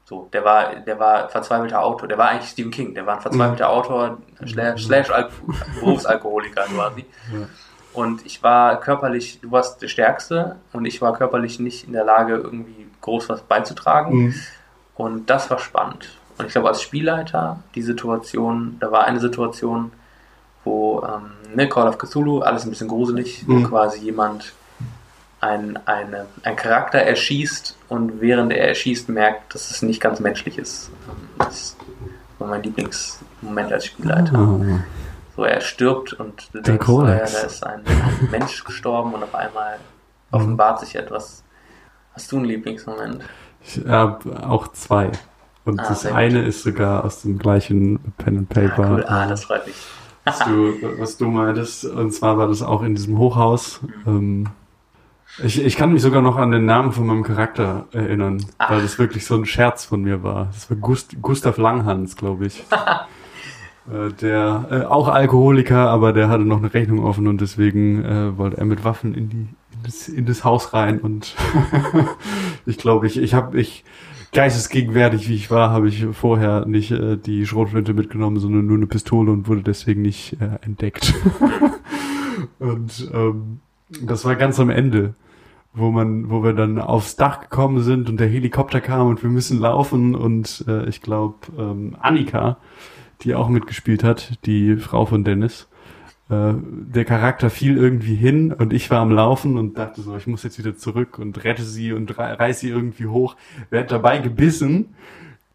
So, der war, der war verzweifelter Autor. Der war eigentlich Stephen King. Der war ein verzweifelter Autor, slash, slash Al Berufsalkoholiker quasi. Ja. Und ich war körperlich, du warst der Stärkste und ich war körperlich nicht in der Lage, irgendwie groß was beizutragen. Mhm. Und das war spannend. Und ich glaube, als Spielleiter, die Situation, da war eine Situation, wo ähm, ne, Call of Cthulhu, alles ein bisschen gruselig, wo Mhm. quasi jemand ein, eine, ein Charakter erschießt und während er erschießt merkt, dass es nicht ganz menschlich ist. Das war mein Lieblingsmoment als Spielleiter. Ah. So, er stirbt und du denkst, ah ja, da ist ein, ein Mensch gestorben und auf einmal offenbart sich etwas. Hast du einen Lieblingsmoment? Ich habe auch zwei. Und Ah, das sehr gut. eine ist sogar aus dem gleichen Pen and Ah, Paper. cool. ah das freut mich. was du, was du meintest. Und zwar war das auch in diesem Hochhaus. Ähm, ich, ich kann mich sogar noch an den Namen von meinem Charakter erinnern, Ach. weil das wirklich so ein Scherz von mir war. Das war Gust, Gustav Langhans, glaube ich. Äh, der äh, auch Alkoholiker, aber der hatte noch eine Rechnung offen und deswegen äh, wollte er mit Waffen in die in das, in das Haus rein und ich glaube, ich ich habe ich geistesgegenwärtig wie ich war, habe ich vorher nicht äh, die Schrotflinte mitgenommen, sondern nur eine Pistole und wurde deswegen nicht äh, entdeckt. und ähm, das war ganz am Ende, wo man, wo wir dann aufs Dach gekommen sind und der Helikopter kam und wir müssen laufen und äh, ich glaube ähm, Annika, die auch mitgespielt hat, die Frau von Dennis, äh, der Charakter fiel irgendwie hin und ich war am Laufen und dachte so, ich muss jetzt wieder zurück und rette sie und rei- reiß sie irgendwie hoch. Werd dabei gebissen,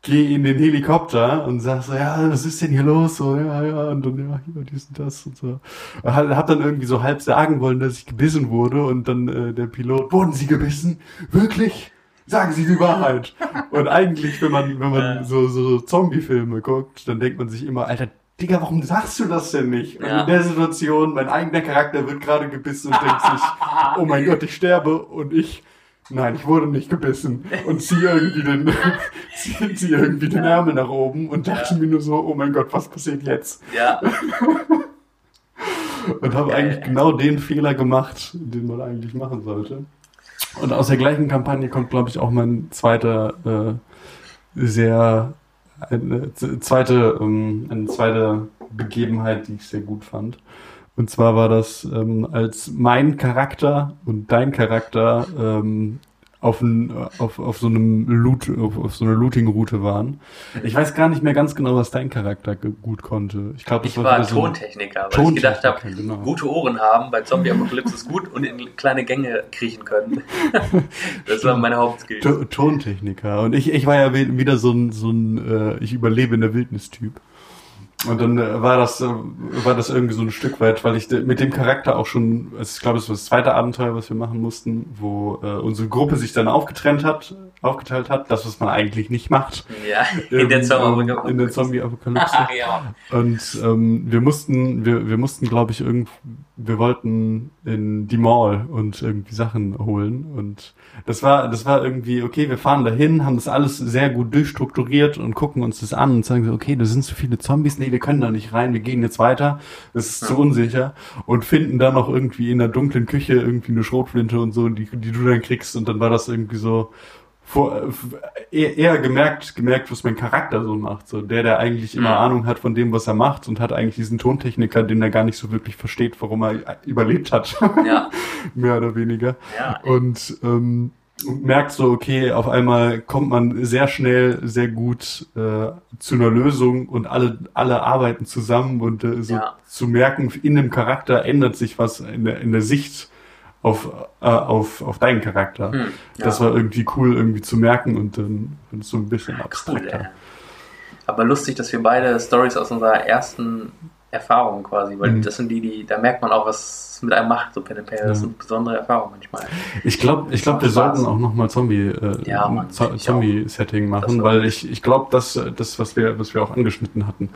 geh in den Helikopter und sag so, ja, was ist denn hier los? So, ja, ja, und dann, ja, hier, dies und das und so. Hab, hab dann irgendwie so halb sagen wollen, dass ich gebissen wurde und dann äh, der Pilot, wurden Sie gebissen? Wirklich? Sagen Sie die Wahrheit. Und eigentlich, wenn man, wenn man so, so Zombie-Filme guckt, dann denkt man sich immer, Alter, Digga, warum sagst du das denn nicht? Und Ja. in der Situation, mein eigener Charakter wird gerade gebissen und denkt sich, oh mein Gott, ich sterbe und ich, nein, ich wurde nicht gebissen und ziehe irgendwie den, ziehe zieh irgendwie den Ärmel nach oben und dachte mir nur so, oh mein Gott, was passiert jetzt? Ja, Und habe eigentlich genau den Fehler gemacht, den man eigentlich machen sollte. Und aus der gleichen Kampagne kommt, glaube ich, auch mein zweiter, äh, sehr, eine zweite, ähm, eine zweite Begebenheit, die ich sehr gut fand. Und zwar war das, ähm, als mein Charakter und dein Charakter ähm, auf, ein, auf, auf so einem Loot, auf, auf so einer Looting-Route waren. Ich weiß gar nicht mehr ganz genau, was dein Charakter gut konnte. Ich glaube, ich war wieder so ein- Tontechniker, weil ich gedacht habe, Tontechniker, genau. gute Ohren haben bei Zombie-Apokalypse ist gut und in kleine Gänge kriechen können. das war meine Hauptskill. To- Tontechniker. Und ich, ich war ja wieder so ein, so ein äh, ich überlebe in der Wildnis-Typ. Und dann äh, war das äh, war das irgendwie so ein Stück weit, weil ich mit dem Charakter auch schon, ich glaube, es war das zweite Abenteuer, was wir machen mussten, wo äh, unsere Gruppe sich dann aufgetrennt hat, aufgeteilt hat, das, was man eigentlich nicht macht. Ja, in der Ähm, Zombie-Apokalypse. In der Zombie-Apokalypse. ja. Und ähm, wir mussten, wir, wir mussten, glaube ich, irgend, wir wollten in die Mall und irgendwie Sachen holen. Und das war, das war irgendwie, okay, wir fahren dahin, haben das alles sehr gut durchstrukturiert und gucken uns das an und sagen so, okay, da sind zu viele Zombies, nee, wir können da nicht rein, wir gehen jetzt weiter, das ist zu unsicher. Und finden dann noch irgendwie in der dunklen Küche irgendwie eine Schrotflinte und so, die, die du dann kriegst. Und dann war das irgendwie so, vor, äh, eher, eher gemerkt, gemerkt, was mein Charakter so macht. So der, der eigentlich immer Mhm. Ahnung hat von dem, was er macht und hat eigentlich diesen Tontechniker, den er gar nicht so wirklich versteht, warum er überlebt hat, Ja, mehr oder weniger. ja. Und ähm, und merkt so, okay, auf einmal kommt man sehr schnell, sehr gut äh, zu einer Lösung und alle, alle arbeiten zusammen und äh, so Ja. zu merken, in dem Charakter ändert sich was in der, in der Sicht auf, äh, auf, auf deinen Charakter. Hm, ja. Das war irgendwie cool, irgendwie zu merken und dann es so ein bisschen Cool, abstrakter. Aber lustig, dass wir beide Stories aus unserer ersten Erfahrung quasi, weil Mhm. das sind die, die, da merkt man auch, was es mit einem macht, so Pen and Paper. Das Ja. sind besondere Erfahrungen manchmal. Ich glaube, ich glaub, wir Spaß. sollten auch nochmal Zombie, äh, Ja, Mann, Zo ich Zombie-Setting machen, weil ich, ich glaube, dass äh, das, was wir, was wir auch angeschnitten hatten,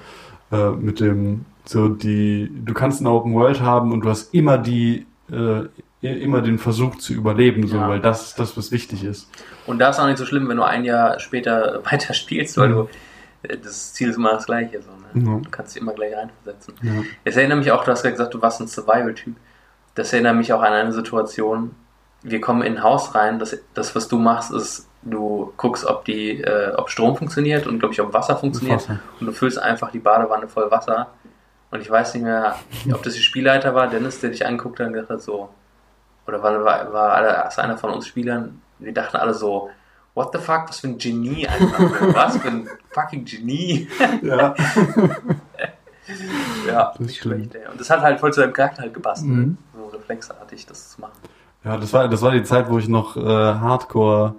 äh, mit dem, so die, du kannst eine Open World haben und du hast immer die, äh, immer den Versuch zu überleben, so, Ja. weil das ist das, was wichtig ist. Und da ist auch nicht so schlimm, wenn du ein Jahr später weiter spielst, weil Mhm. du Das Ziel ist immer das gleiche. So, ne? Ja. Du kannst dich immer gleich reinversetzen. Ja. Das erinnert mich auch, du hast gerade gesagt, du warst ein Survival-Typ. Das erinnert mich auch an eine Situation. Wir kommen in ein Haus rein. Das, das was du machst, ist, du guckst, ob die, äh, ob Strom funktioniert und glaube ich, ob Wasser funktioniert. Wasser. Und du füllst einfach die Badewanne voll Wasser. Und ich weiß nicht mehr, ob das der Spielleiter war, Dennis, der dich angeguckt hat und gesagt hat, so, oder war, war, war ist einer von uns Spielern, wir dachten alle so, what the fuck, was für ein Genie einfach. was für ein fucking Genie. Ja. Ja, Das nicht schlecht, ey. Und das hat halt voll zu deinem Charakter halt gepasst, Mhm. so reflexartig das zu machen. Ja, das war, das war die Zeit, wo ich noch äh, Hardcore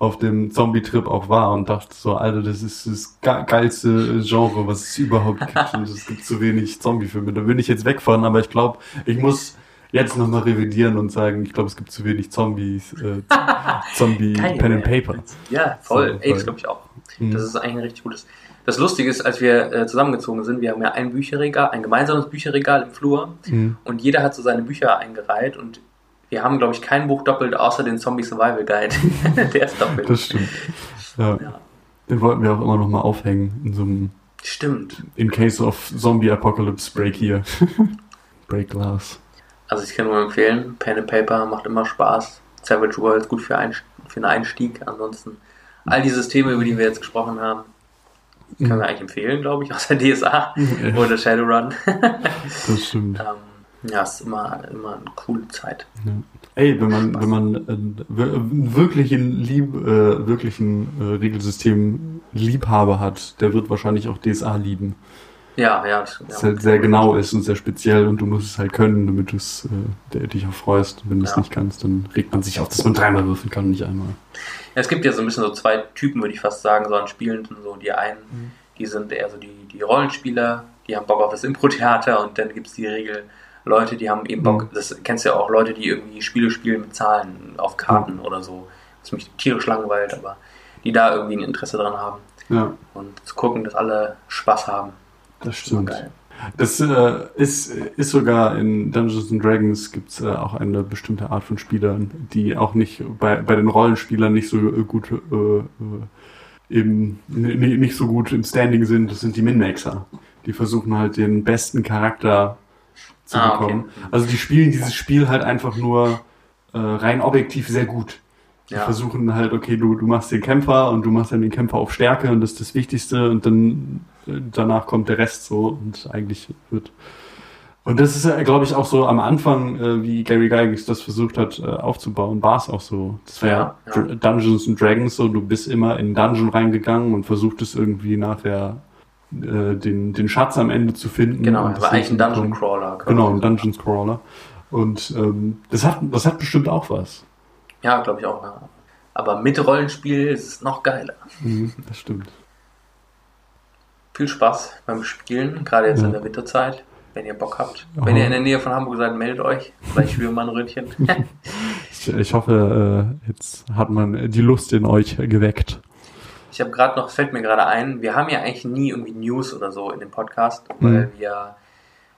auf dem Zombie-Trip auch war und dachte so, Alter, das ist das ge geilste Genre, was es überhaupt gibt und es gibt zu wenig Zombie-Filme. Da bin ich jetzt weg von, aber ich glaube, ich muss jetzt nochmal revidieren und sagen, ich glaube, es gibt zu wenig Zombies, äh, Zombie Geil, Pen and. Paper. Ja, voll. So, Ey, das glaube ich auch. Mhm. Das ist eigentlich ein richtig gutes. Das Lustige ist, als wir äh, zusammengezogen sind, wir haben ja ein Bücherregal, ein gemeinsames Bücherregal im Flur Mhm. und jeder hat so seine Bücher eingereiht und wir haben, glaube ich, kein Buch doppelt, außer den Zombie Survival Guide. Der ist doppelt. Das stimmt. Ja. Ja. Den wollten wir auch immer noch mal aufhängen in so einem Stimmt. In case of Zombie Apocalypse Break hier. Break Glass. Also ich kann nur empfehlen, Pen and Paper macht immer Spaß. Savage World gut für, ein, für einen Einstieg. Ansonsten all die Systeme, über die wir jetzt gesprochen haben, können wir eigentlich empfehlen, glaube ich, außer DSA Ja. oder Shadowrun. Das stimmt. ähm, ja, es ist immer, immer eine coole Zeit. Ja. Ey, wenn man, wenn man äh, wir- wirklich einen lieb, äh, wirklichen äh, Regelsystem Liebhaber hat, der wird wahrscheinlich auch DSA lieben. Ja, ja. Das, Das ja. halt sehr genau ist und sehr speziell und du musst es halt können, damit du es, äh, dich auch freust. Wenn du es Ja. nicht kannst, dann regt man sich auf, dass man dreimal würfeln kann und nicht einmal. Ja, es gibt ja so ein bisschen so zwei Typen, würde ich fast sagen, so an Spielenden. So die einen, Mhm. die sind eher so die, die Rollenspieler, die haben Bock auf das Impro-Theater und dann gibt es die Regel Leute, die haben eben Bock, Mhm. das kennst du ja auch, Leute, die irgendwie Spiele spielen mit Zahlen auf Karten oder so, was mich tierisch langweilt, aber die da irgendwie ein Interesse dran haben Ja, und zu gucken, dass alle Spaß haben. Das stimmt. geil. Das äh, ist, ist sogar in Dungeons and Dragons gibt es äh, auch eine bestimmte Art von Spielern, die auch nicht bei, bei den Rollenspielern nicht so äh, gut äh, äh, n- nicht so gut im Standing sind. Das sind die Min-Maxer. Die versuchen halt den besten Charakter zu Ah, okay. bekommen. Also die spielen dieses Spiel halt einfach nur äh, rein objektiv sehr gut. Die Ja. versuchen halt, okay, du, du machst den Kämpfer und du machst dann den Kämpfer auf Stärke und das ist das Wichtigste und dann äh, danach kommt der Rest so und eigentlich wird. Und das ist, ja, glaube ich, auch so am Anfang, äh, wie Gary Gygax das versucht hat äh, aufzubauen, war es auch so. Das war ja, Ja, Dungeons and Dragons so, du bist immer in Dungeon reingegangen und versuchtest irgendwie nachher äh, den, den Schatz am Ende zu finden. Genau, das war eigentlich ein Dungeon. Crawler. Genau, ein Dungeon Crawler. Und ähm, das, hat, das hat bestimmt auch was. Ja, glaube ich auch. Ja. Aber mit Rollenspiel ist es noch geiler. Mhm, das stimmt. Viel Spaß beim Spielen, gerade jetzt Ja. in der Winterzeit, wenn ihr Bock habt. Ja. Wenn ihr in der Nähe von Hamburg seid, meldet euch. Vielleicht spielen wir mal ein Röntchen. Ich, ich hoffe, äh, jetzt hat man die Lust in euch geweckt. Ich habe gerade noch, fällt mir gerade ein, wir haben ja eigentlich nie irgendwie News oder so in dem Podcast, weil Mhm. wir,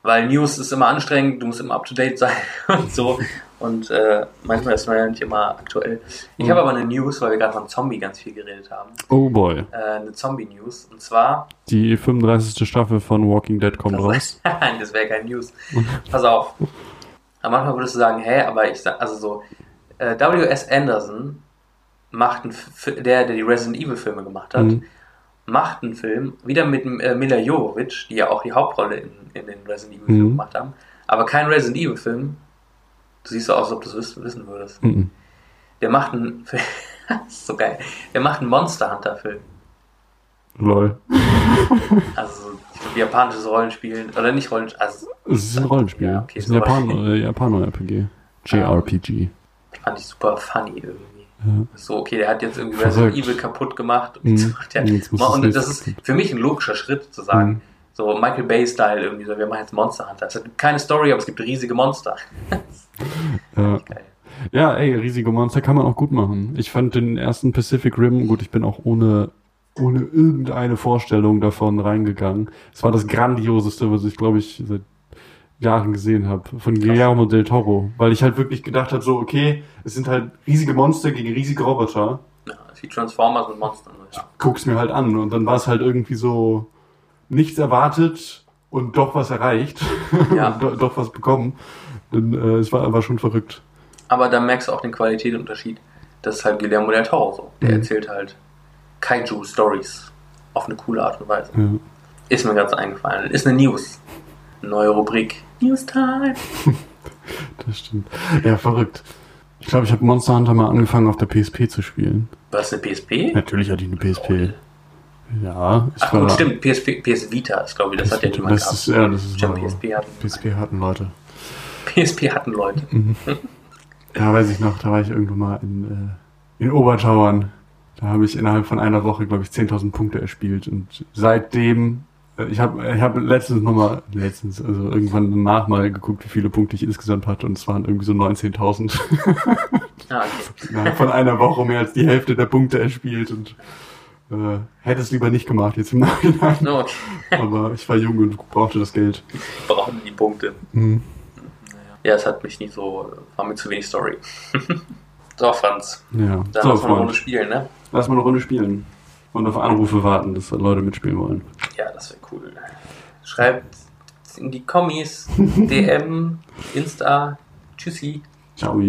weil News ist immer anstrengend, du musst immer up to date sein und so. Und äh, manchmal ist man ja nicht immer aktuell. Ich Mhm. habe aber eine News, weil wir gerade von Zombie ganz viel geredet haben. Oh boy. Äh, eine Zombie-News. Und zwar, Die 35. Staffel von Walking Dead kommt raus. Nein, das wäre kein News. Pass auf. Aber manchmal würdest du sagen, hä, aber ich sag, also so, äh, W.S. Anderson macht einen, der, der die Resident Evil Filme gemacht hat, Mhm. macht einen Film, wieder mit äh, Mila Jovovich, die ja auch die Hauptrolle in, in den Resident Evil Filmen Mhm. gemacht haben, aber kein Resident Evil Film. Du siehst so aus, als ob du es wissen, würdest. Mhm. Der macht einen Film, das ist so geil, der macht einen Monster Hunter Film. Lol. Also so ich glaub, japanisches Rollenspielen, oder nicht Rollenspiel, also Es ist ein Rollenspiel. Ja, okay, es ist ein Japan Rollenspiel. äh, Japaner-RPG. JRPG. fand ich super funny irgendwie. Ja. So, okay, der hat jetzt irgendwie. Resident Evil kaputt gemacht und Mhm. macht der. Jetzt und das ist für mich ein logischer Schritt zu sagen, Mhm. So Michael Bay-Style irgendwie, so wir machen jetzt Monster Hunter. Es hat keine Story, aber es gibt riesige Monster. Ja. Geil. ja, ey, riesige Monster kann man auch gut machen. Ich fand den ersten Pacific Rim, gut, ich bin auch ohne, ohne irgendeine Vorstellung davon reingegangen. Es war das grandioseste, was ich, glaube ich, seit Jahren gesehen habe. Von Guillermo del Toro. Weil ich halt wirklich gedacht habe, so, okay, es sind halt riesige Monster gegen riesige Roboter. Ja, wie Transformers und Monster. Ja. guck's mir halt an. Und dann war es halt irgendwie so nichts erwartet und doch was erreicht. Ja. do, doch was bekommen. Dann, äh, es war, war schon verrückt. Aber da merkst du auch den Qualitätsunterschied. Das ist halt Guillermo del Toro so. Der Mhm. erzählt halt Kaiju-Stories auf eine coole Art und Weise. Ja. Ist mir ganz eingefallen. Ist eine News. Neue Rubrik. News Time. Das stimmt. Ja, verrückt. Ich glaube, ich habe Monster Hunter mal angefangen auf der PSP zu spielen. Was eine PSP? Natürlich hatte ich eine PSP. Ja, ich Ach gut, stimmt. PSP, PS Vita ist, glaube ich, das hat ja niemand das gehabt. ist, ja, das ist Stimmt. PSP hatten, PSP hatten Leute. PSP hatten Leute. Ja, weiß ich noch, da war ich irgendwo mal in, äh, in Obertauern. Da habe ich innerhalb von einer Woche, glaube ich, 10.000 Punkte erspielt. Und seitdem, äh, ich habe ich hab letztens nochmal, letztens, also irgendwann danach mal geguckt, wie viele Punkte ich insgesamt hatte. Und es waren irgendwie so 19.000. Ah, okay. Innerhalb von einer Woche mehr als die Hälfte der Punkte erspielt. Und äh, hätte es lieber nicht gemacht jetzt im Nachhinein. Okay. Aber ich war jung und brauchte das Geld. Brauchen die Punkte. Mhm. Ja, es hat mich nicht so, war mir zu wenig Story. so, Franz. Ja. Dann So, lass mal eine Runde spielen, ne? Lass mal eine Runde spielen. Und auf Anrufe warten, dass Leute mitspielen wollen. Ja, das wäre cool. Schreibt in die Kommis, DM, Insta. Tschüssi. Ciao.